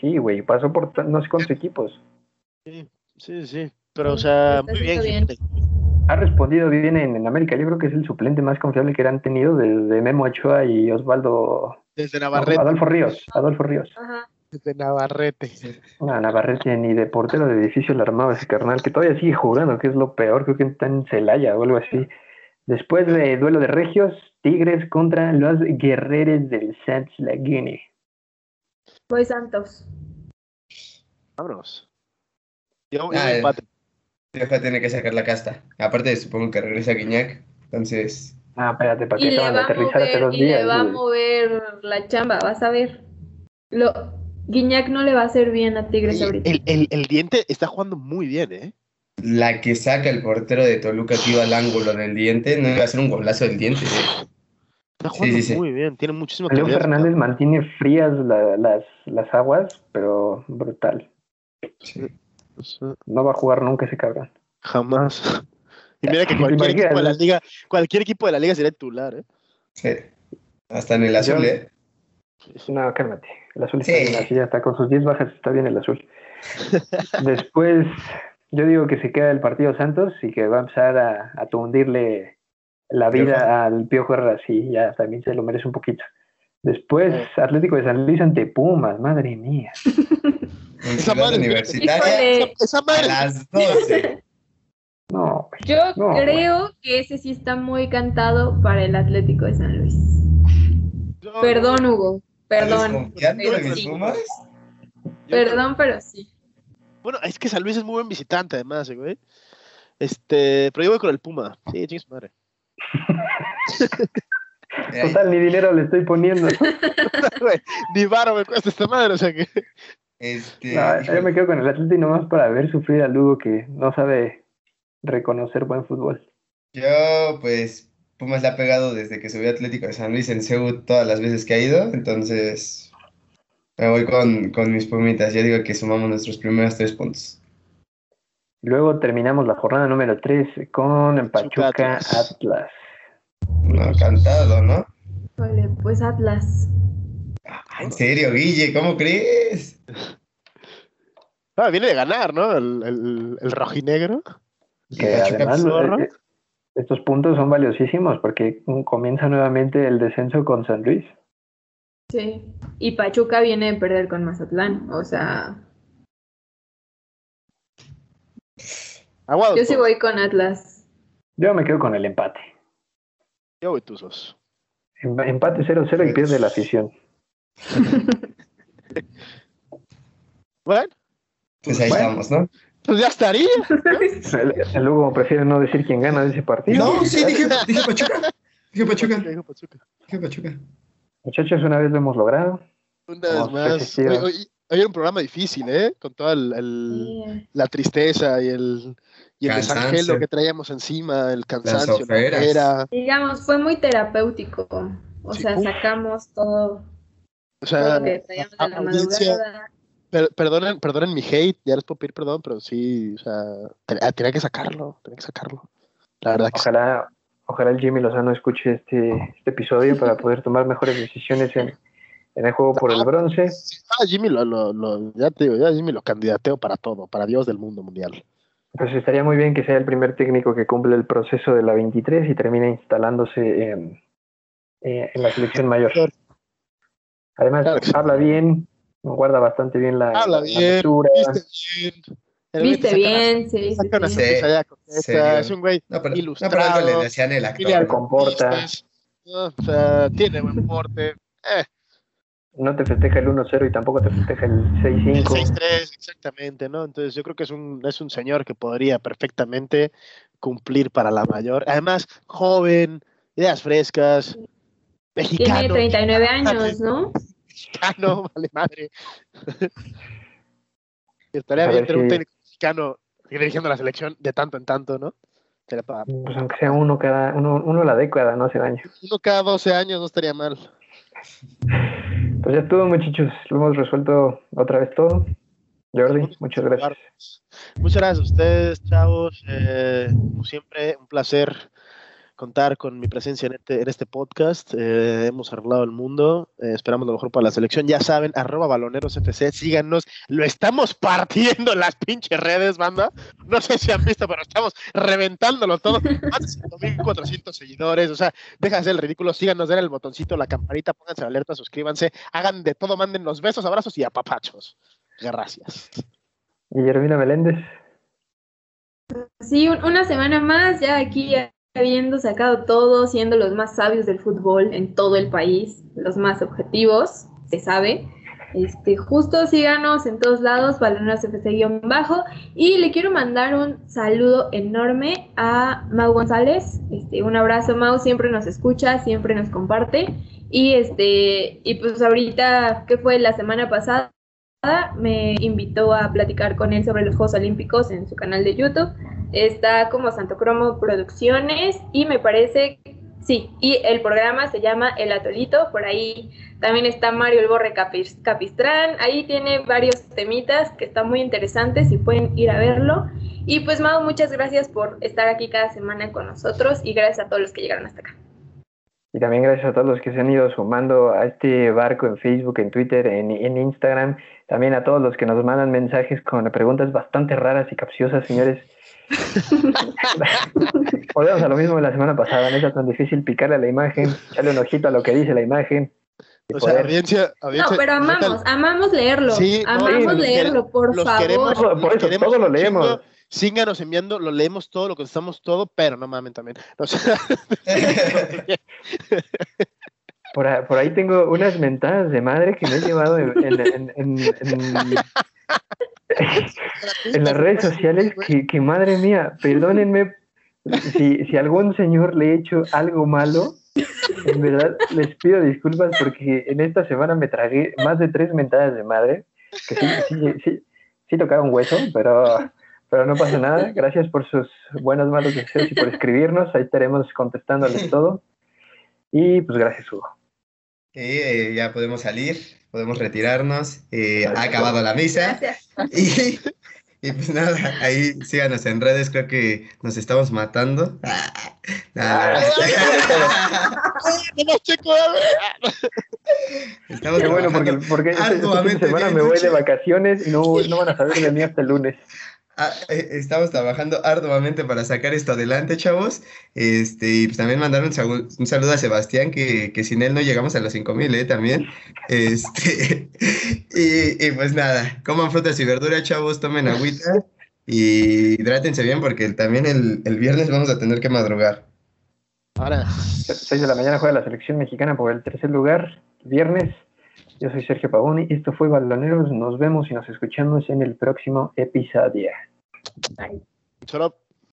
Speaker 1: Sí, güey, pasó por no sé cuántos equipos.
Speaker 3: Sí, sí, sí. Pero, o
Speaker 2: Sí,
Speaker 3: sea, muy bien,
Speaker 2: bien.
Speaker 1: Ha respondido bien en, en América. Yo creo que es el suplente más confiable que han tenido desde Memo Ochoa y Osvaldo.
Speaker 3: Desde Navarrete.
Speaker 1: Adolfo Ríos. Adolfo Ríos.
Speaker 2: Ajá.
Speaker 3: Desde Navarrete.
Speaker 1: No, Navarrete ni de portero de edificio le armaba ese carnal, que todavía sigue jugando, que es lo peor. Creo que está en Celaya o algo así. Después de duelo de Regios, Tigres contra los Guerreros del Santos Lagune.
Speaker 2: Voy Santos.
Speaker 3: Vámonos. Yo, yo
Speaker 4: Ah,
Speaker 3: empate.
Speaker 4: Tiene que sacar la casta. Aparte, supongo que regresa Guiñac. Entonces,
Speaker 1: Ah, espérate, para
Speaker 2: Y
Speaker 1: que
Speaker 2: le,
Speaker 1: acaban de
Speaker 2: va a
Speaker 1: aterrizar hace
Speaker 2: mover,
Speaker 1: dos
Speaker 2: y le va a mover la chamba, vas a ver. Lo, Guiñac no le va a hacer bien a Tigres ahorita.
Speaker 3: El, el, el diente está jugando muy bien, ¿eh?
Speaker 4: la que saca el portero de Toluca que iba al ángulo del diente, no iba a ser un golazo del diente. ¿eh?
Speaker 3: Está jugando
Speaker 4: sí, sí.
Speaker 3: muy bien, tiene muchísimo
Speaker 1: Leo
Speaker 3: calidad.
Speaker 1: Fernández mantiene frías la- las, las aguas, pero brutal. No va a jugar nunca ese cabrón.
Speaker 3: Jamás. Y mira que
Speaker 1: ¿Te
Speaker 3: cualquier equipo de la liga, cualquier equipo de la liga sería titular, ¿eh?
Speaker 4: Sí. Hasta en el azul, ¿eh?
Speaker 1: No, cálmate. El azul
Speaker 4: Sí.
Speaker 1: está bien, así ya está. Con sus 10 bajas está bien el azul. Después, yo digo que se queda el partido Santos y que va a empezar a, a tundirle la vida
Speaker 4: Piojo.
Speaker 1: al Piojo Herrera. Sí, ya también se lo merece un poquito. Después, Atlético de San Luis ante Pumas, madre mía.
Speaker 3: Esa madre-
Speaker 4: Universitaria
Speaker 2: Híjole.
Speaker 3: Esa,
Speaker 4: a
Speaker 3: madre.
Speaker 4: las 12.
Speaker 1: No.
Speaker 2: Yo
Speaker 1: No,
Speaker 2: creo que ese sí está muy cantado para el Atlético de San Luis.
Speaker 3: yo-
Speaker 2: Perdón, Hugo. Perdón. Perdón, pero sí.
Speaker 3: Bueno, es que San Luis es muy buen visitante, además, güey. Este, pero yo voy con el Puma. Sí, chingue su madre.
Speaker 1: Total, ni dinero le estoy poniendo.
Speaker 3: Ni varo me cuesta esta madre, o sea que.
Speaker 4: Este,
Speaker 1: No, yo me quedo con el Atlético nomás para ver sufrir a Lugo que no sabe reconocer buen fútbol.
Speaker 4: yo, pues, Pumas le ha pegado desde que subió Atlético de San Luis en Ceú todas las veces que ha ido, entonces me voy con, con mis Pumitas. Yo digo que sumamos nuestros primeros tres puntos.
Speaker 1: Luego terminamos la jornada número 3 con el
Speaker 3: Pachuca Atlas.
Speaker 1: Atlas.
Speaker 4: No, cantado, ¿no?
Speaker 2: Vale, pues Atlas.
Speaker 4: Ah, en serio, Guille, ¿cómo crees?
Speaker 3: Ah, viene de ganar, ¿no? El, el, el rojinegro.
Speaker 1: Que
Speaker 4: Pachuca,
Speaker 1: además
Speaker 3: zorro.
Speaker 1: eh, estos puntos son valiosísimos porque comienza nuevamente el descenso con San Luis.
Speaker 2: Sí. Y Pachuca viene de perder con Mazatlán. O sea,
Speaker 3: Aguado.
Speaker 2: yo sí voy con Atlas.
Speaker 1: Yo me quedo con el empate.
Speaker 3: Yo voy tuzos.
Speaker 1: Em- Empate 0-0 y pierde la afición.
Speaker 3: Bueno,
Speaker 4: Pues ahí
Speaker 1: Bueno.
Speaker 4: estamos, ¿no?
Speaker 3: Pues ya estaría.
Speaker 1: El Lugo prefiere no decir quién gana de ese partido.
Speaker 4: No, sí, dije, dije Pachuca. Dije Pachuca. Dije Pachuca.
Speaker 1: Muchachos, una vez lo hemos logrado.
Speaker 3: Una vez más. Hoy, hoy- hoy era un programa difícil, ¿eh? Con toda el, el- la tristeza y el, y el
Speaker 4: Cansancio.
Speaker 3: desangelo que traíamos encima, el cansancio, la ojera.
Speaker 2: Digamos, fue muy terapéutico. O
Speaker 3: Sí,
Speaker 2: sea, sacamos todo,
Speaker 3: O
Speaker 2: todo
Speaker 3: sea,
Speaker 2: lo que traíamos de la
Speaker 3: audiencia,
Speaker 2: madrugada.
Speaker 3: Perdonen, perdonen mi hate, ya les puedo pedir perdón, pero sí, o sea, ah, tenía que sacarlo, tenía que sacarlo. La verdad que
Speaker 1: ojalá, ojalá el Jimmy Lozano escuche este, este episodio para poder tomar mejores decisiones en, en el juego por el bronce.
Speaker 3: Ah, Jimmy lo, lo, ya te digo, ya Jimmy lo candidateo para todo, para Dios del mundo mundial.
Speaker 1: Pues estaría muy bien que sea el primer técnico que cumple el proceso de la 23 y termine instalándose en, eh, en la selección mayor. Además, habla bien, guarda bastante bien la,
Speaker 3: habla bien,
Speaker 2: Viste bien. Viste bien, sí,
Speaker 3: sí, Es un güey no, pero, ilustrado. No, pero
Speaker 4: le decían el actor.
Speaker 1: comporta.
Speaker 3: o sea, tiene buen porte. Eh
Speaker 1: no te festeja el 1-0 y tampoco te festeja el 6-5.
Speaker 3: 6-3, exactamente, ¿no? Entonces yo creo que es un, es un señor que podría perfectamente cumplir para la mayor. Además, joven, ideas frescas, mexicano.
Speaker 2: Tiene 39 años, ¿no?
Speaker 3: Mexicano, vale madre. Estaría bien tener un técnico mexicano dirigiendo la selección de tanto en tanto, ¿no?
Speaker 1: Pues aunque sea uno cada, uno, uno la década, no hace daño.
Speaker 3: Uno cada 12 años no estaría mal.
Speaker 1: Pues ya estuvo, muchachos. Lo hemos resuelto otra vez todo. Jordi, muchas gracias.
Speaker 3: Muchas gracias a ustedes, chavos. Eh, como siempre, un placer contar con mi presencia en este, en este podcast. Eh, hemos arreglado el mundo. Eh, esperamos lo mejor para la selección. Ya saben, arroba balonerosfc, síganos. Lo estamos partiendo en las pinches redes, banda. No sé si han visto, pero estamos reventándolo todo. Más de 5.400 seguidores. O sea, deja de ser el ridículo. Síganos, den el botoncito, la campanita, pónganse alerta, suscríbanse, hagan de todo, manden los besos, abrazos y apapachos. Gracias.
Speaker 1: Guillermina Meléndez.
Speaker 2: Sí, una semana más ya aquí habiendo sacado todo, siendo los más sabios del fútbol en todo el país, los más objetivos, se sabe. Este, justo síganos en todos lados, Baloneros FC-bajo. Y le quiero mandar un saludo enorme a Mau González. Este, un abrazo, Mau, siempre nos escucha, siempre nos comparte. Y este, y pues ahorita, que fue la semana pasada, me invitó a platicar con él sobre los Juegos Olímpicos en su canal de YouTube está como Santo Cromo Producciones y me parece, sí, y el programa se llama El Atolito, por ahí también está Mario El Borre Capistrán, ahí tiene varios temitas que están muy interesantes y pueden ir a verlo. Y pues Mau, muchas gracias por estar aquí cada semana con nosotros y gracias a todos los que llegaron hasta acá.
Speaker 1: Y también gracias a todos los que se han ido sumando a este barco en Facebook, en Twitter, en, en Instagram. También a todos los que nos mandan mensajes con preguntas bastante raras y capciosas, señores. Volvemos a lo mismo de la semana pasada, no es tan difícil picarle a la imagen, echarle un ojito a lo que dice la imagen.
Speaker 3: O sea, audiencia,
Speaker 2: No, pero amamos, amamos leerlo. amamos leerlo, por favor. Queremos,
Speaker 1: por eso, todo lo leemos.
Speaker 3: Síganos enviando, lo leemos todo, lo contestamos todo, pero no mamen también.
Speaker 1: por, ahí, tengo unas mentadas de madre que me he llevado en, en las redes sociales que, madre mía, perdónenme si, si algún señor le he hecho algo malo, en verdad les pido disculpas porque en esta semana me tragué más de tres mentadas de madre, que sí, sí, sí, sí un hueso, pero, pero no pasa nada. Gracias por sus buenos, malos deseos y por escribirnos. Ahí estaremos contestándoles todo. Y pues gracias, Hugo.
Speaker 4: Eh, ya podemos salir podemos retirarnos. Eh, ha acabado la misa. Y, y, pues nada, ahí síganos en redes, creo que nos estamos matando.
Speaker 1: Estamos Qué bueno, porque, porque esta, esta semana me voy de vacaciones y no, no van a saber de mí hasta el lunes.
Speaker 4: Ah, eh, estamos trabajando arduamente para sacar esto adelante, chavos. Este, y pues también mandar un, saludo a Sebastián, que, sin él no llegamos a los 5000, ¿eh? También. Este, y, pues nada, coman frutas y verduras, chavos, tomen agüita y hidrátense bien porque también el, el viernes vamos a tener que madrugar.
Speaker 1: Ahora, 6 de la mañana juega la selección mexicana por el tercer lugar, viernes. Yo soy Sergio Pagoni, esto fue Baloneros, nos vemos y nos escuchamos en el próximo episodio.
Speaker 3: Bye. Shut up.